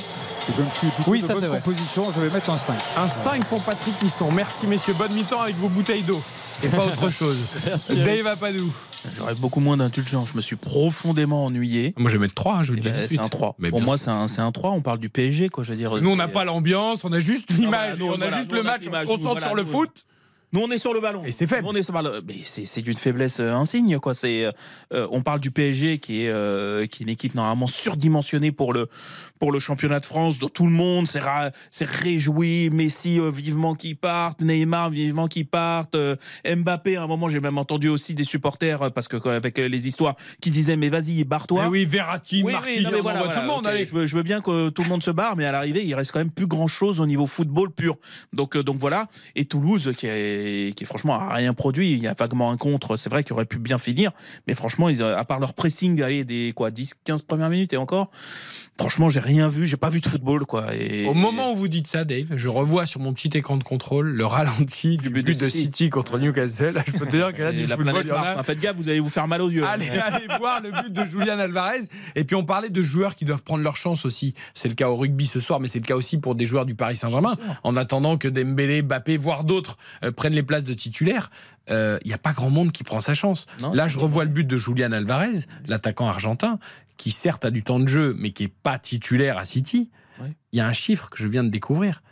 Et comme je suis Oui, ça, c'est vrai. composition, je vais mettre un 5. Un 5 pour Patrick Hisson. Merci messieurs, bonne mi-temps avec vos bouteilles d'eau et pas autre chose. Dave Apadou. J'aurais beaucoup moins d'indulgence. Je me suis profondément ennuyé. Moi je vais mettre 3, je vous le Eh dis. ben, c'est un 3. Mais Pour moi, c'est un, c'est un 3. On parle du PSG, quoi. Je veux dire. Nous on n'a pas l'ambiance, on a juste l'image on a juste nous, le match, on se concentre sur le nous. foot. Nous, on est sur le ballon. Et c'est faible. Nous, on est sur le ballon. Mais c'est c'est d'une faiblesse euh, insigne, quoi. C'est, euh, on parle du PSG qui est, euh, qui est une équipe normalement surdimensionnée pour le, pour le championnat de France. dont Tout le monde s'est réjoui. Messi, euh, vivement qu'il parte. Neymar, vivement qu'il parte. euh, Mbappé, à un moment, j'ai même entendu aussi des supporters, euh, parce que avec les histoires, qui disaient, mais vas-y, barre-toi. Eh oui, Verratti, Oui, Marquinhos, oui, non, mais on voilà, tout le monde. Allez. Je, veux, je veux bien que tout le monde se barre, mais à l'arrivée, il reste quand même plus grand chose au niveau football pur. Donc, donc voilà. Et Toulouse, qui est, qui franchement a rien produit. Il y a vaguement un contre. C'est vrai qu'il aurait pu bien finir, mais franchement, ils, à part leur pressing, allez, des quoi, 10, 15 premières minutes et encore. Franchement, j'ai rien vu. J'ai pas vu de football, quoi. Et, Au moment où vous dites ça, Dave, je revois sur mon petit écran de contrôle le ralenti du but, de City, contre Newcastle. Là, je peux te dire que là, du la football, planète. Mars. hein. Faites gaffe, vous allez vous faire mal aux yeux. Allez, allez voir le but de Julian Alvarez. Et puis on parlait de joueurs qui doivent prendre leur chance aussi. C'est le cas au rugby ce soir, mais c'est le cas aussi pour des joueurs du Paris Saint-Germain. En attendant que Dembélé, Mbappé, voire d'autres euh, prennent les places de titulaires, euh, il n'y a pas grand monde qui prend sa chance. Non. Là, je revois le but de Julian Alvarez, l'attaquant argentin, qui certes a du temps de jeu, mais qui est pas titulaire à City. Il y a un chiffre que je viens de découvrir.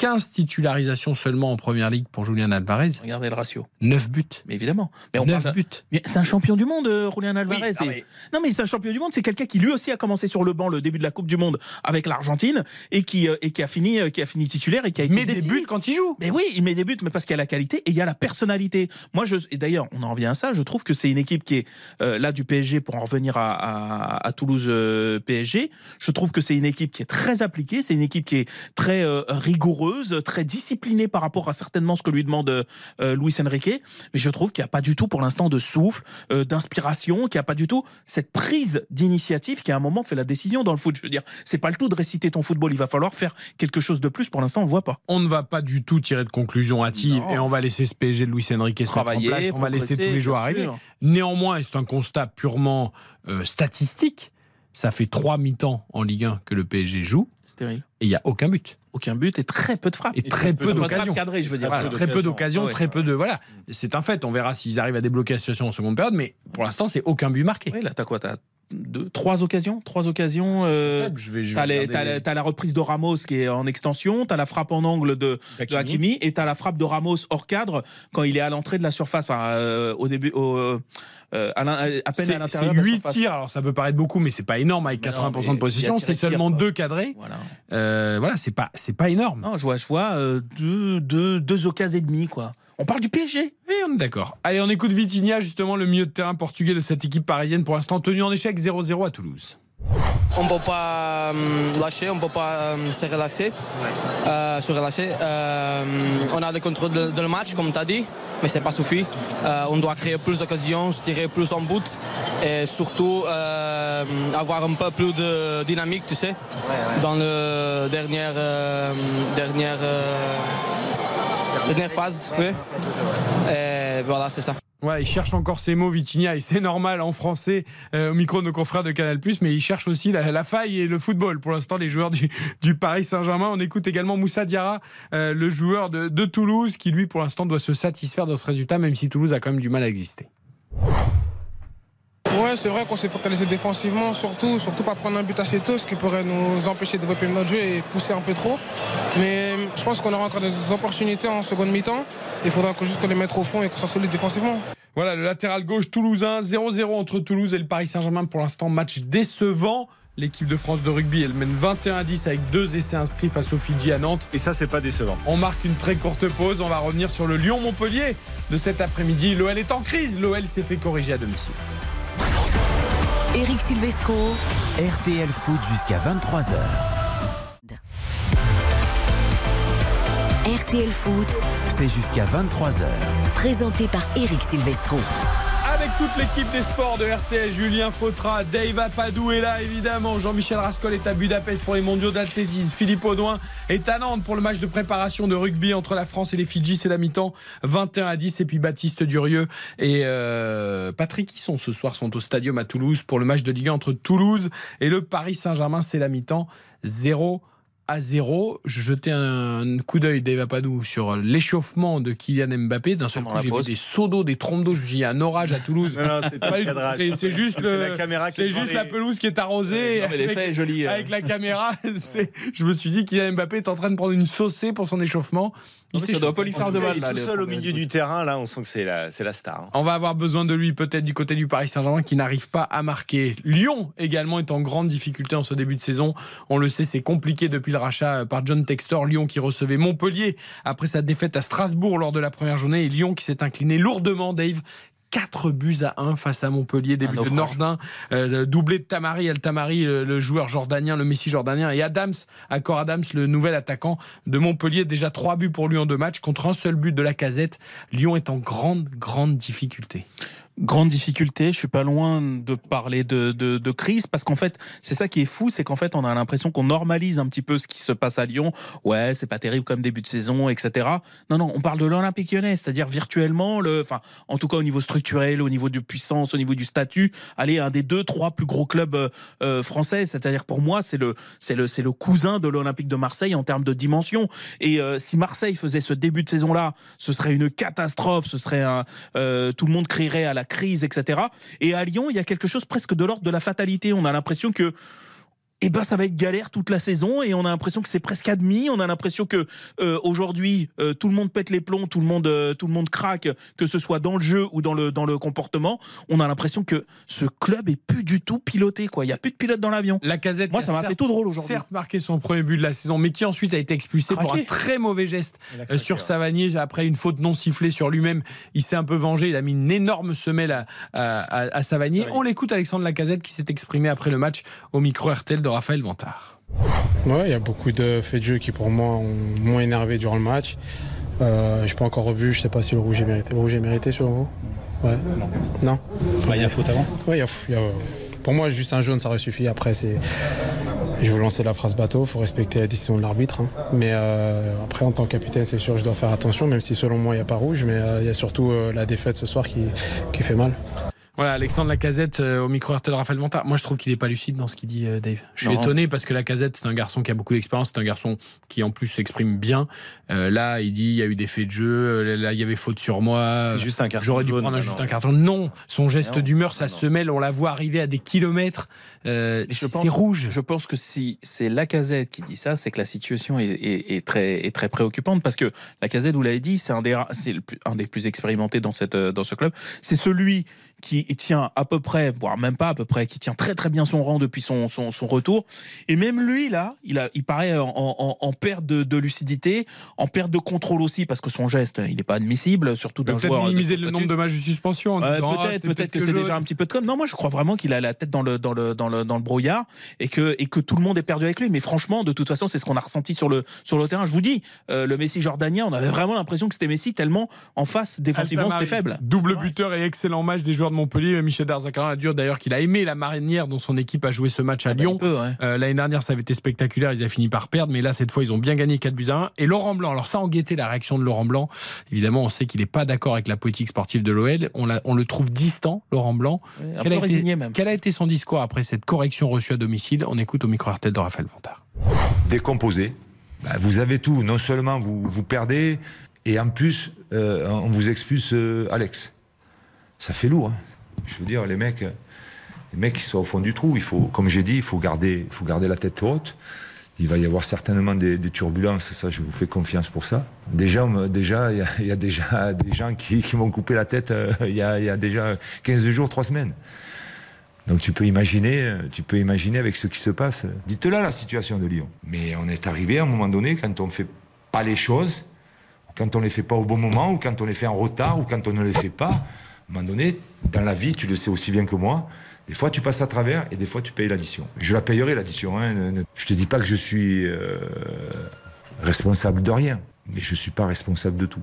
15 titularisations seulement en première ligue pour Julian Alvarez, Regardez le ratio. 9 buts. Mais évidemment. Mais on 9 parle- buts. C'est un champion du monde, euh, Julian Alvarez. Oui, ah, mais- Non, mais c'est un champion du monde. C'est quelqu'un qui lui aussi a commencé sur le banc le début de la Coupe du Monde avec l'Argentine et qui euh, et qui a fini euh, qui a fini titulaire et qui a été Il met des buts quand il joue. Mais oui, il met des buts, mais parce qu'il y a la qualité et il y a la personnalité. Moi, je et d'ailleurs, on en revient à ça. Je trouve que c'est une équipe qui est euh, là du PSG pour en revenir à, à, à Toulouse euh, PSG. Je trouve que c'est une équipe qui est très appliquée. C'est une équipe qui est très euh, rigoureuse, très disciplinée par rapport à certainement ce que lui demande euh, Luis Enrique. Mais je trouve qu'il n'y a pas du tout pour l'instant de souffle, euh, d'inspiration, qu'il n'y a pas du tout cette prise d'initiative qui à un moment fait la décision dans le foot. Je veux dire, c'est pas le tout de réciter ton football. Il va falloir faire quelque chose de plus. Pour l'instant, on le voit pas. On ne va pas du tout tirer de conclusion hâtive et on va laisser ce PSG de Luis Enrique se mettre en Travailler, place. On va laisser tous les joueurs arriver. sûr. Néanmoins, et c'est un constat purement euh, statistique, ça fait trois mi-temps en Ligue 1 que le PSG joue et il n'y a aucun but. Aucun but et très peu de frappes. Et très peu de d'occasions. cadrées, je veux dire. Voilà, très peu d'occasions, ouais. très peu de. Voilà, c'est un fait. On verra s'ils arrivent à débloquer la situation en seconde période, mais pour l'instant, c'est aucun but marqué. Oui, là, t'as quoi T'as deux, trois occasions Trois occasions. euh, T'as, les- la, reprise de Ramos qui est en extension, t'as la frappe en angle de, de Hakimi et t'as la frappe de Ramos hors cadre quand il est à l'entrée de la surface, enfin euh, au début, au, euh, à, à peine à l'intérieur. c'est de la 8 surface. tirs, alors ça peut paraître beaucoup, mais c'est pas énorme avec Mais non, 80% mais de possession. C'est seulement deux cadrés. Voilà. Euh, voilà, c'est pas, c'est pas énorme. Non, je vois, je vois euh, deux, deux, deux occasions et demie, quoi. On parle du PSG. Oui, on est d'accord. Allez, on écoute Vitinha, justement, le milieu de terrain portugais de cette équipe parisienne, pour l'instant tenu en échec 0-0 à Toulouse. On ne peut pas euh, lâcher, on ne peut pas euh, se relaxer. euh, se relâcher. Euh, on a le contrôle de, de le match, comme tu as dit, mais ce n'est pas suffit. Euh, on doit créer plus d'occasions, tirer plus en but et surtout euh, avoir un peu plus de dynamique, tu sais, dans la dernière, euh, dernière, euh, dernière phase. Oui. Et voilà, c'est ça. Ouais, il cherche encore ses mots, Vitinha, et c'est normal en français euh, au micro de nos confrères de Canal+, mais il cherche aussi la, la faille et le football. Pour l'instant, les joueurs du, du Paris Saint-Germain. On écoute également Moussa Diarra, euh, le joueur de, de Toulouse, qui lui, pour l'instant, doit se satisfaire de ce résultat, même si Toulouse a quand même du mal à exister. Ouais, c'est vrai qu'on s'est focalisé défensivement, surtout, surtout pas prendre un but assez tôt, ce qui pourrait nous empêcher de développer notre jeu et pousser un peu trop. Mais je pense qu'on aura encore des opportunités en seconde mi-temps. Il faudra que juste qu'on les mette au fond et qu'on soit solide défensivement. Voilà, le latéral gauche toulousain, 0-0 entre Toulouse et le Paris Saint-Germain pour l'instant, match décevant. L'équipe de France de rugby, elle mène 21 à 10 avec deux essais inscrits face au Fidji à Nantes. Et ça, c'est pas décevant. On marque une très courte pause. On va revenir sur le Lyon-Montpellier de cet après-midi. L'OL est en crise. L'OL s'est fait corriger à domicile. Eric Silvestro. RTL Foot jusqu'à 23h. RTL Foot. C'est jusqu'à 23h. Présenté par Eric Silvestro. Toute l'équipe des sports de RTL, Julien Fautra, Dave Apadou est là évidemment, Jean-Michel Rascol est à Budapest pour les mondiaux d'athlétisme, Philippe Audouin est à Nantes pour le match de préparation de rugby entre la France et les Fidji, c'est la mi-temps 21 à 10 et puis Baptiste Durieux et euh, Patrick Hisson ce soir sont au stadium à Toulouse pour le match de Ligue 1 entre Toulouse et le Paris Saint-Germain, c'est la mi-temps 0 à 0. Je jetais un coup d'œil d'Eva Padou sur l'échauffement de Kylian Mbappé. D'un seul coup, j'ai vu des seaux d'eau, des trompes d'eau. Je me suis dit, il y a un orage à Toulouse. Non, non, c'est juste, le- la caméra qui c'est est juste devant la les- pelouse qui est arrosée. Non, mais l'effet avec, est joli, euh. avec la caméra, je me suis dit Kylian Mbappé est en train de prendre une saucée pour son échauffement. Il ça doit pas lui faire de mal, il est là, tout seul au milieu du terrain, là, on sent que c'est la, c'est la star. hein. On va avoir besoin de lui peut-être du côté du Paris Saint-Germain qui n'arrive pas à marquer. Lyon également est en grande difficulté en ce début de saison. On le sait, c'est compliqué depuis le rachat par John Textor. Lyon qui recevait Montpellier après sa défaite à Strasbourg lors de la première journée et Lyon qui s'est incliné lourdement, Dave. 4 buts à 1 face à Montpellier, début de naufrage. Nordin, euh, doublé de Tamari, El Tamari, le, le joueur jordanien, le Messi jordanien, et Adams, Accor Adams, le nouvel attaquant de Montpellier. Déjà 3 buts pour lui en deux matchs contre un seul but de la casette. Lyon est en grande, grande difficulté. Grande difficulté. Je suis pas loin de parler de, de, de crise parce qu'en fait, c'est ça qui est fou, c'est qu'en fait, on a l'impression qu'on normalise un petit peu ce qui se passe à Lyon. Ouais, c'est pas terrible comme début de saison, etc. Non, non, on parle de l'Olympique Lyonnais, c'est-à-dire virtuellement, le, enfin, en tout cas au niveau structurel, au niveau de puissance, au niveau du statut, aller un des deux, trois plus gros clubs euh, euh, français. C'est-à-dire pour moi, c'est le, c'est le, c'est le cousin de l'Olympique de Marseille en termes de dimension. Et euh, si Marseille faisait ce début de saison-là, ce serait une catastrophe. Ce serait un, euh, tout le monde crierait à la crise, etc. Et à Lyon, il y a quelque chose presque de l'ordre de la fatalité. On a l'impression que eh ben ça va être galère toute la saison et on a l'impression que c'est presque admis. On a l'impression que euh, aujourd'hui euh, tout le monde pète les plombs, tout le monde euh, tout le monde craque, que ce soit dans le jeu ou dans le dans le comportement. On a l'impression que ce club est plus du tout piloté quoi. Il y a plus de pilote dans l'avion. La casette. Moi ça m'a fait tout drôle aujourd'hui. Certes marqué son premier but de la saison, mais qui ensuite a été expulsé pour un Craqué. très mauvais geste craqué, sur ouais. Savanier après une faute non sifflée sur lui-même. Il s'est un peu vengé. Il a mis une énorme semelle à, à, à- à Savanier. Savanier. On l'écoute Alexandre Lacazette qui s'est exprimé après le match au micro RTL de Raphaël Vantard. Ouais, il y a beaucoup de faits de jeu qui pour moi ont- m'ont énervé durant le match. Euh, je n'ai pas encore revu, je sais pas si le rouge est mérité. Le rouge est mérité selon vous? Ouais. Non. Bah, il y a faute avant. Ouais, il y a- il y a- pour moi, juste un jaune, ça aurait suffi. Après, c'est. Je vais vous lancer la phrase bateau, il faut respecter la décision de l'arbitre. hein. Mais euh, après, en tant que capitaine, c'est sûr, je dois faire attention, même si selon moi, il n'y a pas rouge. Mais euh, il y a surtout euh, la défaite ce soir qui, qui fait mal. Voilà, Alexandre Lacazette euh, au micro RTL de Raphaël Vantard. Moi, je trouve qu'il est pas lucide dans ce qu'il dit, euh, Dave. Je suis Non. étonné parce que Lacazette, c'est un garçon qui a beaucoup d'expérience, c'est un garçon qui en plus s'exprime bien. Euh, là, il dit il y a eu des faits de jeu, là, il y avait faute sur moi. C'est juste un carton J'aurais dû prendre un, non, juste non. un carton. Non, son geste d'humeur, sa non. semelle, on la voit arriver à des kilomètres. C'est rouge. Je pense que si c'est Lacazette qui dit ça, c'est que la situation est, est- est très, est très préoccupante parce que Lacazette, vous l'avez dit, c'est un des, plus- un des plus expérimentés dans, cette, dans ce club. C'est celui qui tient à peu près, voire même pas à peu près, qui tient très très bien son rang depuis son, son, son retour. Et même lui, là, il, a, il paraît en, en- en perte de, de lucidité, en perte de contrôle aussi parce que son geste, il n'est pas admissible, surtout d'un Peut-être joueur. de minimiser le nombre de matchs de suspension. ah, peut-être, peut-être que c'est déjà un petit peu de com. Non, moi je crois vraiment qu'il a la tête dans le dans le dans le dans le brouillard et que et que tout le monde est perdu avec lui. Mais franchement, de toute façon, c'est ce qu'on a ressenti sur le sur le terrain. Je vous dis, euh, le Messi jordanien, on avait vraiment l'impression que c'était Messi tellement en face défensivement c'était faible. Double buteur et excellent match des joueurs de Montpellier. Michel Darzacaran a dit d'ailleurs qu'il a aimé la manière dont son équipe a joué ce match à Ah bah, Lyon. ouais. Euh, L'année dernière, ça avait été spectaculaire. Ils avaient fini par perdre, mais là, cette fois, ils ont bien gagné 4 buts à 1. Et Laurent Blanc, alors ça, en guettait la réaction de Laurent Blanc. Évidemment, on sait qu'il n'est pas d'accord avec la politique sportive de l'OL. On, on le trouve distant, Laurent Blanc. Un Quel peu a, résigné été, même. quel a été son discours après cette correction reçue à domicile? On écoute au micro RTL de Raphaël Vantard. décomposé. Bah, vous avez tout. Non seulement vous, vous perdez, et en plus, euh, on vous expulse euh, Alex. Ça fait lourd. hein. Je veux dire, les mecs, les mecs qui sont au fond du trou. Il faut, comme j'ai dit, il faut garder, faut garder la tête haute. Il va y avoir certainement des, turbulences, ça je vous fais confiance pour ça. Déjà, déjà, il y, a- déjà des gens qui, m'ont coupé la tête euh, il, y a, déjà 15 jours, 3 semaines. Donc tu peux imaginer, euh, tu peux imaginer avec ce qui se passe. Dites-la la situation de Lyon. Mais on est arrivé à un moment donné quand on fait pas les choses, quand on les fait pas au bon moment, ou quand on les fait en retard, ou quand on ne les fait pas. Un moment donné, dans la vie, tu le sais aussi bien que moi. Des fois, tu passes à travers et des fois, tu payes l'addition. Je la payerai l'addition. Hein. Ne- ne- Je te dis pas que je suis euh, responsable de rien, mais je suis pas responsable de tout.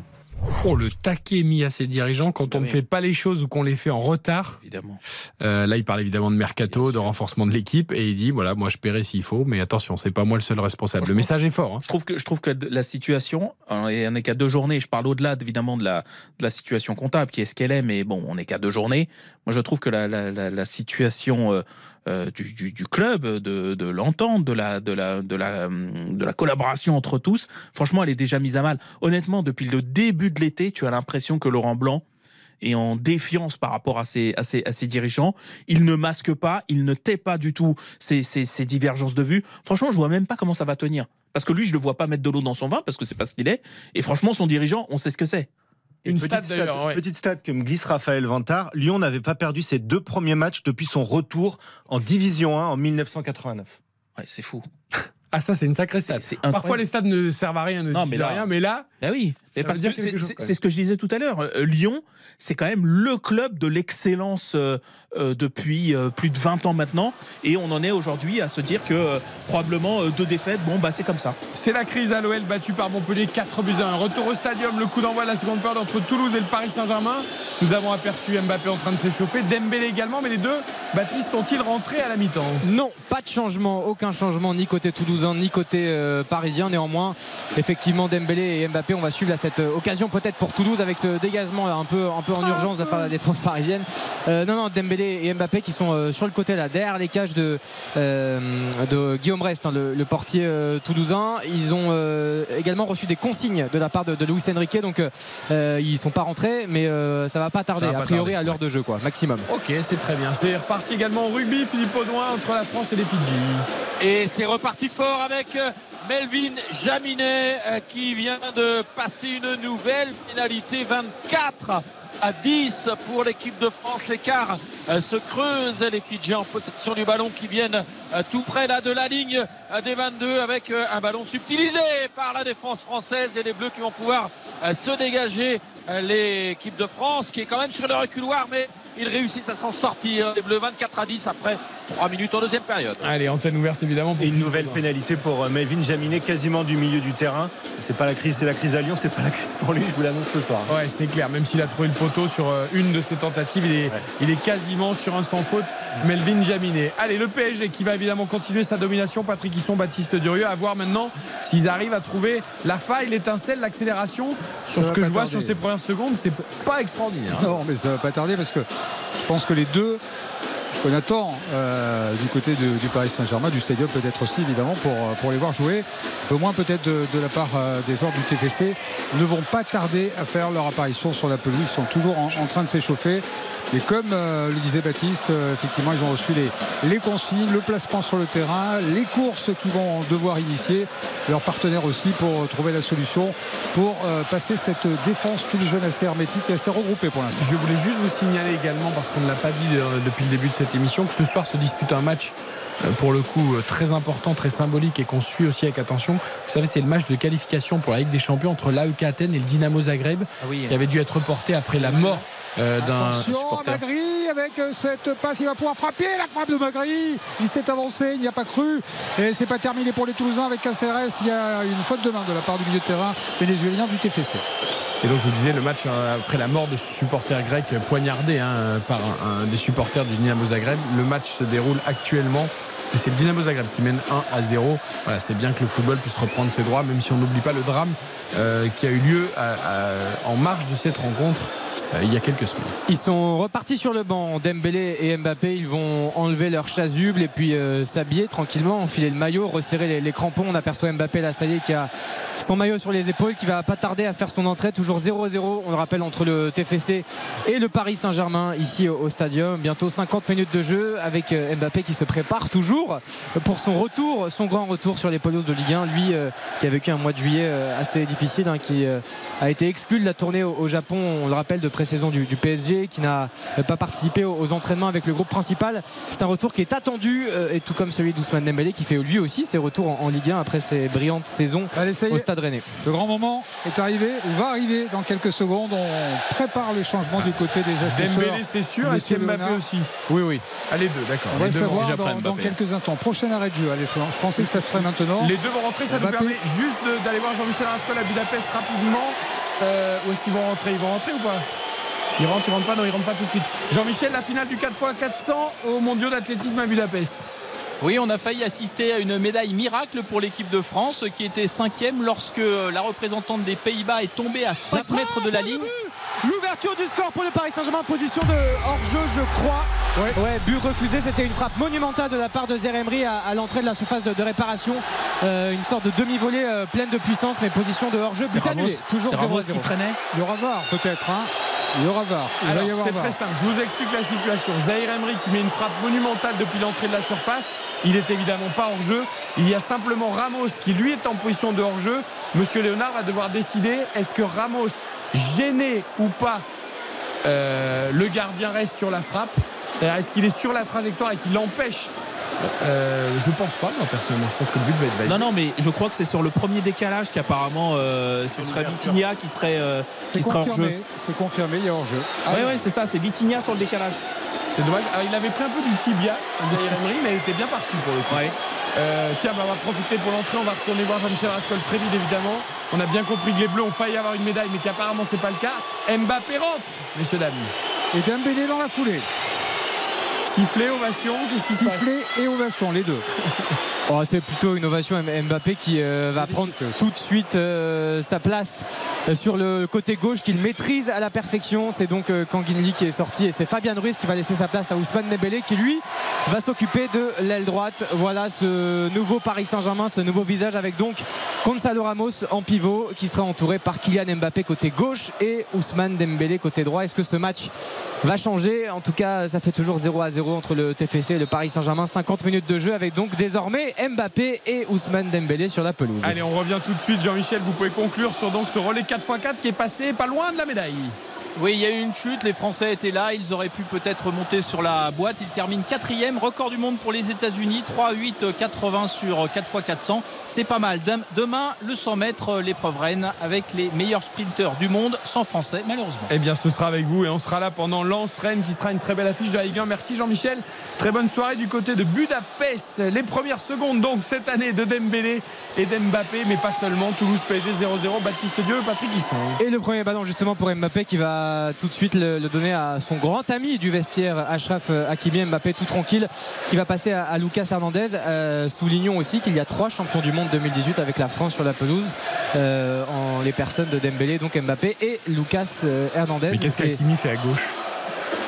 Oh, le taquet mis à ses dirigeants quand on ne fait pas les choses ou qu'on les fait en retard. Évidemment. Euh, là, il parle évidemment de mercato, de renforcement de l'équipe, et il dit voilà, moi je paierai s'il faut, mais attention, c'est pas moi le seul responsable. Le message est fort. hein. Je trouve que je trouve que la situation, et on n'est qu'à deux journées. Je parle au-delà évidemment de la de la situation comptable qui est ce qu'elle est, mais bon, on n'est qu'à deux journées. Moi, je trouve que la la, la, la situation euh, euh, du, club, de, l'entente, de la de la de la de la collaboration entre tous, franchement, elle est déjà mise à mal. Honnêtement, depuis le début de l'été, tu as l'impression que Laurent Blanc est en défiance par rapport à ses, à ses, à ses dirigeants. Il ne masque pas, il ne tait pas du tout ses divergences de vues. Franchement, je vois même pas comment ça va tenir. Parce que lui, je le vois pas mettre de l'eau dans son vin, parce que c'est pas ce qu'il est. Et franchement, son dirigeant, on sait ce que c'est. Une petite stat, petite stat que me glisse Raphaël Vantard. Lyon n'avait pas perdu ses deux premiers matchs depuis son retour en Division 1 en 1989. Ouais, c'est fou. Ah, ça, c'est une sacrée stat. Parfois, les stades ne servent à rien, ne Non, disent mais là- rien, mais là. Ah oui, ça Et parce que c'est- ce que je disais tout à l'heure. Euh, Lyon, c'est quand même le club de l'excellence euh, euh, depuis plus de 20 ans maintenant. Et on en est aujourd'hui à se dire que probablement deux défaites, bon, bah c'est comme ça. C'est la crise à l'OL battu par Montpellier 4 buts à 1. Retour au stadium, le coup d'envoi de la seconde période entre Toulouse et le Paris Saint-Germain. Nous avons aperçu Mbappé en train de s'échauffer, Dembélé également, mais les deux, Baptiste, sont-ils rentrés à la mi-temps? Non, pas de changement, aucun changement ni côté toulousain ni côté euh, parisien. Néanmoins, effectivement, Dembélé et Mbappé, on va suivre là, cette euh, occasion peut-être pour Toulouse avec ce dégagement là, un peu, un peu en urgence de la part de la défense parisienne. Euh, non, non, Dembélé et Mbappé qui sont euh, sur le côté là, derrière les cages de, euh, de Guillaume Rest, hein, le, le portier euh, toulousain. Ils ont euh, également reçu des consignes de la part de, de Luis Enrique, donc euh, ils sont pas rentrés, mais euh, ça va pas tarder, Ça va pas a priori tarder, à l'heure de jeu, quoi, maximum. Ok, c'est très bien. C'est reparti également au rugby, Philippe Audouin, entre la France et les Fidji. Et c'est reparti fort avec Melvin Jaminet euh, qui vient de passer une nouvelle pénalité 24 à 10 pour l'équipe de France. L'écart euh, se creuse. Les Fidjiens en possession du ballon qui viennent euh, tout près là de la ligne des 22 avec un ballon subtilisé par la défense française et les Bleus qui vont pouvoir se dégager. L'équipe de France qui est quand même sur le reculoir mais ils réussissent à s'en sortir. Les Bleus 24 à 10 après 3 minutes en deuxième période. Allez, antenne ouverte évidemment. Pour Et une nouvelle pénalité pour euh, Melvin Jaminet, quasiment du milieu du terrain. C'est pas la crise, c'est la crise à Lyon, c'est pas la crise pour lui, je vous l'annonce ce soir. Ouais, c'est clair. Même s'il a trouvé le poteau sur euh, une de ses tentatives, il est, il est quasiment sur un sans faute. Melvin Jaminet. Allez, le PSG qui va évidemment continuer sa domination. Patrick Hisson, Baptiste Durieux. À voir maintenant s'ils arrivent à trouver la faille, l'étincelle, l'accélération. Sur Ça ce que je vois tarder. sur ces premières secondes, c'est pas extraordinaire. hein. Non, mais ça va pas tarder parce que je pense que les deux qu'on attend euh, du côté du Paris Saint-Germain, du stadium peut-être aussi évidemment pour, euh, les voir jouer, un peu moins peut-être de, la part euh, des joueurs du TFC, ne vont pas tarder à faire leur apparition sur la pelouse. Ils sont toujours en train de s'échauffer. Et comme euh, le disait Baptiste, euh, effectivement, ils ont reçu les, les consignes, le placement sur le terrain, les courses qu'ils vont devoir initier, leurs partenaires aussi pour trouver la solution pour euh, passer cette défense toulousaine assez hermétique et assez regroupée pour l'instant. Je voulais juste vous signaler également, parce qu'on ne l'a pas dit euh, depuis le début de cette émission, que ce soir se dispute un match euh, pour le coup euh, très important, très symbolique et qu'on suit aussi avec attention. Vous savez, c'est le match de qualification pour la Ligue des Champions entre l'AEK Athènes et le Dynamo Zagreb, qui avait dû être reporté après la mort euh, d'un supporter. Magri avec euh, cette passe, il va pouvoir frapper la frappe de Magri. Il s'est avancé, il n'y a pas cru. Et c'est pas terminé pour les Toulousains avec Caceres. Il y a une faute de main de la part du milieu de terrain vénézuélien du TFC. Et donc je vous disais le match euh, après la mort de ce supporter grec euh, poignardé hein, par un, un des supporters du Dynamo Zagreb. Le match se déroule actuellement. Et c'est le Dynamo Zagreb qui mène 1 à 0. Voilà, c'est bien que le football puisse reprendre ses droits, même si on n'oublie pas le drame euh, qui a eu lieu à- à- en marge de cette rencontre euh, il y a quelques semaines. Ils sont repartis sur le banc. Dembélé et Mbappé, ils vont enlever leur chasuble et puis euh, s'habiller tranquillement, enfiler le maillot, resserrer les, crampons. On aperçoit Mbappé là, ça y est, qui a son maillot sur les épaules, qui va pas tarder à faire son entrée. Toujours 0-0, on le rappelle, entre le TFC et le Paris Saint-Germain ici au, stadium. Bientôt 50 minutes de jeu avec euh, Mbappé qui se prépare toujours pour son retour, son grand retour sur les pelouses de Ligue 1. Lui qui a vécu un mois de juillet assez difficile, hein, qui a été exclu de la tournée au, au Japon, on le rappelle, de pré-saison du, du PSG, qui n'a euh, pas participé aux, aux entraînements avec le groupe principal. C'est un retour qui est attendu, euh, et tout comme celui d'Ousmane Dembélé, qui fait lui aussi ses retours en, en Ligue 1 après ses brillantes saisons Allez, au. Stade Rennais. Le grand moment est arrivé, ou va arriver dans quelques secondes. On prépare les changements du côté des assesseurs. Dembélé, c'est sûr. Est-ce Mbappé aussi? Oui, oui. Ah, les deux, d'accord. On va le savoir dans, dans quelques instants. Prochain arrêt de jeu. Allez, Florent, je pensais que ça se ferait maintenant. Les deux vont rentrer, ça nous permet juste de- d'aller voir Jean-Michel Rascol à Budapest rapidement. Euh, où est-ce qu'ils vont rentrer? Ils vont rentrer ou pas? Ils rentrent, ils rentrent pas? Non, ils rentrent pas tout de suite. Jean-Michel, la finale du 4x400 au mondiaux d'athlétisme à Budapest. Oui, on a failli assister à une médaille miracle pour l'équipe de France qui était cinquième lorsque la représentante des Pays-Bas est tombée à 5 mètres de la ligne. L'ouverture du score pour le Paris Saint-Germain, position de hors-jeu, je crois. Ouais. but refusé. C'était une frappe monumentale de la part de Zeremri à, à l'entrée de la surface de, de réparation. Euh, une sorte de demi-volée euh, pleine de puissance, mais position de hors-jeu. But annulé. Toujours c'est 0 Ramos qui traînait Il y aura VAR peut-être. Hein. Il y aura VAR. C'est très simple. Je vous explique la situation. Zahir Emery qui met une frappe monumentale depuis l'entrée de la surface. Il est évidemment pas hors jeu. Il y a simplement Ramos qui lui est en position de hors jeu. Monsieur Léonard va devoir décider est-ce que Ramos, gêné ou pas, euh, le gardien reste sur la frappe C'est-à-dire est-ce qu'il est sur la trajectoire et qu'il l'empêche? Euh, Je pense pas, moi personnellement. Je pense que le but va être validé. Non, non, mais je crois que c'est sur le premier décalage qu'apparemment euh, ce serait Vitinha qui serait, euh, C'est qui serait hors jeu. confirmé. C'est confirmé. Il y a hors-jeu. Oui, ouais, c'est ça, c'est Vitinha sur le décalage. C'est dommage. Alors, il avait pris un peu du tibia, Zahir Emery, mais il était bien parti pour le coup. Euh, tiens, bah, on va profiter pour l'entrée. On va retourner voir Jean-Michel Rascol très vite, évidemment. On a bien compris que les Bleus ont failli avoir une médaille, mais qu'apparemment, c'est pas le cas. Mbappé rentre, messieurs, dames. Et Dembélé dans la foulée. Sifflet, ovation, qu'est-ce qui se passe? Sifflet et ovation, les deux. Oh, c'est plutôt une ovation Mbappé qui euh, va prendre tout de suite euh, sa place euh, sur le côté gauche qu'il maîtrise à la perfection. C'est donc euh, Kanginli qui est sorti et c'est Fabien Ruiz qui va laisser sa place à Ousmane Dembélé qui lui va s'occuper de l'aile droite. Voilà ce nouveau Paris Saint-Germain, ce nouveau visage avec donc Gonzalo Ramos en pivot qui sera entouré par Kylian Mbappé côté gauche et Ousmane Dembélé côté droit. Est-ce que ce match va changer? En tout cas, ça fait toujours 0 à 0 entre le TFC et le Paris Saint-Germain. 50 minutes de jeu avec donc désormais Mbappé et Ousmane Dembélé sur la pelouse. Allez, on revient tout de suite. Jean-Michel, vous pouvez conclure sur donc ce relais 4x4 qui est passé pas loin de la médaille. Oui, il y a eu une chute, les Français étaient là, ils auraient pu peut-être monter sur la boîte. Ils terminent quatrième, record du monde pour les États-Unis, 3-8-80 sur 4x400. C'est pas mal. Dem- Demain, le 100 mètres, l'épreuve reine avec les meilleurs sprinteurs du monde, sans Français, malheureusement. Eh bien, ce sera avec vous et on sera là pendant Lens-Rennes qui sera une très belle affiche de la Ligue 1. Merci Jean-Michel. Très bonne soirée du côté de Budapest. Les premières secondes donc cette année de Dembélé et d'Mbappé, mais pas seulement. Toulouse PSG 0-0. Baptiste Dieu, Patrick Hisson. Et le premier ballon justement pour Mbappé qui va tout de suite le, le donner à son grand ami du vestiaire Ashraf Hakimi Mbappé tout tranquille qui va passer à, à Lucas Hernandez Euh, soulignons aussi qu'il y a trois champions du monde 2018 avec la France sur la pelouse euh, en les personnes de Dembélé donc Mbappé et Lucas euh, Hernandez Mais qu'est-ce qu'Akimi fait à gauche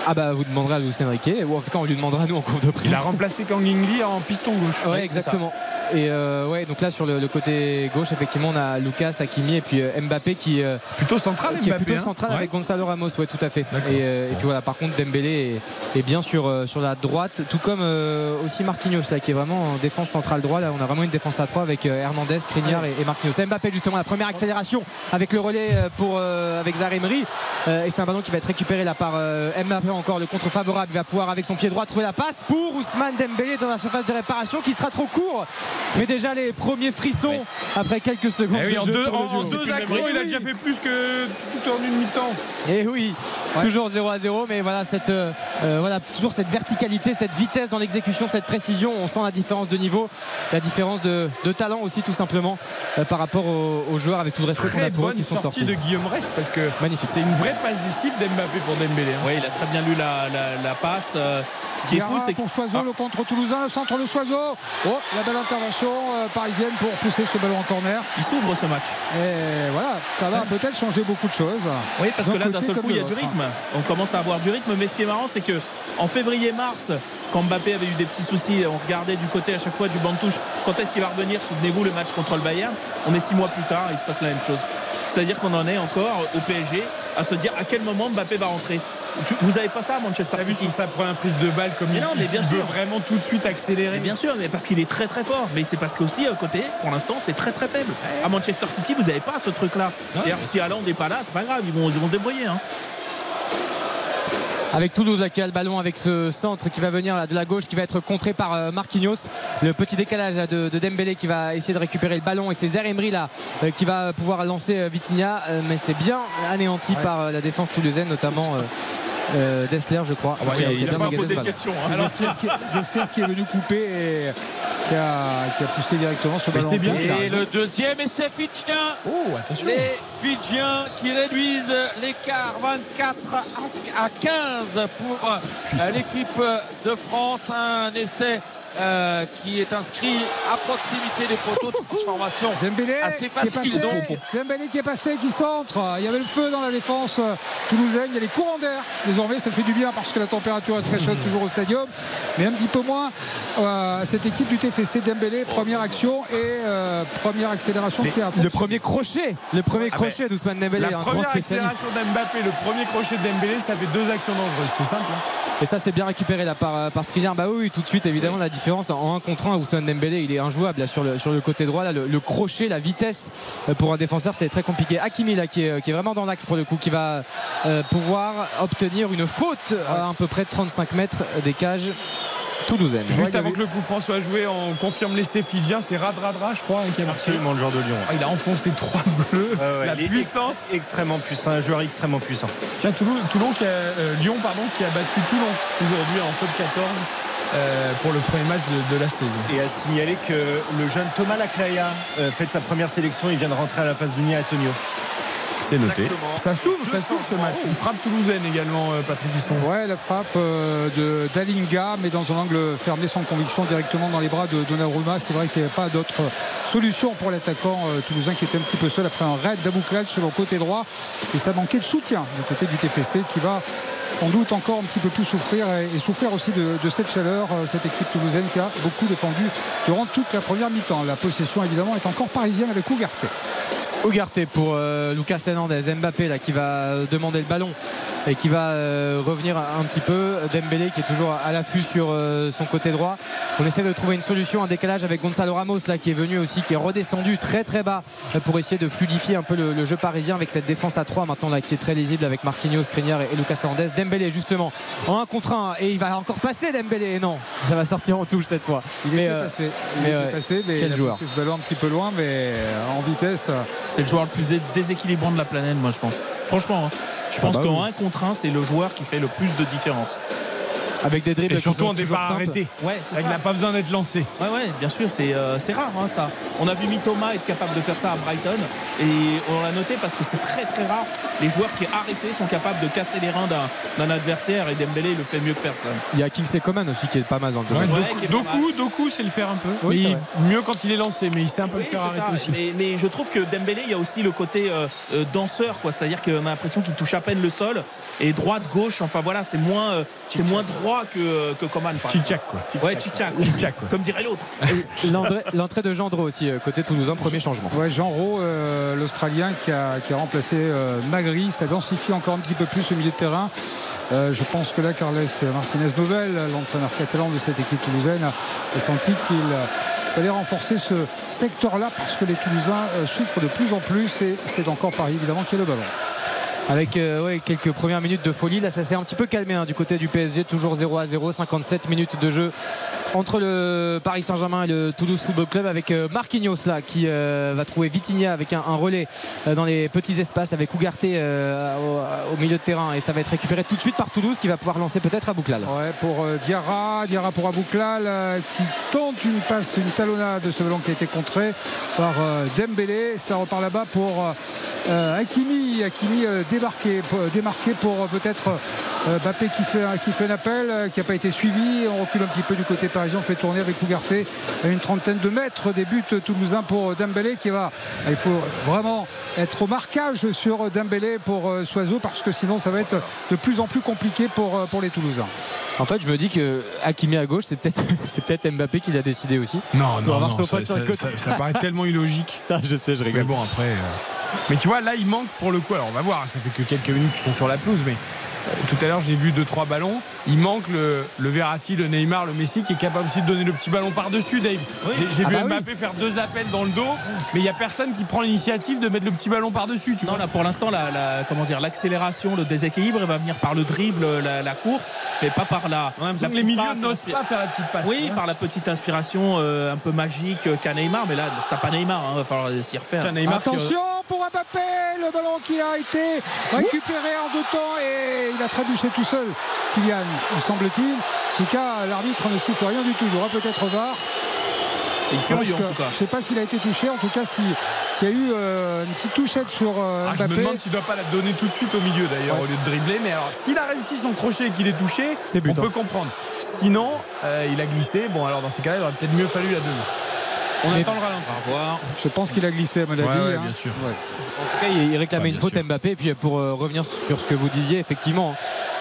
ah bah vous demanderez à Luis Enrique ou en tout cas on lui demandera nous en cours de presse Il a remplacé Kang In Lee en piston gauche. Ouais, exactement. Et euh, ouais, donc là sur le, le côté gauche, effectivement, on a Lucas, Hakimi et puis euh, Mbappé qui euh, plutôt central, qui est plutôt hein. central Ouais. avec Gonzalo Ramos, ouais, tout à fait. Et, et puis voilà, par contre, Dembélé est, est bien sur sur la droite, tout comme aussi Marquinhos, là, qui est vraiment en défense centrale droit. Là, on a vraiment une défense à 3 avec Hernandez, Skriniar et, et Marquinhos. Mbappé justement la première accélération avec le relais pour avec Zarimri Euh, et c'est un ballon qui va être récupéré là par Mbappé encore le contre favorable il va pouvoir avec son pied droit trouver la passe pour Ousmane Dembélé dans la surface de réparation qui sera trop court mais déjà les premiers frissons après quelques secondes Eh oui, de en jeu deux, en- deux accros, il a déjà fait plus que tout en une mi-temps. Et Eh oui, toujours 0 à 0, mais voilà, cette, euh, euh, voilà, toujours cette verticalité, cette vitesse dans l'exécution, cette précision. On sent la différence de niveau, la différence de, de talent aussi, tout simplement, euh, par rapport aux, aux joueurs, avec tout le respect qu'on a pour eux qui sont sortie sortis. de Guillaume Rest parce que Magnifique. c'est une vraie passe décisive d'Mbappé pour Dembélé. hein. Oui, il a très bien lu la, la- la passe. Euh, ce qui est fou, c'est que. pour Soiseau, le contre toulousain, le centre de Soiseau. Oh, la belle intervention euh, parisienne pour pousser ce ballon en corner. Il s'ouvre ce match. Et voilà, ça va peut-être changer beaucoup de choses. Oui, parce que là, d'un seul coup, il y a du rythme. On commence à avoir du rythme. Mais ce qui est marrant, c'est que en février-mars, quand Mbappé avait eu des petits soucis, on regardait du côté à chaque fois du banc de touche. Quand est-ce qu'il va revenir? Souvenez-vous, le match contre le Bayern. On est six mois plus tard, il se passe la même chose. C'est-à-dire qu'on en est encore au PSG à se dire à quel moment Mbappé va rentrer. Vous avez pas ça à Manchester T'as vu City sur sa première prise de balle comme Mais il, non, mais bien il veut sûr. vraiment tout de suite accélérer. Mais bien sûr, mais parce qu'il est très très fort. Mais c'est parce qu'aussi à côté, pour l'instant, c'est très très faible. À Manchester City, vous n'avez pas ce truc-là. D'ailleurs, si Haaland n'est pas là, c'est pas grave, ils vont, ils vont se débrouiller. hein. Avec Toulouse qui a le ballon avec ce centre qui va venir de la gauche qui va être contré par euh, Marquinhos le petit décalage de, de Dembélé qui va essayer de récupérer le ballon et c'est Zer Emery là euh, qui va pouvoir lancer euh, Vitinha mais c'est bien anéanti par la défense toulousaine notamment euh, Dessler je crois ouais, qui a- il qui a a bien pas posé de hein. C'est Alors, Dessler qui, Dessler qui est venu couper et qui a, qui a poussé directement ce Mais ballon. c'est bien. Et le deuxième essai Fidjien. Oh, attention. Les Fidjiens qui réduisent l'écart 24 à à 15 pour euh, l'équipe de France. Un essai euh, qui est inscrit à proximité des poteaux de transformation. Dembélé Assez qui est passé, donc. Dembélé qui est passé, qui centre. Il y avait le feu dans la défense euh, toulousaine. Il y a les courants d'air. Désormais, ça fait du bien parce que la température est très chaude toujours au stadium, mais un petit peu moins euh, cette équipe du TFC Dembélé. Première action et euh, première accélération qui a le premier crochet le premier Ah, crochet d'Ousmane Dembélé La un grand première accélération d'Mbappé, le premier crochet de Dembélé, ça fait deux actions dangereuses. C'est simple. hein. Et ça, c'est bien récupéré là par, par Skriniar. Bah oui, tout de suite, évidemment, la différence en 1 contre 1. Ousmane Dembélé, il est injouable là, sur, le, sur le côté droit. Là, le, le crochet, la vitesse euh, pour un défenseur, c'est très compliqué. Hakimi, là, qui est, qui est vraiment dans l'axe pour le coup, qui va euh, pouvoir obtenir une faute à à peu près de 35 mètres des cages toulousaines. Juste avant que le coup franc soit joué, on confirme l'essai fidjien. C'est Radradra, je crois, hein, qui a marqué. Absolument le genre de Lyon. Ah, il a enfoncé trois bleus. Ouais, la puissance. ex- extrêmement puissant, un joueur extrêmement puissant. Tiens, Toulon, Toulon qui a, euh, Lyon pardon, qui a battu Toulon aujourd'hui en top 14 euh, pour le premier match de, la saison. Et à signaler que le jeune Thomas Laclaya euh, fait sa première sélection, il vient de rentrer à la place d'Uni Antonio. C'est noté. Ça s'ouvre, ça s'ouvre ce match. Une frappe toulousaine également, euh, Patrick Hisson. Ouais, la frappe euh, de Dalinga, mais dans un angle fermé sans conviction directement dans les bras de Donnarumma. C'est vrai qu'il n'y avait pas d'autre solution pour l'attaquant euh, toulousain qui était un petit peu seul après un raid d'Abouklal sur le côté droit. Et ça manquait de soutien du côté du TFC qui va sans doute encore un petit peu plus souffrir et, souffrir aussi de, de cette chaleur, cette équipe toulousaine qui a beaucoup défendu durant toute la première mi-temps. La possession évidemment est encore parisienne avec Ougarté. Ougarté pour euh, Lucas Hernandez, Mbappé là qui va demander le ballon et qui va euh, revenir un petit peu. Dembélé qui est toujours à l'affût sur euh, son côté droit. On essaie de trouver une solution, un décalage avec Gonzalo Ramos là qui est venu aussi, qui est redescendu très très bas pour essayer de fluidifier un peu le, le jeu parisien avec cette défense à 3 maintenant là qui est très lisible avec Marquinhos, Skriniar et, et Lucas Hernandez. Dembélé justement en 1 contre 1 et il va encore passer Dembélé. Et non, ça va sortir en touche cette fois. Il Mais, euh, passé, il mais ouais, passé, mais quel il a joueur. poussé ce ballon un petit peu loin, mais en vitesse. C'est le joueur le plus déséquilibrant de la planète, moi, je pense. Franchement, hein. je pense bah qu'en oui. 1 contre 1, c'est le joueur qui fait le plus de différence. Avec des dribbles Et surtout en départ arrêté. Ouais, c'est Il n'a pas besoin d'être lancé. Ouais, ouais, bien sûr, c'est euh, c'est rare hein, ça. On a vu Mitoma être capable de faire ça à Brighton et on l'a noté parce que c'est très très rare. Les joueurs qui arrêtés sont capables de casser les reins d'un- adversaire et Dembélé le fait mieux que personne. Il y a Kingsley Coman aussi qui est pas mal dans le domaine. Ouais. Doku, Doku, c'est le faire un peu. Oui, mais c'est il- vrai. mieux quand il est lancé, mais il sait un peu Oui, le faire c'est arrêter ça. aussi. Mais, mais je trouve que Dembélé, il y a aussi le côté euh, euh, danseur, quoi. C'est-à-dire qu'on a l'impression qu'il touche à peine le sol et droite, gauche. Enfin voilà, c'est moins, euh, c'est moins droit que, que Coman. Chichak, quoi. Ouais, Chichak. Chichak, quoi. Comme dirait l'autre. L'entrée- de Gendreau aussi, euh, côté toulousain, premier changement. Ouais, Jean Rau, euh, l'Australien qui a, qui a remplacé euh, Magri, ça densifie encore un petit peu plus au milieu de terrain. Euh, je pense que là, Carles Martinez Novel, l'entraîneur catalan de cette équipe toulousaine, a senti qu'il fallait renforcer ce secteur-là parce que les Toulousains euh, souffrent de plus en plus et c'est encore Paris évidemment qui a le ballon. Avec euh, quelques premières minutes de folie, là ça s'est un petit peu calmé hein, du côté du PSG, toujours 0 à 0, 57 minutes de jeu entre le Paris Saint-Germain et le Toulouse Football Club avec euh, Marquinhos là qui euh, va trouver Vitinha avec un, relais euh, dans les petits espaces avec Ougarté au, milieu de terrain et ça va être récupéré tout de suite par Toulouse qui va pouvoir lancer peut-être à Bouclal. Ouais, pour Diarra, Diarra pour Abouklal qui tente une passe, une talonnade de ce ballon qui a été contré par Dembélé. Ça repart là-bas pour Hakimi. Hakimi débarqué, démarqué pour peut-être Bappé qui fait, qui fait un appel, qui n'a pas été suivi. On recule un petit peu du côté parisien, on fait tourner avec Ougarté à une trentaine de mètres des buts toulousains pour Dembélé qui va. Il faut vraiment être au marquage sur Dembélé pour euh, Soiseau parce que sinon ça va être de plus en plus compliqué pour, euh, pour les Toulousains. En fait, je me dis que Hakimi à gauche, c'est peut-être c'est peut-être Mbappé qui l'a décidé aussi. Non, non, non, ça, pote sur le ça- côté. ça- ça paraît tellement illogique. Ah, je sais, je Mais rigole. bon, après. euh, Mais tu vois, là, il manque pour le coup. Alors, on va voir. Ça fait que quelques minutes qu'ils sont sur la pelouse, mais tout à l'heure, j'ai vu deux trois ballons. Il manque le, le Verratti, le Neymar, le Messi, qui est capable aussi de donner le petit ballon par dessus. Dave. J'ai j'ai Ah vu bah oui. Mbappé faire deux appels dans le dos, mais il y a personne qui prend l'initiative de mettre le petit ballon par dessus. Tu Non, vois. là pour l'instant, la, la- comment dire, l'accélération, le déséquilibre, il va venir par le dribble, la, la course, mais pas par la. On a l'impression la que les petite milieux passe n'osent inspirée. pas faire la petite passe. Oui, par la petite inspiration euh, un peu magique euh, qu'a Neymar, mais là, t'as pas Neymar, il va falloir s'y refaire. Qui- Attention pour Mbappé, le ballon qui a été récupéré en deux temps et il a trébuché tout seul. Kylian, me semble-t-il. En tout cas, l'arbitre ne siffle rien du tout. Il y aura peut-être VAR. Il en Parce que tout cas. Je ne sais pas s'il a été touché. En tout cas, si- s'il y a eu euh, une petite touchette sur euh, Ah, je me demande s'il ne doit pas la donner tout de suite au milieu d'ailleurs Ouais. au lieu de dribbler. Mais alors s'il a réussi son crochet et qu'il est touché, C'est on peut comprendre. Sinon, euh, il a glissé. Bon alors dans ces cas-là, il aurait peut-être mieux fallu la donner. On Mais- attend le ralenti. Au revoir. Je pense qu'il a glissé, à mon avis. Ouais, ouais, hein. bien sûr. Ouais. En tout cas, il réclamait Ouais, une faute sûr. Mbappé. Et puis pour euh, revenir sur ce que vous disiez, effectivement,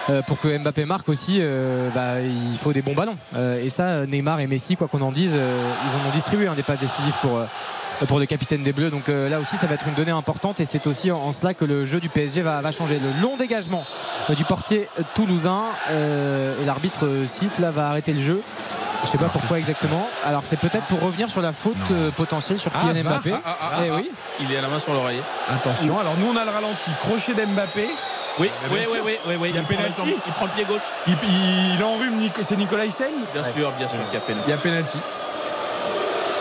euh, pour que Mbappé marque aussi, euh, bah, il faut des bons ballons. Euh, et ça, Neymar et Messi, quoi qu'on en dise, euh, ils en ont distribué hein, des passes décisives pour, euh, pour le capitaine des Bleus. Donc euh, là aussi, ça va être une donnée importante. Et c'est aussi en, en cela que le jeu du PSG va, va changer. Le long dégagement du portier toulousain. euh, et l'arbitre siffle, là, va arrêter le jeu. Je sais pas pourquoi exactement. Alors c'est peut-être pour revenir sur la faute euh, potentielle sur Ah, Kylian VAR. Mbappé. Ah, ah, ah, Eh ah. oui. Il est à la main sur l'oreiller. Attention. Alors nous on a le ralenti. Crochet d'Mbappé. Oui, oui, bien oui, sûr. oui, oui, oui. Il y a prend le penalty. jambe- il prend le pied gauche. Il, il, il enrhume. C'est Nicolas Hyssen Bien sûr, bien sûr, qu'il y a pénalty. Il y a penalty.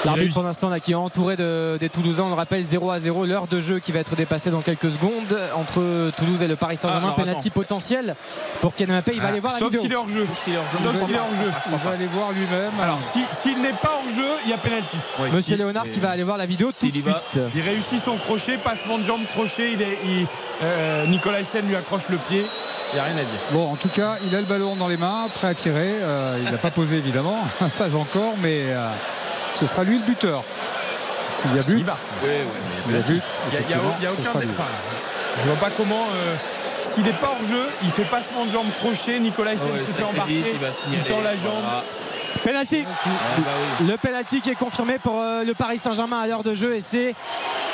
L'arbitre pour l'instant qui est entouré de- des Toulousains, on le rappelle 0 à 0, l'heure de jeu qui va être dépassée dans quelques secondes entre Toulouse et le Paris Saint-Germain, Ah, penalty potentiel pour Mbappé, il va Ah, aller voir la Sauf vidéo. s'il est hors jeu. Sauf s'il est hors jeu. Sauf s'il est hors jeu. Ah, Il va aller voir lui-même. Alors si- s'il n'est pas hors jeu, il y a penalty. Oui. Monsieur Il- Léonard qui va aller voir la vidéo tout de va. suite. Il réussit son crochet, passement de jambe, crochet. Il est, il- euh, Nicolas Hyssen lui accroche le pied. Il n'y a rien à dire. Bon, en tout cas, il a le ballon dans les mains, prêt à tirer. Euh, il n'a pas posé évidemment, pas encore, mais euh, ce sera lui le buteur. S'il y a but, Il a but, n'y a, il y a- y a aucun. je vois pas comment. euh, S'il n'est pas hors jeu, il fait passement de jambe crochet. Nicolas Hyssen Ouais, se fait embarquer. il tend la jambe. Voilà. Penalty. Ah, bah oui. Le penalty qui est confirmé pour euh, le Paris Saint-Germain à l'heure de jeu et c'est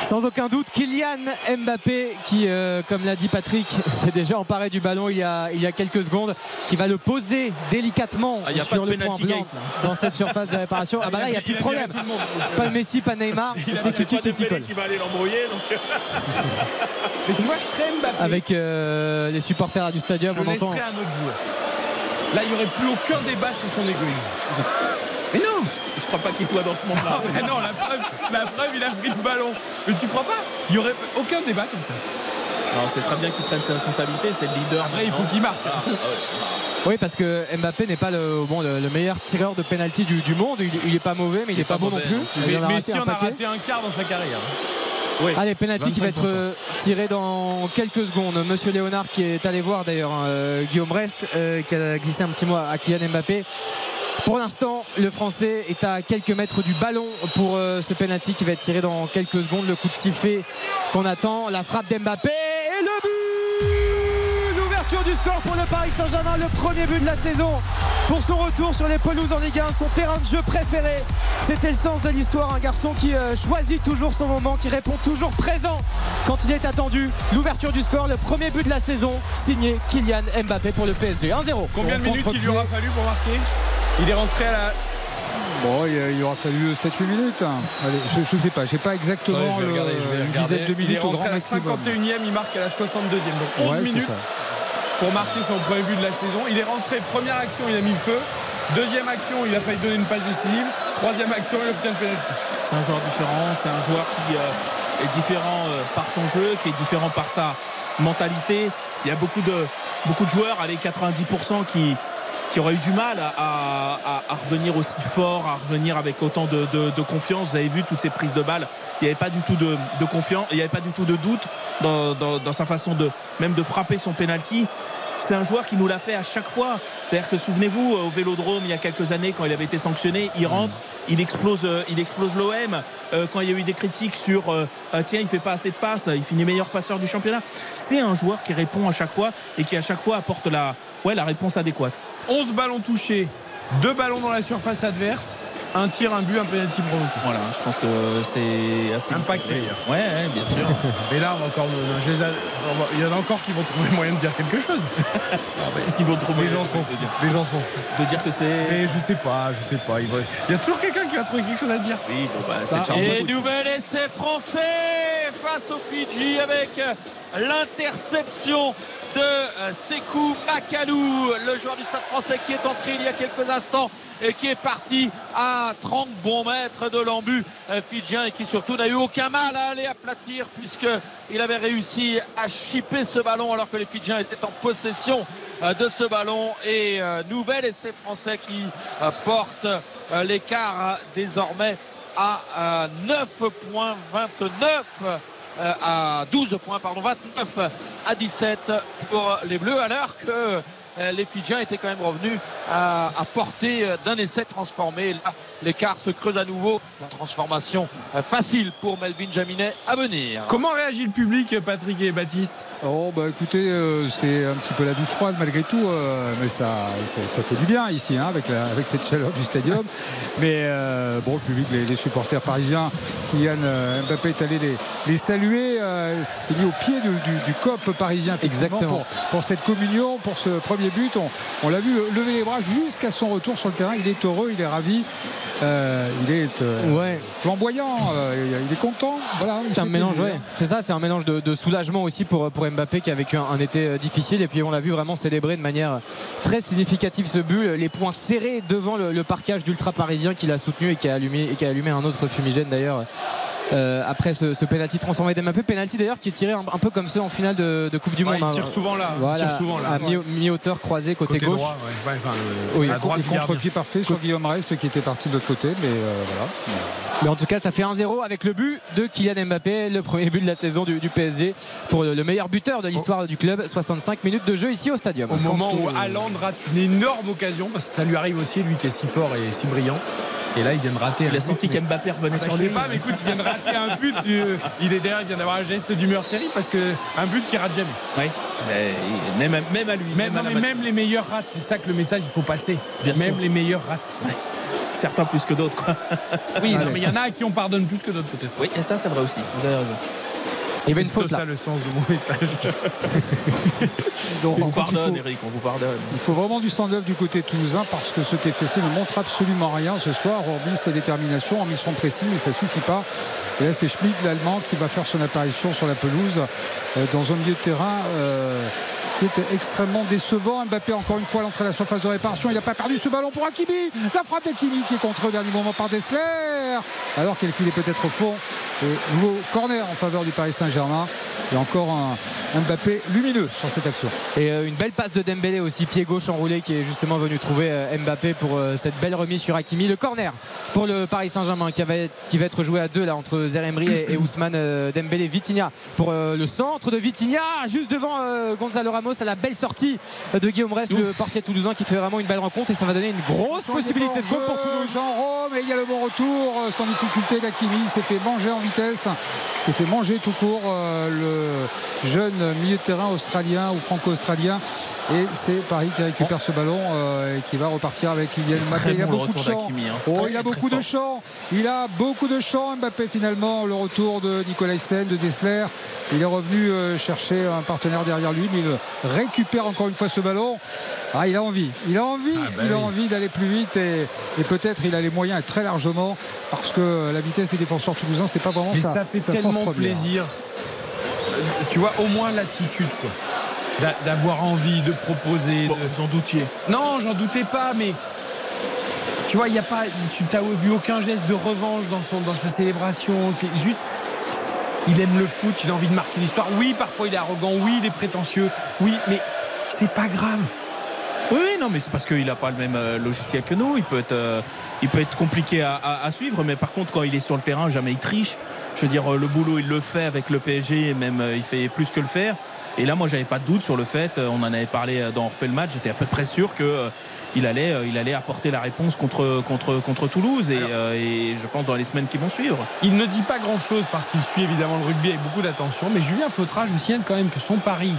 sans aucun doute Kylian Mbappé qui, euh, comme l'a dit Patrick, s'est déjà emparé du ballon il y a, il y a quelques secondes, qui va le poser délicatement Ah, il y a pas sur de le point blanc gate, dans cette surface de réparation. Ah bah là il n'y a plus de problème. tout le monde. Pas de Messi, pas Neymar, c'est Kiki qui s'y Dembélé colle. qui va aller l'embrouiller. Donc... Mais tu vois, je serais Mbappé. Avec euh, les supporters du stadium, je on entend. un autre joueur. Là, il n'y aurait plus aucun débat sur son égoïsme. Mais non, je, je crois pas qu'il soit dans ce monde-là. Ah, non, la preuve, la preuve, il a pris le ballon. Mais tu crois pas? Il n'y aurait aucun débat comme ça. Non, c'est très bien qu'il prenne ses responsabilités, c'est le leader. Après, il faut qu'il marque. Ah, ah ouais. Oui, parce que Mbappé n'est pas le, bon, le, le meilleur tireur de penalty du, du monde. Il, il est pas mauvais, mais il, Il est est pas, pas bon non mauvais plus. non plus. Il Mais un en a paquet. raté un quart dans sa carrière. Oui. Allez, penalty qui va être 25%. euh, tiré dans quelques secondes. Monsieur Léonard qui est allé voir d'ailleurs hein, euh, Guillaume Rest euh, qui a glissé un petit mot à Kylian Mbappé. Pour l'instant, le Français est à quelques mètres du ballon pour euh, ce penalty qui va être tiré dans quelques secondes. Le coup de sifflet qu'on attend, la frappe d'Mbappé L'ouverture du score pour le Paris Saint-Germain, le premier but de la saison pour son retour sur les pelouses en Ligue 1, son terrain de jeu préféré. C'était le sens de l'histoire, un garçon qui euh, choisit toujours son moment, qui répond toujours présent quand il est attendu. L'ouverture du score, le premier but de la saison, signé Kylian Mbappé pour le PSG. 1-0. Combien de minutes il lui aura fallu pour marquer? Il est rentré à la. Bon, il, il aura fallu 7-8 minutes. hein. Allez, je ne sais pas, pas exactement je vais le- regarder, je vais une regarder. dizaine de Il est minutes au rentré grand à la maximum. 51e, il marque à la 62e. Donc 11 Ouais, c'est minutes. Pour marquer son premier but de la saison. Il est rentré, première action, il a mis le feu. Deuxième action, il a failli donner une passe décisive. Troisième action, il obtient le penalty. C'est un joueur différent, c'est un joueur qui euh, est différent euh, par son jeu, qui est différent par sa mentalité. Il y a beaucoup de, beaucoup de joueurs, allez 90% qui, qui auraient eu du mal à, revenir aussi fort, à revenir avec autant de, confiance. Vous avez vu toutes ces prises de balles. Il n'y avait pas du tout de, confiance, il n'y avait pas du tout de doute dans sa façon de même de frapper son penalty. C'est un joueur qui nous l'a fait à chaque fois. C'est-à-dire que souvenez-vous, au Vélodrome, il y a quelques années, quand il avait été sanctionné, il rentre, il explose, euh, il explose l'OM. Euh, quand il y a eu des critiques sur euh, ah, tiens, il fait pas assez de passes, il finit meilleur passeur du championnat. C'est un joueur qui répond à chaque fois et qui à chaque fois apporte la, ouais, la réponse adéquate. 11 ballons touchés, 2 ballons dans la surface adverse. Un tir, un but, un penalty provoqué. Voilà, je pense que c'est assez. Impact d'ailleurs. Ouais, ouais, bien sûr. Mais là, on va encore, je les a- on va- il y en a encore qui vont trouver moyen de dire quelque chose. Est-ce qu'ils vont trouver Les gens sont fous. Les gens sont fous. De dire que c'est. Mais je sais pas, je sais pas. Il, va- il y a toujours quelqu'un qui va trouver quelque chose à dire. Oui, bon, bah, c'est charme Et nouvel essai français face au Fidji avec l'interception de euh, Sekou Makalou, le joueur du Stade français qui est entré il y a quelques instants et qui est parti à 30 bons mètres de l'embu fidjien et qui surtout n'a eu aucun mal à aller aplatir puisqu'il avait réussi à chipper ce ballon alors que les Fidjiens étaient en possession euh, de ce ballon. Et euh, nouvel essai français qui porte l'écart désormais à euh, 9 points 29 euh, à 12 points pardon 29 à 17 pour les Bleus alors que euh, les Fidjiens étaient quand même revenus à, à portée euh, d'un essai transformé. Là, l'écart se creuse à nouveau. La transformation euh, facile pour Melvin Jaminet à venir. Comment réagit le public, Patrick et Baptiste? Oh bah écoutez, euh, c'est un petit peu la douche froide malgré tout, euh, mais ça, ça, ça fait du bien ici hein, avec, la- avec cette chaleur du stadium. Mais euh, bon, le public, les, les supporters parisiens, Kylian euh, Mbappé est allé les, les saluer, euh, s'est mis au pied du, du, du COP parisien Exactement. Pour, pour cette communion, pour ce premier but. On, on l'a vu lever les bras jusqu'à son retour sur le terrain. Il est heureux, il est ravi. Euh, il est euh, Ouais. flamboyant, euh, il est content. Voilà, C'est un mélange, ouais. C'est ça, c'est un mélange de, de soulagement aussi pour, pour Mbappé qui a vécu un, un été difficile. Et puis on l'a vu vraiment célébrer de manière très significative ce but. Les points serrés devant le, le parquage d'ultra parisien qui l'a soutenu et qui a allumé, et qui a allumé un autre fumigène d'ailleurs. Euh, après ce, ce penalty transformé d'Mbappé, penalty d'ailleurs qui est tiré un, un peu comme ceux en finale de, de Coupe du Ouais, Monde. il hein. tire souvent là, il Voilà, tire souvent là. à mi- mi-hauteur croisé côté, Côté gauche. droit, ouais. Ouais, enfin, le- Oui, à droite contre-pied parfait sur Guillaume Rest qui était parti de l'autre côté, mais euh, voilà. Mais en tout cas, ça fait 1-0 avec le but de Kylian Mbappé, le premier but de la saison du, du PSG pour le, le meilleur buteur de l'histoire du club. 65 minutes de jeu ici au stadium. Au moment où Haaland rate une énorme occasion, parce que ça lui arrive aussi, lui qui est si fort et si brillant. Et là, il vient de rater. Il a senti qu'Mbappé revenait Ah bah, sur je lui. sais pas, mais écoute, il vient de rater un but. il est derrière, il vient d'avoir un geste d'humeur terrible parce que un but qui rate jamais. Mais même, même à lui. Même, même à non, la mais machine. même les meilleurs ratent, c'est ça que le message il faut passer. Bien même sûr. les meilleurs ratent. Certains plus que d'autres. quoi. Oui, non, mais il y en a à qui on pardonne plus que d'autres peut-être. Oui, et ça, c'est vrai aussi. Vous avez raison. Il y avait une C'est faute ça le sens de mon message. Donc, On vous pardonne, faut- Eric, on vous pardonne. Il faut vraiment du stand-up du côté toulousain parce que ce TFC ne montre absolument rien ce soir, hormis sa détermination en mission précise, mais ça suffit pas. Et là, c'est Schmidt, l'Allemand, qui va faire son apparition sur la pelouse euh, dans un milieu de terrain euh, qui est extrêmement décevant. Mbappé, encore une fois, l'entrée de la surface de réparation. Il n'a pas perdu ce ballon pour Hakimi. La frappe d'Hakimi qui est contre au dernier moment par Dessler. Alors qu'elle filait peut-être au fond. Et nouveau corner en faveur du Paris Saint-Germain. Et encore un Mbappé lumineux sur cette action. Et euh, une belle passe de Dembélé aussi, pied gauche enroulé, qui est justement venu trouver euh, Mbappé pour euh, cette belle remise sur Hakimi. Le corner pour le Paris Saint-Germain qui, qui va être joué à deux là entre Zeremri et, Ousmane euh, Dembélé. Vitinha pour euh, le centre de Vitinha, juste devant euh, Gonzalo Ramos à la belle sortie de Guillaume Rest, le portier toulousain qui fait vraiment une belle rencontre et ça va donner une grosse possibilité de compte pour Toulouse. Jean Rome et il y a le bon retour euh, sans difficulté d'Akimi. Il s'est fait manger en vitesse. Il s'est fait manger tout court euh, le jeune milieu de terrain australien ou franco-australien. Et c'est Paris qui récupère ce ballon euh, et qui va repartir avec Kylian Mbappé. Très Il a le beaucoup de champs. hein. Oh, il a beaucoup de champs. Il a beaucoup de champs. Mbappé finalement. Le retour de Nicolas Sen, de Dessler. Il est revenu euh, chercher un partenaire derrière lui, mais il récupère encore une fois ce ballon. Ah, il a envie. Il a envie. Ah, bah il a oui. envie d'aller plus vite et, et peut-être il a les moyens et très largement parce que la vitesse des défenseurs toulousains, c'est pas vraiment Mais ça. ça fait tellement plaisir. Euh, Tu vois, au moins l'attitude, quoi. D'a- D'avoir envie de proposer. Bon, de- vous en doutiez. Non, j'en doutais pas, mais tu vois, il y a pas, tu t'as vu aucun geste de revanche dans son, dans sa célébration. C'est juste, il aime le foot, il a envie de marquer l'histoire. Oui, parfois il est arrogant, oui, il est prétentieux, oui, mais c'est pas grave. Oui, non, mais c'est parce qu'il n'a pas le même euh, logiciel que nous. Il peut être, euh, compliqué à, suivre, mais par contre, quand il est sur le terrain, jamais il triche. Je veux dire, euh, le boulot, il le fait avec le PSG, même il fait plus que le faire. Et là, moi, j'avais pas de doute sur le fait, on en avait parlé dans Refait le match, j'étais à peu près sûr que. Euh, il allait, il allait apporter la réponse contre, contre, contre Toulouse et, euh, et je pense dans les semaines qui vont suivre. Il ne dit pas grand chose parce qu'il suit évidemment le rugby avec beaucoup d'attention. Mais Julien Fautra, je vous signale quand même que son pari.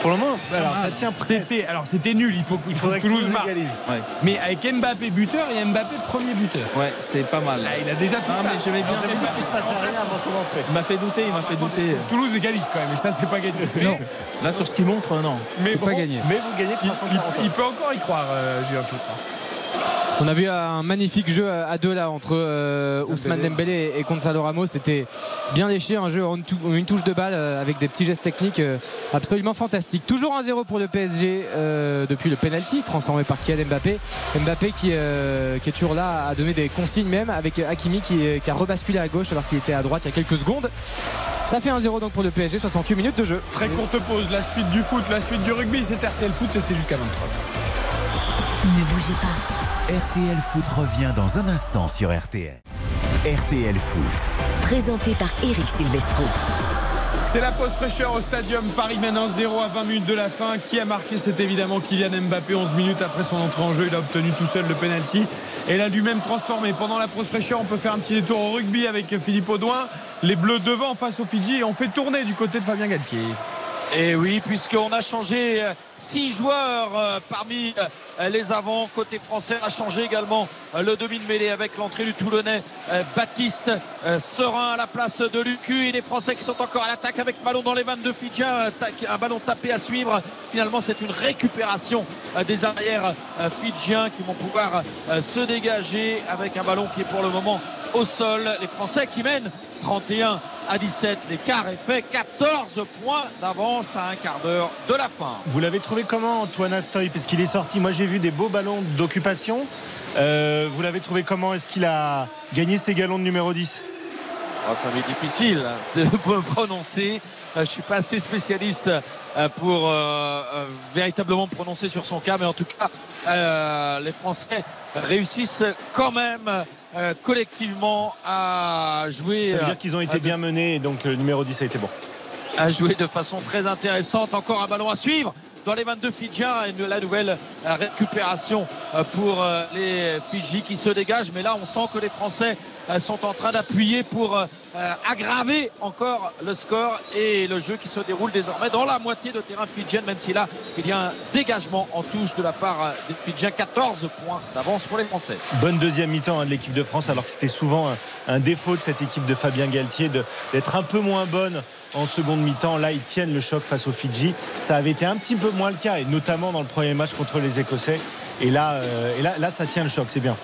Pour le moment, alors Ah, ça tient presque. C'était, alors c'était nul. Il faut, il faut faudrait que Toulouse marque. Ouais, Mais avec Mbappé buteur et Mbappé premier buteur. ouais c'est pas mal. Là, il a déjà tout Ah, ça. mais j'aimais bien. Alors, Il se passe rien avant son entrée. Il m'a fait douter, il m'a fait douter. Toulouse égalise quand même, et ça c'est pas gagné. Non. Là, sur ce qu'il montre, non. mais pas gagné. Mais vous gagnez Il, 340 il- il peut encore y croire, euh, Julien Fautra. On a vu un magnifique jeu à deux là entre euh, Ousmane Dembélé et Gonzalo Ramos. C'était bien léché, un jeu en tou- une touche de balle euh, avec des petits gestes techniques euh, absolument fantastiques. Toujours 1-0 pour le PSG euh, depuis le penalty transformé par Kylian Mbappé. Mbappé qui, euh, qui est toujours là à donner des consignes même avec Hakimi qui, qui a rebasculé à gauche alors qu'il était à droite il y a quelques secondes. Ça fait 1-0 donc pour le PSG, 68 minutes de jeu. Très courte pause, la suite du foot, la suite du rugby, c'est RTL Foot et c'est jusqu'à 23. Ne bougez pas. RTL Foot revient dans un instant sur RTL. RTL Foot. Présenté par Eric Silvestro. C'est la pause fraîcheur au stadium. Paris mène 1-0 à 20 minutes de la fin. Qui a marqué C'est évidemment Kylian Mbappé. 11 minutes après son entrée en jeu, il a obtenu tout seul le penalty et l'a lui-même transformé. Pendant la pause fraîcheur, on peut faire un petit détour au rugby avec Philippe Audouin. Les Bleus devant face aux Fidji et on fait tourner du côté de Fabien Galtier. Et oui, puisqu'on a changé euh, six joueurs euh, parmi euh, les avants. Côté français, a changé également euh, le demi de mêlée avec l'entrée du Toulonnais Baptiste Serein à la place de Lucu. Et les Français qui sont encore à l'attaque avec ballon dans les 22 Fidjiens. euh, tac- Un ballon tapé à suivre. Finalement, c'est une récupération des arrières Fidjiens qui vont pouvoir se dégager avec un ballon qui est pour le moment au sol. Les Français qui mènent 31 à 17. L'écart est fait 14 points d'avance à un quart d'heure de la fin. Vous l'avez trouvé comment, Antoine Astoy Parce qu'il est sorti. Moi, j'ai vu des beaux ballons d'occupation. Euh, vous l'avez trouvé comment? Est-ce qu'il a gagné ses galons de numéro 10 Oh, ça va être difficile de me prononcer. Euh, Je suis pas assez spécialiste euh, pour euh, véritablement me prononcer sur son cas, mais en tout cas, euh, les Français réussissent quand même euh, collectivement à jouer. Ça veut dire qu'ils ont été de- bien menés et donc le numéro 10 a été bon. a joué de façon très intéressante. Encore un ballon à suivre dans les 22 Fidjiens et la nouvelle euh, récupération euh, pour euh, les Fidji qui se dégagent. Mais là, on sent que les Français sont en train d'appuyer pour aggraver encore le score et le jeu qui se déroule désormais dans la moitié de terrain fidjienne, même si là, il y a un dégagement en touche de la part des Fidjiens. 14 points d'avance pour les Français. Bonne deuxième mi-temps hein, de l'équipe de France, alors que c'était souvent un, défaut de cette équipe de Fabien Galtier d'être un peu moins bonne en seconde mi-temps. Là, ils tiennent le choc face aux Fidji. Ça avait été un petit peu moins le cas, et notamment dans le premier match contre les Écossais. Et là, euh, là, ça tient le choc, c'est bien.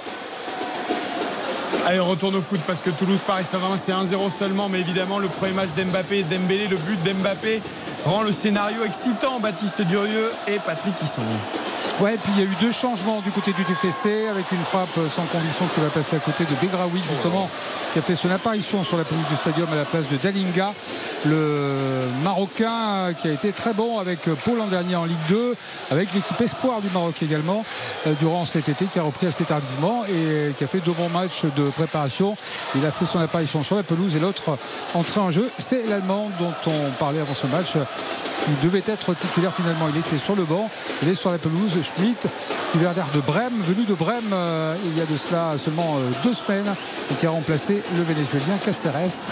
Allez, on retourne au foot parce que Toulouse Paris Saint-Germain c'est 1-0 seulement, mais évidemment le premier match d'Mbappé et Dembélé, le but d'Mbappé rend le scénario excitant. Baptiste Durieux et Patrick Hisson. Ouais, puis il y a eu deux changements du côté du TFC avec une frappe sans conviction qui va passer à côté de Begraoui justement qui a fait son apparition sur la pelouse du stadium à la place de Dalinga le Marocain qui a été très bon avec Paul l'an dernier en Ligue 2 avec l'équipe espoir du Maroc également euh, durant cet été qui a repris assez tardivement et qui a fait deux bons matchs de préparation il a fait son apparition sur la pelouse et l'autre entrée en jeu c'est l'Allemand dont on parlait avant ce match il devait être titulaire finalement. Il était sur le banc. Il est sur la pelouse. Schmitt, qui d'air de Brême, venu de Brême euh, il y a de cela seulement euh, deux semaines et qui a remplacé le Vénézuélien Caceres.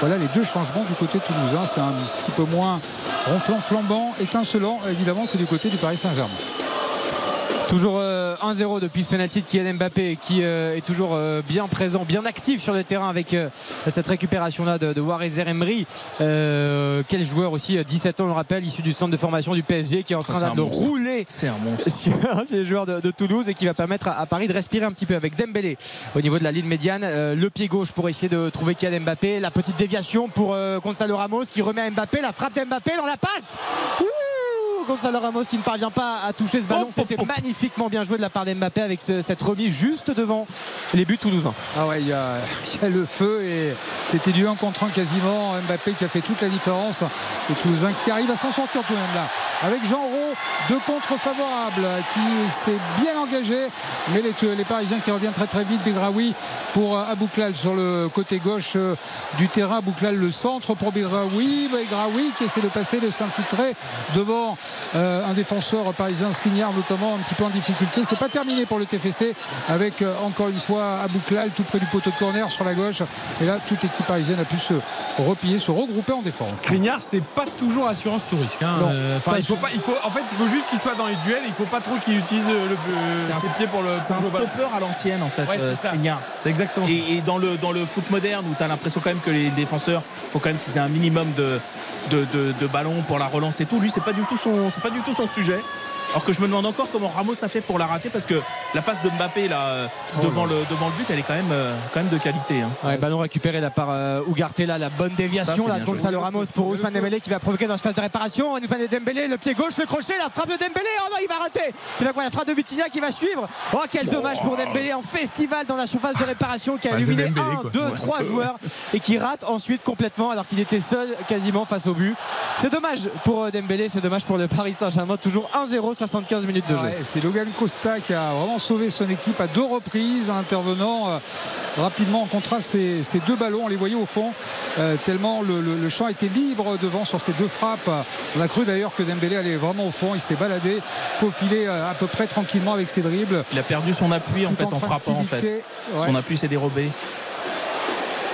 Voilà les deux changements du côté toulousain. C'est un petit peu moins ronflant, flambant, étincelant évidemment que du côté du Paris Saint-Germain. Toujours euh, 1-0 depuis ce penalty de Kylian Mbappé qui euh, est toujours euh, bien présent, bien actif sur le terrain avec euh, cette récupération là de, de Warezer Emery. Euh, quel joueur aussi, euh, 17 ans on le rappelle, issu du centre de formation du PSG qui est en train un de monstre. rouler C'est un monstre. sur ces joueurs de, de Toulouse et qui va permettre à, à Paris de respirer un petit peu avec Dembélé au niveau de la ligne médiane. Euh, le pied gauche pour essayer de trouver Kylian Mbappé. La petite déviation pour euh, Gonzalo Ramos qui remet à Mbappé. La frappe d'Mbappé dans la passe. Ouh Gonzalo Ramos qui ne parvient pas à toucher ce ballon. C'était magnifiquement bien joué de la part d'Mbappé avec ce- cette remise juste devant les buts toulousains. Ah ouais, il y, a il y a le feu et c'était du 1 contre 1 quasiment. Mbappé qui a fait toute la différence. Et Toulousain qui arrive à s'en sortir tout de même là. avec Jean Roux, deux contre favorables qui s'est bien engagé. Mais les, les, Parisiens qui reviennent très très vite. Begraoui pour Abouklal sur le côté gauche du terrain. Abouklal le centre pour Begraoui. Begraoui qui essaie de passer, de s'infiltrer devant un défenseur parisien, Skriniar notamment, un petit peu en difficulté. C'est pas terminé pour le TFC avec encore une fois Abouklal tout près du poteau de corner sur la gauche. Et là, toute équipe parisienne a pu se replier, se regrouper en défense. Skriniar, c'est pas toujours assurance tout risque. Hein. Euh, il faut pas, il faut, en fait, il faut juste qu'il soit dans les duels. Il faut pas trop qu'il utilise le, ses pieds pour le. C'est un stopper à l'ancienne en fait. Ouais, euh, c'est exactement. Et, et, dans le dans le foot moderne où tu as l'impression quand même que les défenseurs, faut quand même qu'ils aient un minimum de de, de, de ballon pour la relance et tout. Lui, c'est pas du tout son, c'est pas du tout son sujet. Alors que je me demande encore comment Ramos a fait pour la rater parce que la passe de Mbappé là Oh devant le devant le but, elle est quand même euh, quand même de qualité. Hein. Ouais, ballon récupéré là par euh, Ugarte là, la bonne déviation Ça, là Gonzalo joué. Ramos pour Ousmane Dembélé qui va provoquer dans cette phase de réparation. Ousmane Dembélé, le pied gauche, le crochet, la frappe de Dembélé. Oh non, il va rater. Il va quoi la frappe de Vitinha qui va suivre. Oh quel dommage pour Dembélé en festival dans la surface de réparation qui a illuminé Dembélé, 1, quoi. 2, Ouais. 3 joueurs et qui rate ensuite complètement alors qu'il était seul quasiment face au but. C'est dommage pour euh, Dembélé, c'est dommage pour le Paris Saint-Germain. Toujours 1-0, 75 minutes de jeu. Ouais, c'est Logan Costa qui a vraiment sauvé son équipe à deux reprises, en intervenant euh, rapidement en contraste ces, ces deux ballons. On les voyait au fond, euh, tellement le, le- le champ était libre devant sur ces deux frappes. On a cru d'ailleurs que Dembélé allait vraiment au fond. Il s'est baladé, faufilé à peu près tranquillement avec ses dribbles. Il a perdu son appui en fait en en frappant en fait. ouais. Son appui s'est dérobé.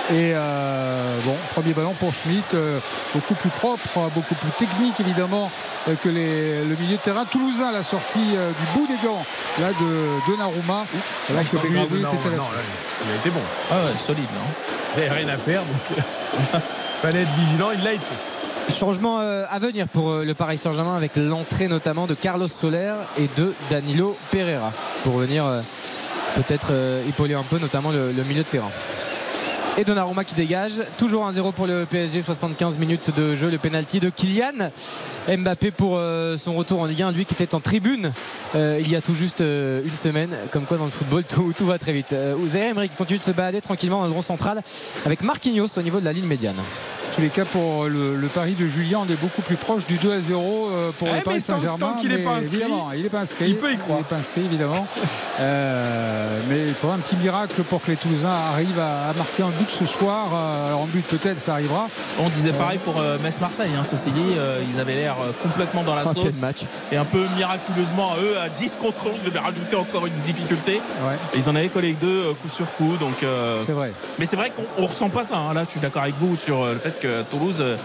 Et euh, bon, premier ballon pour Schmitt, euh, beaucoup plus propre, beaucoup plus technique évidemment euh, que les- le milieu de terrain toulousain, la sortie euh, du bout des gants là de Donnarumma. Là que Begraoui non, était à la- non, là, il a été bon. Ah ouais, solide là. Il n'y avait rien à faire, donc fallait être vigilant. Il l'a été. Changement à venir pour le Paris Saint-Germain avec l'entrée notamment de Carlos Soler et de Danilo Pereira pour venir peut-être épauler un peu notamment le, le milieu de terrain. Et Donnarumma qui dégage, toujours 1-0 pour le PSG, 75 minutes de jeu, le penalty de Kylian Mbappé pour euh, son retour en Ligue 1, lui qui était en tribune euh, il y a tout juste euh, une semaine, comme quoi dans le football tout, va très vite. Ouzé Emery continue de se balader tranquillement dans le rond central avec Marquinhos au niveau de la ligne médiane. Tous les cas, pour le, le pari de Julien, on est beaucoup plus proche du 2 à 0 euh, pour Eh, le Paris Saint-Germain. tant qu'il est pas inscrit, évidemment, il n'est pas inscrit. il peut y croire. Il n'est pas inscrit, évidemment. Euh, mais il faudra un petit miracle pour que les Toulousains arrivent à, à marquer un but ce soir. Euh, Alors, en but, peut-être, ça arrivera. On disait pareil pour euh, Metz-Marseille, hein, ceci dit, euh, ils avaient l'air euh, complètement dans la Oh, sauce. quel match. Et un peu miraculeusement à eux, à 10 contre 11, ils avaient rajouté encore une difficulté. Ouais. Et ils en avaient collé deux euh, coup sur coup. Donc, euh, C'est vrai. Mais c'est vrai qu'on on ressent pas ça. hein. Là, je suis d'accord avec vous sur euh, le fait que Toulouse. euh,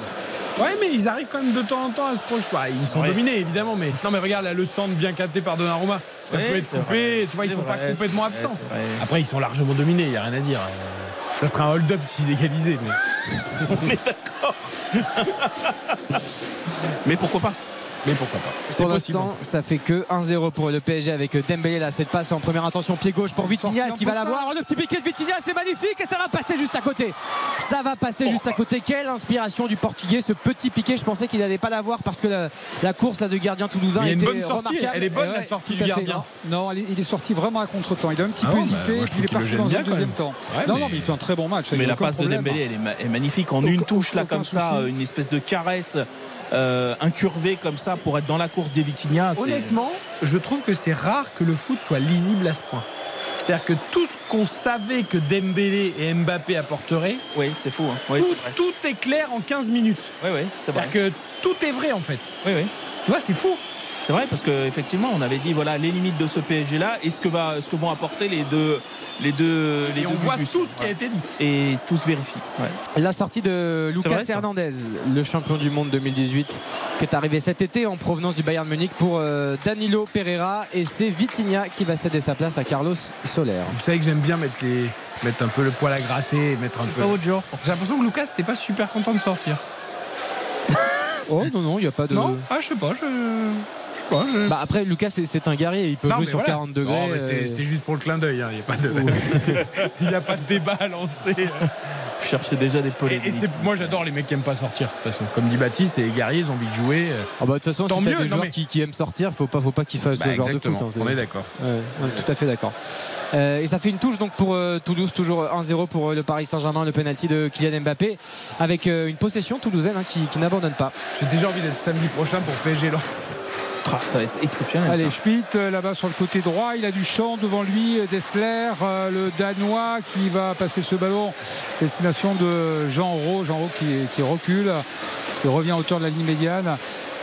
Ouais, mais ils arrivent quand même de temps en temps à se projeter. Bah, ils sont Ouais. dominés, évidemment, mais non, mais regarde là, le centre bien capté par Donnarumma. Ça Ouais, peut être coupé. Tu vois, ils sont pas complètement absents. Après, ils sont largement dominés. Il y a rien à dire. Euh, Ça serait un hold-up s'ils égalisaient. Mais... On est d'accord. mais pourquoi pas? Mais pourquoi pas Pour l'instant, ça fait que 1-0 pour le PSG avec Dembélé là, cette passe en première intention pied gauche pour Vitinha, est-ce qu'il va l'avoir Oh, Le petit piqué de Vitinha, c'est magnifique et ça va passer juste à côté. Ça va passer juste à côté. Quelle inspiration du portugais ce petit piqué, je pensais qu'il n'allait pas l'avoir parce que la, la course là, de gardien toulousain était bonne sortie. remarquable. Elle est bonne, Et la sortie du gardien. Non, il est- il est sorti vraiment à contre-temps. Il a un petit Ah peu bah, hésité, il est parti le dans un deuxième temps. Ouais, non, mais- non, mais il fait un très bon match. Mais la passe de. Dembélé, elle est, ma- est magnifique. En Aucun- une touche, là, comme ça, une espèce de caresse euh, incurvée comme ça pour être dans la course des c'est- Honnêtement, je trouve que c'est rare que le foot soit lisible à ce point. C'est-à-dire que tout ce qu'on savait que Dembélé et Mbappé apporteraient, Oui, c'est fou. hein. Oui, tout, vrai. tout est clair en 15 minutes. Oui, oui, c'est vrai. C'est-à-dire que tout est vrai en fait. Oui, oui. Tu vois, c'est fou. C'est vrai parce qu'effectivement, on avait dit voilà les limites de ce PSG là et ce que va ce que vont apporter les deux les deux les Et deux on voit tout ce qui a été dit. et tout se vérifie. Ouais. La sortie de Lucas vrai. Hernandez, le champion du monde 2018, qui est arrivé cet été en provenance du Bayern Munich pour euh, Danilo Pereira. Et c'est Vitinha qui va céder sa place à Carlos Soler. Vous savez que j'aime bien mettre, les... mettre un peu le poil à gratter, mettre un peu. Pas votre genre. J'ai l'impression que Lucas n'était pas super content de sortir. Oh non, non, il n'y a pas de. Non? Ah, je sais pas. Je... je je- Bah après, Lucas, c'est- un guerrier, il peut Non, jouer sur voilà. 40 degrés. Non, mais c'était euh, c'était juste pour le clin d'œil. hein. Il n'y a, pas de... il y a pas de débat à lancer. cherchez déjà des Et, polémiques. et moi j'adore les mecs qui aiment pas sortir de toute façon. Comme dit Baptiste, c'est guerriers, ils ont envie de jouer. euh. Ah bah, de toute façon, Tant si mieux, des joueurs mais- qui, qui aiment sortir, faut pas, faut pas qu'ils fassent Bah, ce genre de foot. hein, on est d'accord. Ouais, tout à fait d'accord. Euh, et ça fait une touche donc pour euh, Toulouse, toujours 1-0 pour euh, le Paris Saint-Germain, le penalty de Kylian Mbappé, avec euh, une possession toulousaine hein, qui, qui n'abandonne pas. J'ai déjà envie d'être samedi prochain pour PSG Lens. Ah, ça va être exceptionnel. Allez. Schmitt euh, là-bas sur le côté droit, il a du champ devant lui, euh, Dessler, euh, le Danois qui va passer ce ballon. Destination de Jean Rowe, Jean Rowe qui, qui recule, qui revient à hauteur de la ligne médiane.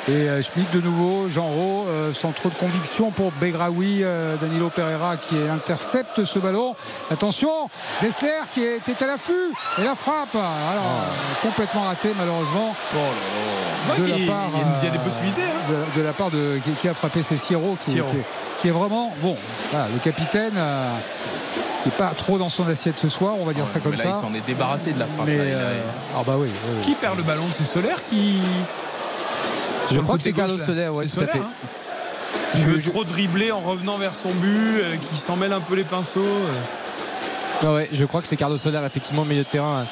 Et euh, Schmitt de nouveau, Jean Rowe, euh, sans trop de conviction pour Begraoui, euh, Danilo Pereira qui intercepte ce ballon. Attention, Dessler qui était à l'affût et la frappe. Alors, euh, complètement raté malheureusement. Ouais, de la il- part, il y a une- il y a des euh, possibilités, hein. de, de la part de qui, qui a frappé c'est Siro qui, est- qui est vraiment bon voilà, le capitaine euh, qui est pas trop dans son assiette ce soir on va dire ça comme Mais là, ça il s'en est débarrassé de la frappe. mais là, il a- euh, ah bah oui, oui, oui. Qui perd le ballon? C'est Solaire qui. Je crois que c'est Carlos. Soler, ouais, tout à fait. hein. Qui Je- veut trop dribbler en revenant vers son but, euh, qui s'en mêle un peu les pinceaux. euh. Ah ouais, je crois que c'est Carlos Soler, effectivement, milieu de terrain euh,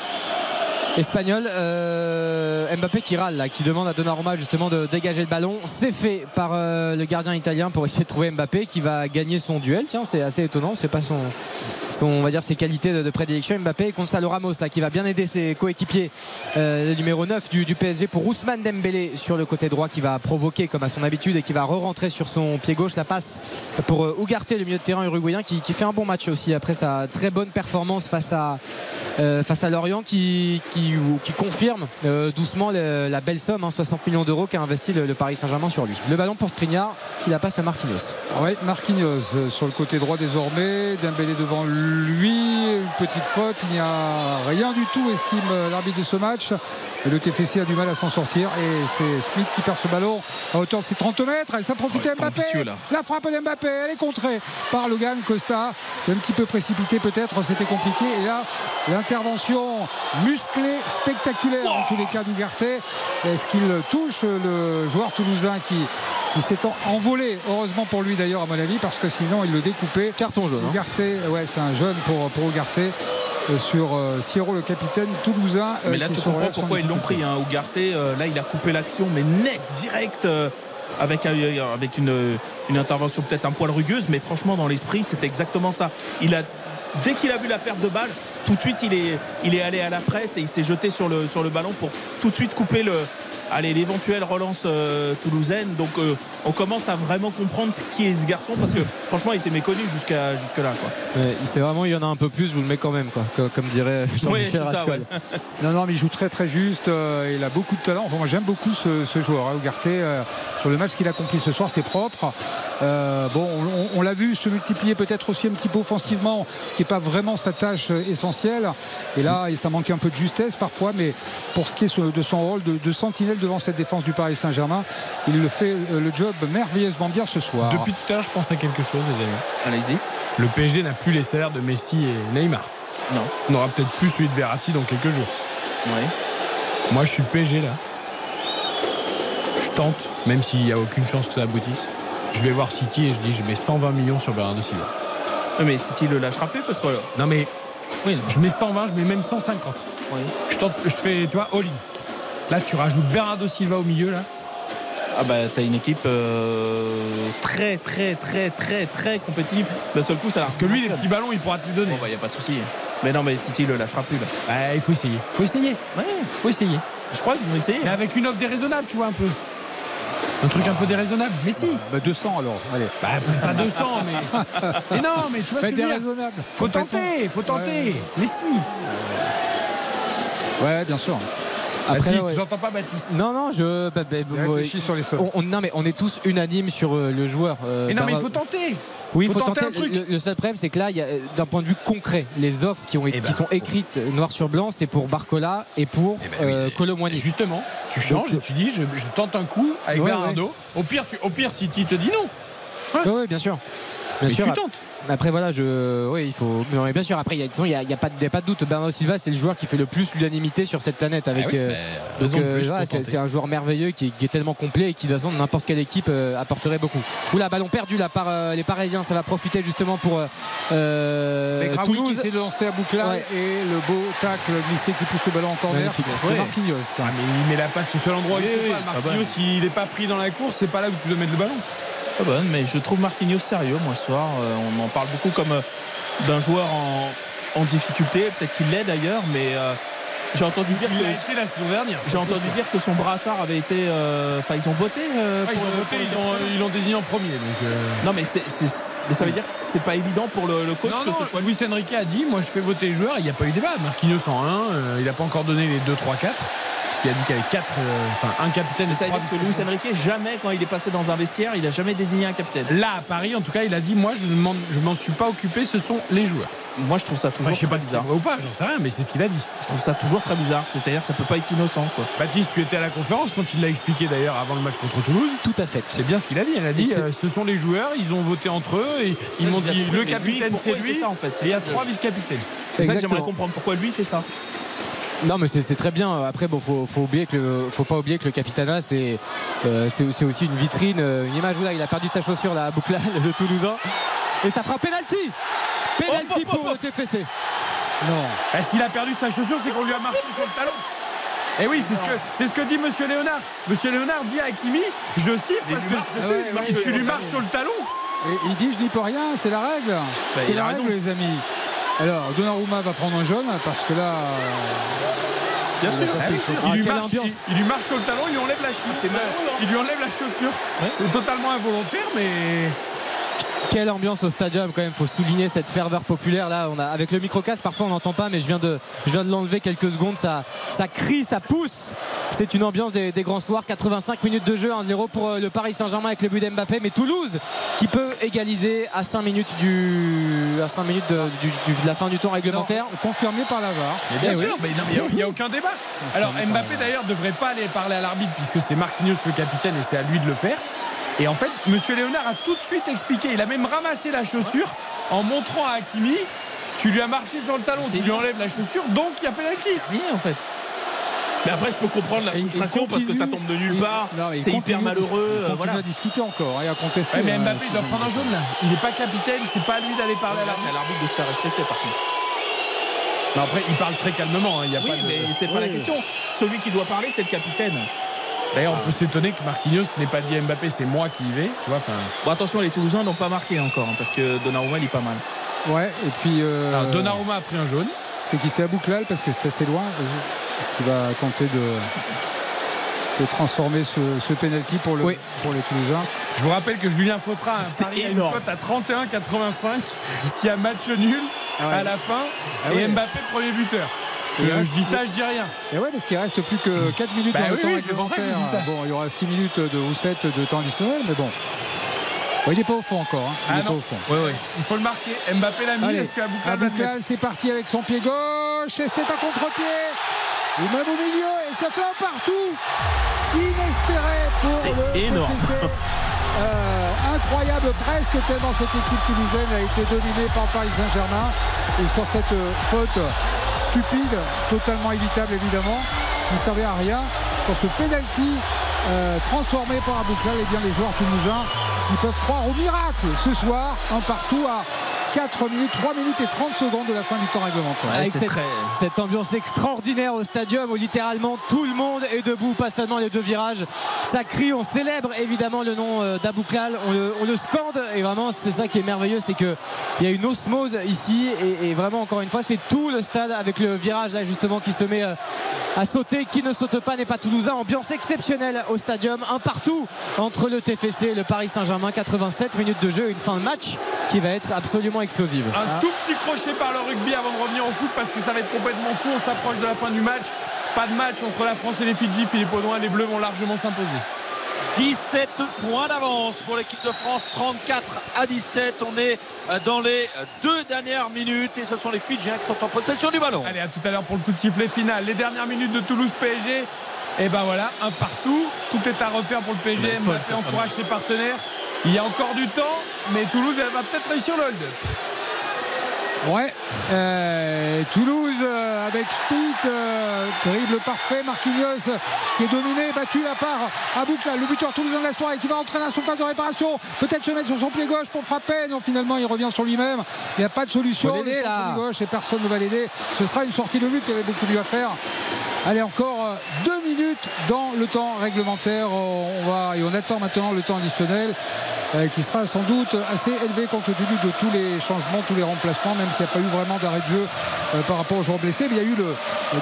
espagnol. Euh, Mbappé qui râle, là, qui demande à Donnarumma justement de dégager le ballon. C'est fait par euh, le gardien italien pour essayer de trouver Mbappé qui va gagner son duel. Tiens, c'est assez étonnant. C'est pas son, son, on va dire, ses qualités de, prédilection. Mbappé et Gonzalo Ramos, là, qui va bien aider ses coéquipiers. Euh, le numéro 9 du, PSG pour Ousmane Dembélé sur le côté droit qui va provoquer comme à son habitude et qui va re-rentrer sur son pied gauche la passe pour Ugarte, le milieu de terrain uruguayen qui, fait un bon match aussi après sa très bonne performance face à, face à Lorient qui, ou- qui confirme euh, doucement le- la belle somme, hein, 60 millions d'euros qu'a investi le, le Paris Saint-Germain sur lui. Le ballon pour Skriniar qui la passe à Marquinhos. Ouais, Marquinhos euh, sur le côté droit désormais Dembélé devant lui une petite faute il n'y a rien du tout estime euh, l'arbitre de ce match et le TFC a du mal à s'en sortir et c'est Smith qui perd ce ballon à hauteur de ses 30 mètres et ça profite Oh, Mbappé là. la frappe d'Mbappé elle est contrée par Logan Costa c'est un petit peu précipité peut-être c'était compliqué et là l'intervention musclée spectaculaire en tous les cas d'Ugarte est-ce qu'il touche le joueur toulousain qui qui s'est en- envolé heureusement pour lui d'ailleurs à mon avis parce que sinon il le découpait Carton jaune. hein. Ugarte ouais c'est un jeune pour, pour Ugarte euh, sur euh, Sierro le capitaine toulousain euh, Mais là, tu comprends pourquoi ils l'ont pris. Hein. Ugarte, euh, là, il a coupé l'action, mais net, direct, euh, avec, avec une, une intervention peut-être un poil rugueuse, mais franchement, dans l'esprit, c'était exactement ça. Il a, dès qu'il a vu la perte de balle, tout de suite, il est, allé à la presse et il s'est jeté sur le ballon pour tout de suite couper le. Allez, l'éventuelle relance euh, toulousaine. Donc, euh, on commence à vraiment comprendre qui est ce garçon parce que franchement, il était méconnu jusqu'à jusque là. Quoi. Ouais, il sait vraiment il y en a un peu plus, je vous le mets quand même quoi, comme, comme dirait Oui, Jean-Michel c'est ça. Ouais. Non, non, mais il joue très très juste. euh, il a beaucoup de talent. Enfin, moi, j'aime beaucoup ce, ce joueur, hein, sur le match qu'il a accompli ce soir, c'est propre. Bon, on, on l'a vu se multiplier peut-être aussi un petit peu offensivement, ce qui n'est pas vraiment sa tâche essentielle. Et là, ça manquait un peu de justesse parfois, mais pour ce qui est de son rôle de, de sentinelle devant cette défense du Paris Saint-Germain, il le fait euh, le job merveilleusement bien ce soir. Depuis tout à l'heure, je pense à quelque chose, les amis. Allez-y. Le PSG n'a plus les salaires de Messi et Neymar. Non. On aura peut-être plus celui de Verratti dans quelques jours. Ouais. Moi, je suis le PSG là. Je tente, même s'il n'y a aucune chance que ça aboutisse. Je vais voir City et je dis je mets 120 millions sur Bernardo Silva. Mais City le lâchera plus parce que. Non mais Oui, je mets 120, je mets même 150. oui. Je tente, je fais, tu vois, all-in. Là, tu rajoutes Bernardo Silva au milieu là. Ah bah t'as une équipe euh, très très très très très compétitive. D'un seul coup ça Parce que lui, les petits ballons, il pourra te les donner. Bon bah y a pas de souci. Mais non mais City le lâchera plus là. Bah, il faut essayer. Faut essayer. Ouais. Faut essayer. Je crois qu'ils vont essayer. Mais avec une offre déraisonnable, tu vois un peu. Un truc un peu déraisonnable. Mais si. Bah, 200 alors. Allez. Bah, pas 200, mais. Mais non, mais tu vois ce Bah, que je veux dire. déraisonnable. Faut tenter, faut tenter. Ouais. Mais si. Ouais, bien sûr. Après, Baptiste, ouais. j'entends pas Baptiste. Non, non, je. bah, bah, réfléchit sur les sols. on, on- non, mais on est tous unanimes sur euh, le joueur. euh, Mais non, mais il faut tenter. Oui, il faut faut tenter tenter. un truc. Le, le seul problème, c'est que là, il y a, euh, d'un point de vue concret, les offres qui, ont, été- Eh ben, qui sont écrites noir sur blanc, c'est pour Barcola et pour Eh ben oui, euh, et Colomboigny. Justement, tu changes et tu dis je, je tente un coup avec Ouais, Bernardo. Au pire, tu, au pire, City te dit non. Oui, bien sûr. Bien Mais sûr. tu tentes. Après voilà, je, oui, il faut. Non, mais bien sûr. Après, il y a, de il a, il pas, de- il y a pas de doute. Bernardo Silva, c'est le joueur qui fait le plus l'unanimité sur cette planète. Avec, Ah oui, euh, bah, donc de euh, c'est un joueur merveilleux qui, qui est tellement complet et qui de toute façon n'importe quelle équipe euh, apporterait beaucoup. Oula, ballon perdu là par euh, les Parisiens. Ça va profiter justement pour Begraoui qui Toulouse. s'est lancé à Boucla Ouais. et le beau tacle glissé qui pousse le ballon en corner. Magnifique. de Ouais. Marquinhos. Ah, mais il met la passe au seul endroit où il faut pas. Marquinhos, s'il n'est pas pris dans la course, c'est pas là où tu dois mettre le ballon. Mais je trouve Marquinhos sérieux, moi, ce soir. Euh, on en parle beaucoup comme euh, d'un joueur en, en difficulté. Peut-être qu'il l'est d'ailleurs, mais euh, j'ai entendu dire Il a que. été la saison dernière. J'ai entendu dire que son brassard avait été. euh, Enfin, ils ont voté. euh, Ah, ils ont voté, ils ont- ils l'ont désigné en premier. Donc, euh, Non, mais, c'est, mais ça veut dire que c'est pas évident pour le, le coach Non, que non, ce soit. Luis Enrique a dit Moi, je fais voter les joueurs. Il n'y a pas eu débat. Marquinhos en 1, il n'a pas encore donné les 2, 3, 4. Parce qu'il a dit qu'il y avait 4, enfin, un capitaine et Ça veut dire que Luis. Enrique, jamais, quand il est passé dans un vestiaire, il a jamais désigné un capitaine. Là, à Paris, en tout cas, il a dit Moi, je ne m'en suis pas occupé, ce sont les joueurs. Moi, je trouve ça toujours Enfin, je sais très pas si c'est bizarre. vrai ou pas, j'en sais rien, mais c'est ce qu'il a dit. Je trouve ça toujours très bizarre. C'est-à-dire, ça peut pas être innocent, quoi. Baptiste, tu étais à la conférence quand il l'a expliqué d'ailleurs avant le match contre Toulouse. Tout à fait. C'est bien ce qu'il a dit. Il a dit euh, ce sont les joueurs, ils ont voté entre eux et ils m'ont dit le capitaine c'est lui. ça, en fait? Et il y a trois vice-capitaines. C'est ça que j'aimerais comprendre. Pourquoi lui fait ça? Non mais c'est très bien. Après bon faut, faut oublier que le- faut pas oublier que le capitana c'est euh, c'est aussi une vitrine, euh, une image. Là il a perdu sa chaussure là à Boucla le Toulousain et ça fera penalty. Penalty hop, hop, pour TFC. Non. Eh, S'il a perdu sa chaussure, c'est qu'on lui a marché sur le talon. Et oui, c'est ce que c'est ce que dit Monsieur Léonard. Monsieur Léonard dit à Hakimi, je siffle parce que Ah ouais, si ouais, tu lui marches sur le talon. Et il dit je n'y peux rien, c'est la règle. c'est Bah, a la raison. règle les amis. Alors Donnarumma va prendre un jaune parce que là. Bien il a sûr. Ah oui, il, Ah, lui marche, ambiance. il, il lui marche sur le talon, il lui enlève la chaussure. Il lui enlève la chaussure. C'est totalement involontaire, mais Quelle ambiance au stadium quand même, faut souligner cette ferveur populaire là. On a avec le microcast parfois on n'entend pas, mais je viens de je viens de l'enlever quelques secondes. Ça ça crie, ça pousse. C'est une ambiance des, des grands soirs. 85 minutes de jeu, 1-0 pour euh, le Paris Saint-Germain avec le but d'Mbappé, mais Toulouse qui peut égaliser à 5 minutes du à 5 minutes de, du- du- de la fin du temps réglementaire. Non, confirmé par la VAR. Mais bien Eh oui. sûr, mais il n'y a, aucun débat. Alors Mbappé d'ailleurs ne devrait pas aller parler à l'arbitre puisque c'est Marquinhos le capitaine et c'est à lui de le faire. Et en fait, Monsieur Léonard a tout de suite expliqué. Il a même ramassé la chaussure en montrant à Hakimi. Tu lui as marché sur le talon, tu lui enlèves la chaussure, donc il y a pénalty. Rien en fait. Mais après, je peux comprendre la frustration parce que ça tombe de nulle part. non, mais il C'est hyper malheureux. Il euh, continue voilà. à discuter encore et à contester. Ouais, mais hein. Mbappé il doit prendre un jaune là. Il n'est pas capitaine, c'est pas à lui d'aller parler à Là, c'est à l'arbitre. de se faire respecter par contre. Non, après, il parle très calmement. hein, Il y a Oui, pas de- mais c'est pas la question. Celui qui doit parler, c'est le capitaine. D'ailleurs, on peut s'étonner que Marquinhos n'ait pas dit à Mbappé, c'est moi qui y vais. Tu vois. Bon, attention, les Toulousains n'ont pas marqué encore hein, parce que Donnarumma, il est pas mal. Ouais, et puis. euh, Alors, Donnarumma a pris un jaune. C'est qu'il s'est à Bouclal parce que c'est assez loin. euh, Qui va tenter de, de transformer ce, ce penalty pour, le, Oui. pour les Toulousains. Je vous rappelle que Julien Fautra a un C'est pari à une cote à 31,85 s'il y a match nul Ah ouais. à la fin Ah et. Mbappé premier buteur. Je, dis ça, je dis rien. Et ouais, parce qu'il reste plus que 4 minutes Bah dans le oui, temps oui, c'est pour ça que je réglementaire. dis ça. Bon, il y aura 6 minutes de Roussette de temps additionnel, mais bon. Bon, il n'est pas au fond encore. hein. Il Ah n'est pas au fond. Ouais, ouais. Il faut le marquer. Mbappé l'a mis. Est-ce mettre c'est parti avec son pied gauche et c'est un contre-pied. Il même au milieu et ça fait un partout inespéré pour C'est le énorme. Euh, incroyable presque tellement cette équipe toulousaine a été dominée par Paris Saint-Germain et sur cette euh, faute stupide, totalement évitable évidemment, qui ne servait à rien, sur ce penalty euh, transformé par Abouklal, et bien les joueurs toulousains qui peuvent croire au miracle ce soir, un partout à 4 minutes, 3 minutes et 30 secondes de la fin du temps réglementaire. Avec cette, très- cette ambiance extraordinaire au stadium où littéralement tout le monde est debout, pas seulement les deux virages. Ça crie, on célèbre évidemment le nom euh, d'Abouklal, on le, on le scande et vraiment c'est ça qui est merveilleux, c'est qu'il y a une osmose ici et, et vraiment encore une fois c'est tout le stade avec le virage là justement qui se met euh, à sauter. Qui ne saute pas n'est pas toulousain. Ambiance exceptionnelle au stadium, un partout entre le TFC et le Paris Saint-Germain. 87 minutes de jeu, une fin de match qui va être absolument explosive. Un tout petit crochet par le rugby avant de revenir au foot parce que ça va être complètement fou. On s'approche de la fin du match. Pas de match entre la France et les Fidji. Philippe Audouin, les Bleus vont largement s'imposer. 17 points d'avance pour l'équipe de France, 34 à 17. On est euh, dans les deux dernières minutes et ce sont les Fidjiens qui sont en possession du ballon. Allez, à tout à l'heure pour le coup de sifflet final. Les dernières minutes de Toulouse PSG. Et ben voilà, un partout. Tout est à refaire pour le PSG. Mbappé encourage ses partenaires. Il y a encore du temps, mais Toulouse elle va peut-être réussir le hold-up. Ouais, euh, Toulouse euh, avec Spitt, euh, dribble parfait, Marquinhos qui est dominé, battu à part à le buteur toulousain de la soirée qui va dans la surface de réparation, peut-être se mettre sur son pied gauche pour frapper, non finalement il revient sur lui-même, il n'y a pas de solution, là. du gauche et personne ne va l'aider, ce sera une sortie de but, il y avait beaucoup mieux à faire. Allez encore euh, deux minutes dans le temps réglementaire, on va et on attend maintenant le temps additionnel qui sera sans doute assez élevé compte tenu de tous les changements, tous les remplacements, même s'il n'y a pas eu vraiment d'arrêt de jeu euh, par rapport aux joueurs blessés. Mais il y a eu le,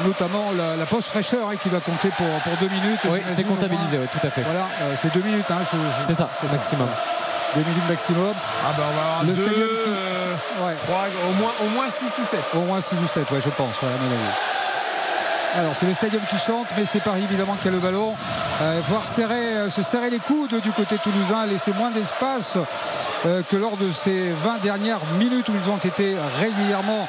notamment la, la pause fraîcheur hein, qui va compter pour, pour deux minutes. Oui, c'est comptabilisé, tout à fait. Voilà, euh, c'est deux minutes. hein, C'est ça, maximum. Deux minutes maximum. Ah bah on va avoir Le deux, qui- euh, Ouais. trois, au moins au moins 6 ou 7. Au moins 6 ou 7, ouais, je pense, ouais, à mon avis. Alors c'est le stadium qui chante, mais c'est Paris évidemment qui a le ballon. Euh, voir euh, se serrer les coudes du côté toulousain, laisser moins d'espace euh, que lors de ces 20 dernières minutes où ils ont été régulièrement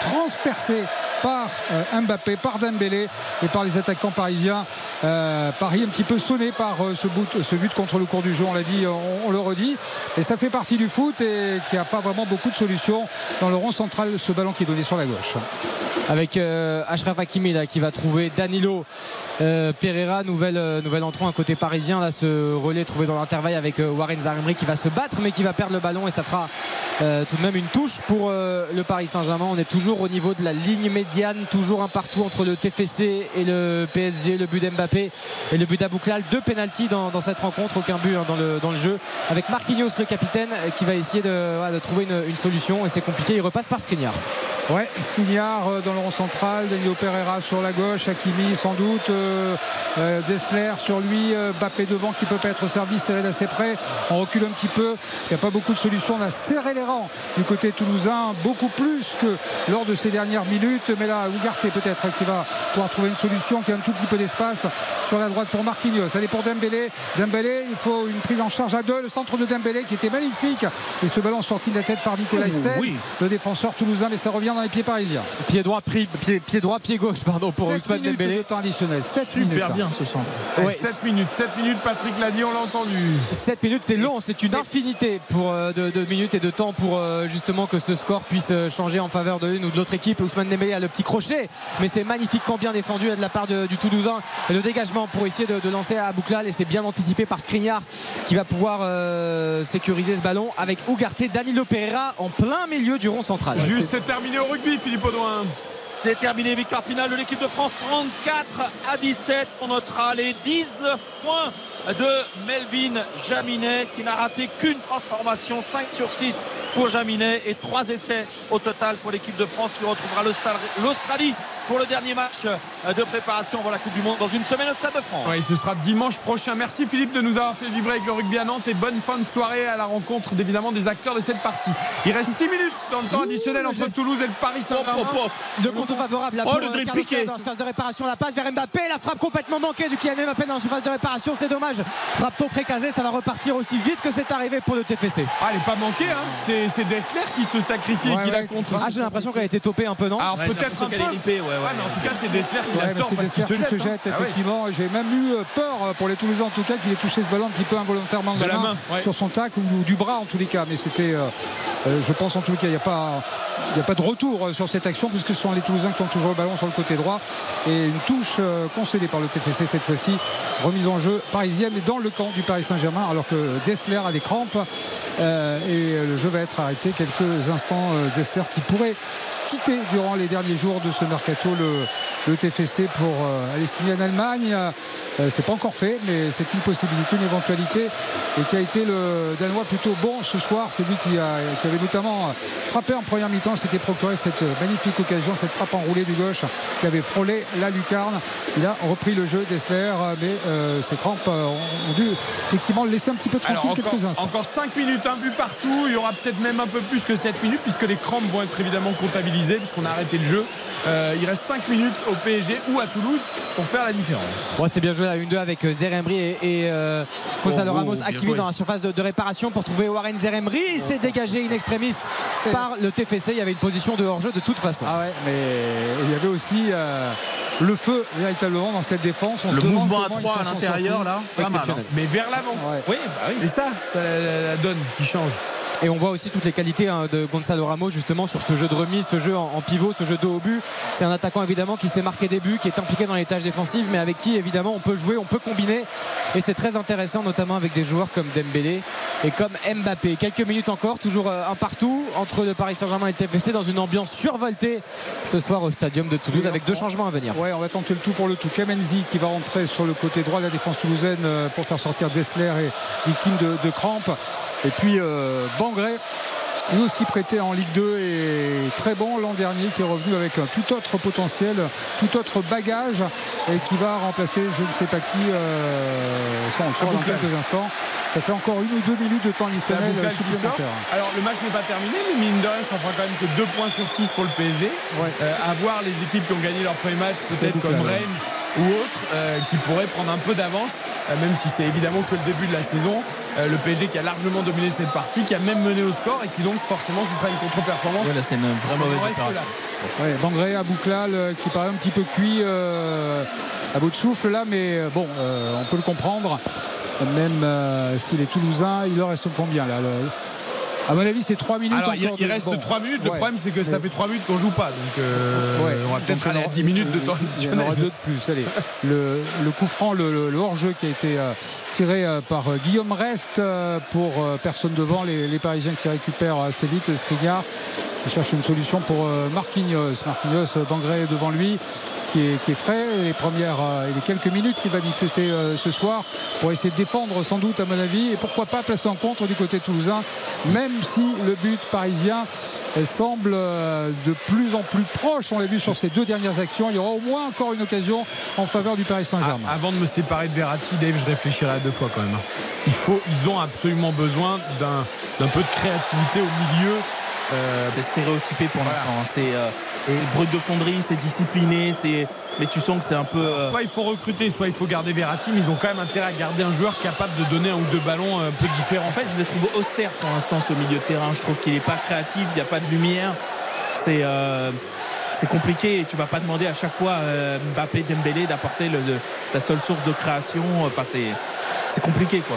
transpercés par euh, Mbappé, par Dembélé et par les attaquants parisiens. Euh, Paris un petit peu sonné par euh, ce, but, contre le cours du jeu, on l'a dit, on, le redit. Et ça fait partie du foot et qui n'a pas vraiment beaucoup de solutions dans le rond central, ce ballon qui est donné sur la gauche. avec Ashraf Hakimi qui va trouver Danilo euh, Pereira, nouvelle, euh, nouvel entrant à côté parisien. Là, ce relais trouvé dans l'intervalle avec euh, Warren Zarimri qui va se battre mais qui va perdre le ballon et ça fera tout de même une touche pour le Paris Saint-Germain. On est toujours au niveau de la ligne médiane, toujours un partout entre le TFC et le PSG, le but d'Mbappé et le but d'Abouklal. Deux pénalties dans, cette rencontre, aucun but hein, dans, le, jeu. Avec Marquinhos, le capitaine, qui va essayer de, trouver une, solution et c'est compliqué. Il repasse par Skriniar. Ouais, Skriniar dans le rond central, Danilo Pereira sur la gauche, Hakimi sans doute, Dessler sur lui, euh, Bappé devant qui peut pas être servi, serré d'assez près. On recule un petit peu, il n'y a pas beaucoup de solutions. On a serré les rangs du côté toulousain, beaucoup plus que lors de ces dernières minutes. Mais là, Ougarté peut-être qui va pouvoir trouver une solution, qui a un tout petit peu d'espace sur la droite pour Marquinhos. Allez pour Dembélé. Dembélé, il faut une prise en charge à deux. Le centre de Dembélé qui était magnifique. Et ce ballon sorti de la tête par Nicolas Sey, oui. le défenseur toulousain, mais ça revient dans les pieds parisiens. Pied droit, pied, pied droit, pied gauche, pardon, pour Ousmane Dembélé. de temps additionnel. 7 Super minutes. bien ce centre. Ouais. 7 minutes, 7 minutes, Patrick l'a dit, on l'a entendu. 7 minutes, c'est long, c'est une infinité pour, euh, de, de minutes et de temps pour euh, justement que ce score puisse euh, changer en faveur de l'une ou de l'autre équipe. Ousmane Dembélé a le petit crochet, mais c'est magnifiquement bien défendu de la part de- du Toulousain. Et le dégagement pour essayer de, de lancer à Bouklal et c'est bien anticipé par Skriniar qui va pouvoir euh, sécuriser ce ballon avec Ougarté, Danilo Pereira en plein milieu du rond central. Juste terminé au rugby, Philippe Audouin. C'est terminé, victoire finale de l'équipe de France 34 à 17. On notera les 19 points de Melvin Jaminet qui n'a raté qu'une transformation, 5 sur 6 pour Jaminet et 3 essais au total pour l'équipe de France qui retrouvera l'Austra- l'Australie pour le dernier match de préparation pour la Coupe du Monde dans une semaine au Stade de France. Oui, ce sera dimanche prochain. Merci Philippe de nous avoir fait vibrer avec le rugby à Nantes et bonne fin de soirée à la rencontre évidemment des acteurs de cette partie. Il reste 6 minutes dans le temps additionnel entre Toulouse et le Paris Saint-Germain. De contre favorable là Oh, le euh, dribble Carlos piqué. Dans la surface de réparation. La passe vers Mbappé. La frappe complètement manquée du Kylian Mbappé dans la surface de réparation. C'est dommage. Frappe tôt précasé. Ça va repartir aussi vite que c'est arrivé pour le TFC. Ah, elle n'est pas manquée, hein. c'est, Dessler qui se sacrifie et Ouais, qui la contre. Ah, j'ai l'impression qu'elle a été topée un peu, non? Alors Ouais, j'ai peut-être un peu. Ouais, mais en tout cas, c'est Dessler qui la sort c'est parce qu'il se jette. hein. Ah effectivement. J'ai même eu euh, peur euh, pour les Toulousains en tout cas qu'il ait touché ce ballon un petit peu involontairement de, De la main, sur son tacle ou, du bras en tous les cas. Mais c'était, euh, je pense en tout cas, il n'y a pas. Il n'y a pas de retour sur cette action puisque ce sont les Toulousains qui ont toujours le ballon sur le côté droit et une touche concédée par le TFC cette fois-ci remise en jeu parisienne et dans le camp du Paris Saint-Germain alors que Dessler a des crampes euh, et le jeu va être arrêté quelques instants Dessler qui pourrait quitter durant les derniers jours de ce mercato le, le TFC pour euh, aller signer en Allemagne. Euh, c'est pas encore fait, mais c'est une possibilité, une éventualité. Et qui a été le Danois plutôt bon ce soir. C'est lui qui, a, qui avait notamment frappé en première mi-temps, s'était procuré cette magnifique occasion, cette frappe enroulée du gauche qui avait frôlé la lucarne. Il a repris le jeu d'Esler, mais euh, ses crampes ont dû effectivement le laisser un petit peu Alors tranquille encore, quelques instants. encore 5 minutes, un but partout. Il y aura peut-être même un peu plus que 7 minutes puisque les crampes vont être évidemment comptabilisées puisqu'on a arrêté le jeu. Euh, il reste 5 minutes au PSG ou à Toulouse pour faire la différence. Ouais, c'est bien joué à 1-2 avec euh, Zerembri et, et euh, Gonzalo Oh, oh, Ramos Hakimi joué. dans la surface de, de réparation pour trouver Warren Zerembri. Il s'est dégagé in extremis par le TFC. Il y avait une position de hors-jeu de toute façon. Ah ouais, mais il y avait aussi euh, le feu véritablement dans cette défense. le mouvement à 3 à l'intérieur là, pas mal, hein. mais vers l'avant. Oui, bah oui. c'est ça, ça la donne qui change. Et on voit aussi toutes les qualités hein, de Gonzalo Ramos justement sur ce jeu de remise, ce jeu en, pivot, ce jeu de haut but. C'est un attaquant évidemment qui s'est marqué des buts, qui est impliqué dans les tâches défensives, mais avec qui évidemment on peut jouer, on peut combiner. Et c'est très intéressant notamment avec des joueurs comme Dembélé et comme Mbappé. Quelques minutes encore, toujours euh, un partout entre le Paris Saint-Germain et le TFC dans une ambiance survoltée ce soir au Stadium de Toulouse avec deux changements à venir. Ouais, on va tenter le tout pour le tout. Kamenzi qui va rentrer sur le côté droit de la défense toulousaine euh, pour faire sortir Dessler et victime de, de crampes. Et puis euh, Bangré lui aussi prêté en Ligue 2 et très bon l'an dernier qui est revenu avec un tout autre potentiel, tout autre bagage et qui va remplacer je ne sais pas qui euh, ça, on dans quelques instants. Ça fait encore une ou deux minutes de temps additionnel supplémentaire. Alors le match n'est pas terminé, mais mine de rien, ça fera quand même que 2 points sur 6 pour le PSG. Euh, à voir les équipes qui ont gagné leur premier match, peut-être comme Rennes ou autres, euh, qui pourraient prendre un peu d'avance, même si c'est évidemment que le début de la saison. Euh, le PSG qui a largement dominé cette partie, qui a même mené au score et qui donc forcément ce sera une contre-performance. Ouais, là c'est une vraie mauvaise ouais, Bangré, Abouklal euh, qui paraît un petit peu cuit euh, à bout de souffle là, mais bon, on peut le comprendre. Même s'il est toulousain, il leur reste combien là à mon avis, c'est 3 minutes. Alors, il, reste 3 minutes. Le problème, c'est que ça fait 3 minutes qu'on joue pas. Donc, on va peut-être aller à 10 minutes de temps Il y en aura deux de plus. Allez. Le, le coup franc, le, le hors-jeu qui a été tiré euh, par euh, Guillaume Rest euh, pour personne devant les, Parisiens qui récupèrent assez vite Skriniar qui cherche une solution pour Marquinhos Marquinhos Bangré devant lui qui est, frais les premières et les quelques minutes qu'il va discuter ce soir pour essayer de défendre sans doute à mon avis et pourquoi pas placer en contre du côté toulousain même si le but parisien semble de plus en plus proche on l'a vu sur ces deux dernières actions il y aura au moins encore une occasion en faveur du Paris Saint-Germain ah, avant de me séparer de Verratti Dave je réfléchirai à deux fois quand même. Hein. Il faut, ils ont absolument besoin d'un peu de créativité au milieu. Euh, c'est stéréotypé pour l'instant. Hein. C'est euh, brut de fonderie, c'est discipliné, mais tu sens que c'est un peu. Euh, soit il faut recruter, soit il faut garder Verratti, mais ils ont quand même intérêt à garder un joueur capable de donner un ou deux ballons un peu différents. En fait, je les trouve austère pour l'instant ce milieu de terrain. Je trouve qu'il n'est pas créatif, il n'y a pas de lumière. C'est c'est compliqué et tu vas pas demander à chaque fois à Mbappé Dembélé d'apporter la seule source de création. Enfin, c'est compliqué quoi.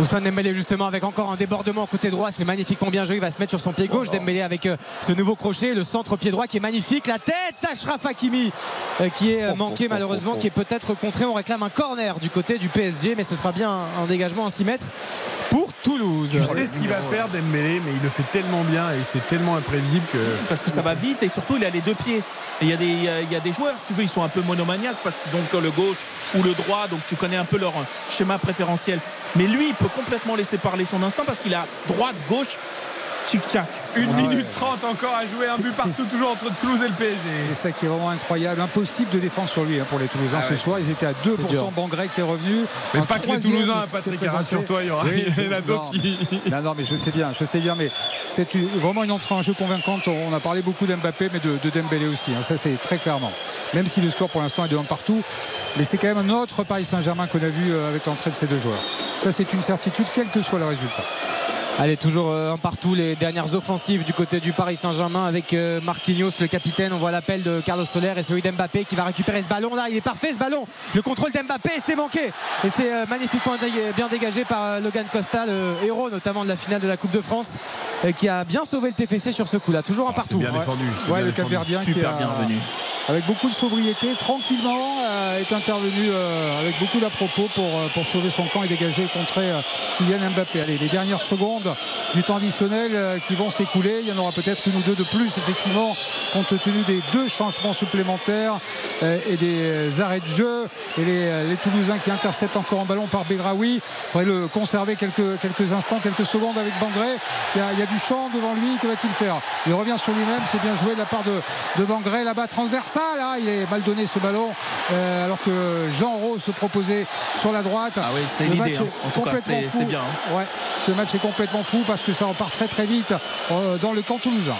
Ousmane Dembélé justement avec encore un débordement côté droit c'est magnifiquement bien joué il va se mettre sur son pied gauche Dembélé avec euh, ce nouveau crochet le centre pied droit qui est magnifique la tête d'Ashraf Hakimi euh, qui est euh, manqué malheureusement qui est peut-être contré on réclame un corner du côté du PSG mais ce sera bien un dégagement à 6 mètres pour Toulouse. Tu sais ce qu'il va faire Dembélé, mais il le fait tellement bien et c'est tellement imprévisible que. Parce que ça va vite et surtout il a les deux pieds. Et il y, a des, il y a des joueurs, si tu veux, ils sont un peu monomaniaques parce qu'ils ont que le gauche ou le droit, donc tu connais un peu leur schéma préférentiel. Mais lui, il peut complètement laisser parler son instinct parce qu'il a droite, gauche, tic-tac. Une minute trente encore à jouer, un but partout, toujours entre Toulouse et le PSG. C'est ça qui est vraiment incroyable. Impossible de défendre sur lui hein, pour les Toulousains ah ce soir. Ils étaient à deux, pourtant Bangrec qui est revenu. Mais pas que les Toulousains, Patrick, sur toi il y aura d'autres qui. Non, non, mais je sais bien, je sais bien, mais c'est vraiment une entrée en jeu convaincante. On a parlé beaucoup d'Mbappé, mais de, de, Dembélé aussi. Hein. Ça, c'est très clairement. Même si le score pour l'instant est de 1 partout, mais c'est quand même un autre Paris Saint-Germain qu'on a vu euh, avec l'entrée de ces deux joueurs. Ça, c'est une certitude, quel que soit le résultat. Allez, toujours euh, un partout les dernières offensives du côté du Paris Saint-Germain avec euh, Marquinhos, le capitaine. On voit l'appel de Carlos Soler et celui d'Mbappé qui va récupérer ce ballon là. Il est parfait ce ballon. Le contrôle d'Mbappé, c'est manqué. Et c'est euh, magnifiquement bien dégagé par Logan Costa, le héros notamment de la finale de la Coupe de France, qui a bien sauvé le TFC sur ce coup-là. Toujours un ah, partout. bien défendu. Ouais, le Capverdien super bien revenu avec beaucoup de sobriété, tranquillement, euh, est intervenu euh, avec beaucoup d'à-propos pour, euh, pour sauver son camp et dégager et contrer Kylian Mbappé. Allez, les dernières secondes du temps additionnel qui vont s'écouler. Il y en aura peut-être une ou deux de plus, effectivement, compte tenu des deux changements supplémentaires et des arrêts de jeu. Et les, Toulousains qui interceptent encore un ballon par Begraoui. Il faudrait le conserver quelques, quelques instants, quelques secondes avec Bangré. Il y, a, du champ devant lui. Que va-t-il faire? Il revient sur lui-même. C'est bien joué de la part de, de Bangré là-bas, transversal là, il est mal donné ce ballon euh, alors que Jean Rose se proposait sur la droite. Ah oui, c'était l'idée. Hein. En tout cas, c'était bien. Hein. Ouais, ce match est complètement fou parce que ça repart très très vite euh, dans le camp toulousain.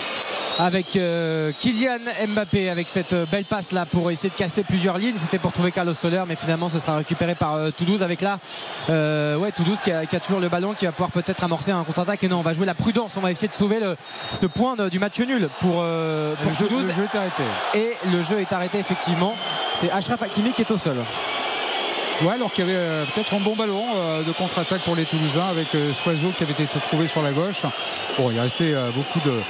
avec euh, Kylian Mbappé avec cette euh, belle passe là pour essayer de casser plusieurs lignes. C'était pour trouver Carlos Soler, mais finalement ce sera récupéré par euh, Toulouse avec là, ouais, Toulouse qui a, toujours le ballon, qui va pouvoir peut-être amorcer un contre-attaque. Et non, on va jouer la prudence, on va essayer de sauver ce point du match nul pour, pour Toulouse. le jeu est arrêté. Et le jeu est arrêté effectivement. C'est Ashraf Hakimi qui est au sol. Ouais, alors qu'il y avait peut-être un bon ballon de contre-attaque pour les Toulousains avec Soiseau qui avait été trouvé sur la gauche. Bon, il restait beaucoup de,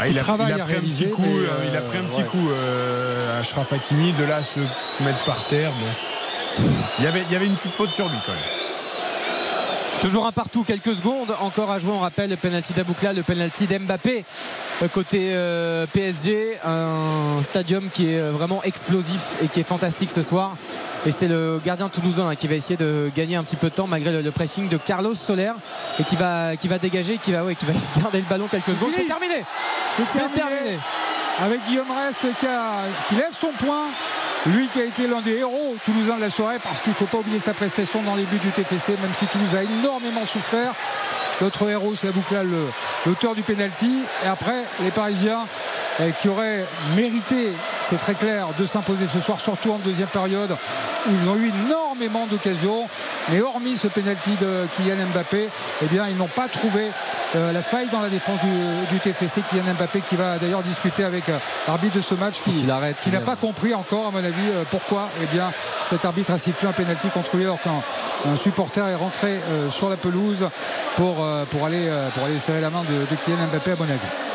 ah, il, a, pris un petit coup, euh, il a pris un petit coup euh, Ashraf Hakimi de là à se mettre par terre. Il, y avait, il y avait une petite faute sur lui quand même. Toujours un partout, quelques secondes encore à jouer. On rappelle le penalty d'Aboukla, le penalty d'Mbappé euh, côté euh, PSG. Un stadium qui est vraiment explosif et qui est fantastique ce soir. Et c'est le gardien toulousain hein, qui va essayer de gagner un petit peu de temps malgré le, pressing de Carlos Soler et qui va, qui va dégager, qui va, ouais, qui va garder le ballon quelques secondes. C'est terminé. C'est terminé. Avec Guillaume Rest qui, qui lève son point. Lui qui a été l'un des héros toulousains de la soirée parce qu'il ne faut pas oublier sa prestation dans les buts du TTC, même si Toulouse a énormément souffert. Notre héros, c'est Abouklal, l'auteur du penalty. Et après, les Parisiens qui auraient mérité, c'est très clair, de s'imposer ce soir, surtout en deuxième période, où ils ont eu énormément d'occasions. Mais hormis ce penalty de Kylian Mbappé, eh bien, ils n'ont pas trouvé euh, la faille dans la défense du, TFC. Kylian Mbappé qui va d'ailleurs discuter avec euh, l'arbitre de ce match qui, qui n'a pas compris encore, à mon avis, pourquoi eh bien, cet arbitre a sifflé un penalty contre lui alors qu'un supporter est rentré sur la pelouse pour, pour, aller, pour aller serrer la main de, de Kylian Mbappé, à mon avis.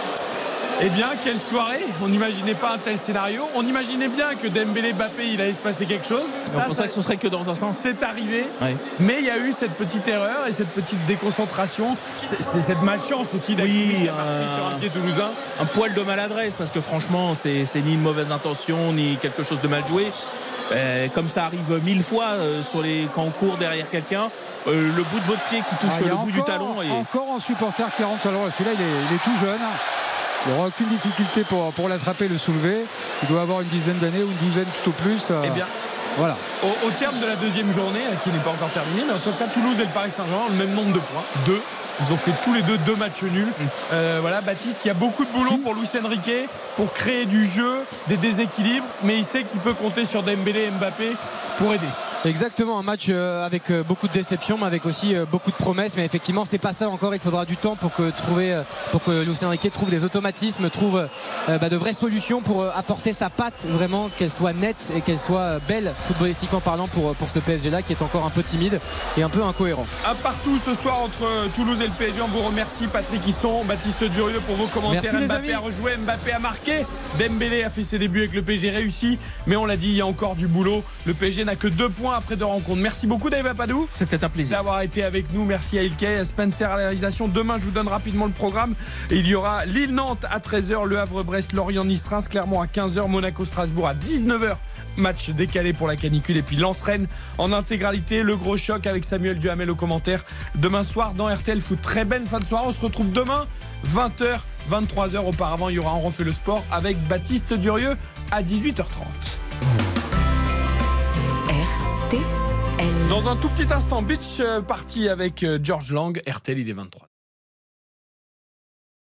Eh bien, quelle soirée On n'imaginait pas un tel scénario. On imaginait bien que Dembélé, Bappé, il allait se passer quelque chose. Ça, on ça que ce serait que dans un sens. C'est arrivé. Mais il y a eu cette petite erreur et cette petite déconcentration. C'est cette malchance aussi oui, un... sur un pied toulousain. Un poil de maladresse parce que franchement, c'est ni une mauvaise intention ni quelque chose de mal joué. Euh, comme ça arrive mille fois euh, sur les, quand on court derrière quelqu'un, euh, le bout de votre pied qui touche ah, le bout du talon. Et... Encore un supporter qui rentre sur le Celui-là, il est tout jeune. Il n'y aura aucune difficulté pour, pour l'attraper, le soulever. Il doit avoir une dizaine d'années ou une douzaine tout au plus. Euh, eh bien, voilà. Au, terme de la deuxième journée, euh, qui n'est pas encore terminée, mais en tout cas, Toulouse et le Paris Saint-Germain ont le même nombre de points, deux. Ils ont fait tous les deux deux matchs nuls. Mm. Euh, voilà, Baptiste, il y a beaucoup de boulot pour Luis Enrique pour créer du jeu, des déséquilibres, mais il sait qu'il peut compter sur Dembélé et Mbappé pour aider. Exactement, un match euh, avec euh, beaucoup de déceptions, mais avec aussi euh, beaucoup de promesses. Mais effectivement, c'est pas ça encore. Il faudra du temps pour que trouver, pour que Lucien Riquet trouve des automatismes, trouve bah, de vraies solutions pour apporter sa patte vraiment, qu'elle soit nette et qu'elle soit belle, footballistiquement parlant, pour, pour ce PSG là qui est encore un peu timide et un peu incohérent. Un partout ce soir entre Toulouse et le PSG. On vous remercie, Patrick Hisson, Baptiste Durieux pour vos commentaires. Mbappé a rejoué, Mbappé a marqué. Dembélé a fait ses débuts avec le PSG réussi, mais on l'a dit, il y a encore du boulot. Le PSG n'a que deux points après deux rencontres. Merci beaucoup Dave Apadou. C'était un plaisir d'avoir été avec nous. Merci à Ilke, à Spencer à la réalisation. Demain, je vous donne rapidement le programme. Il y aura Lille-Nantes à 13h, Le Havre-Brest, Lorient-Nice-Reims, Clermont à 15h, Monaco-Strasbourg à 19h. Match décalé pour la canicule et puis Lens-Rennes en intégralité. Le gros choc avec Samuel Duhamel au commentaire. Demain soir dans RTL Foot. Très belle fin de soirée. On se retrouve demain 20h, 23h. Auparavant, il y aura On refait le sport avec Baptiste Durieux à 18h30. Dans un tout petit instant, Beach Party avec euh, George Lang, RTL, il est 23.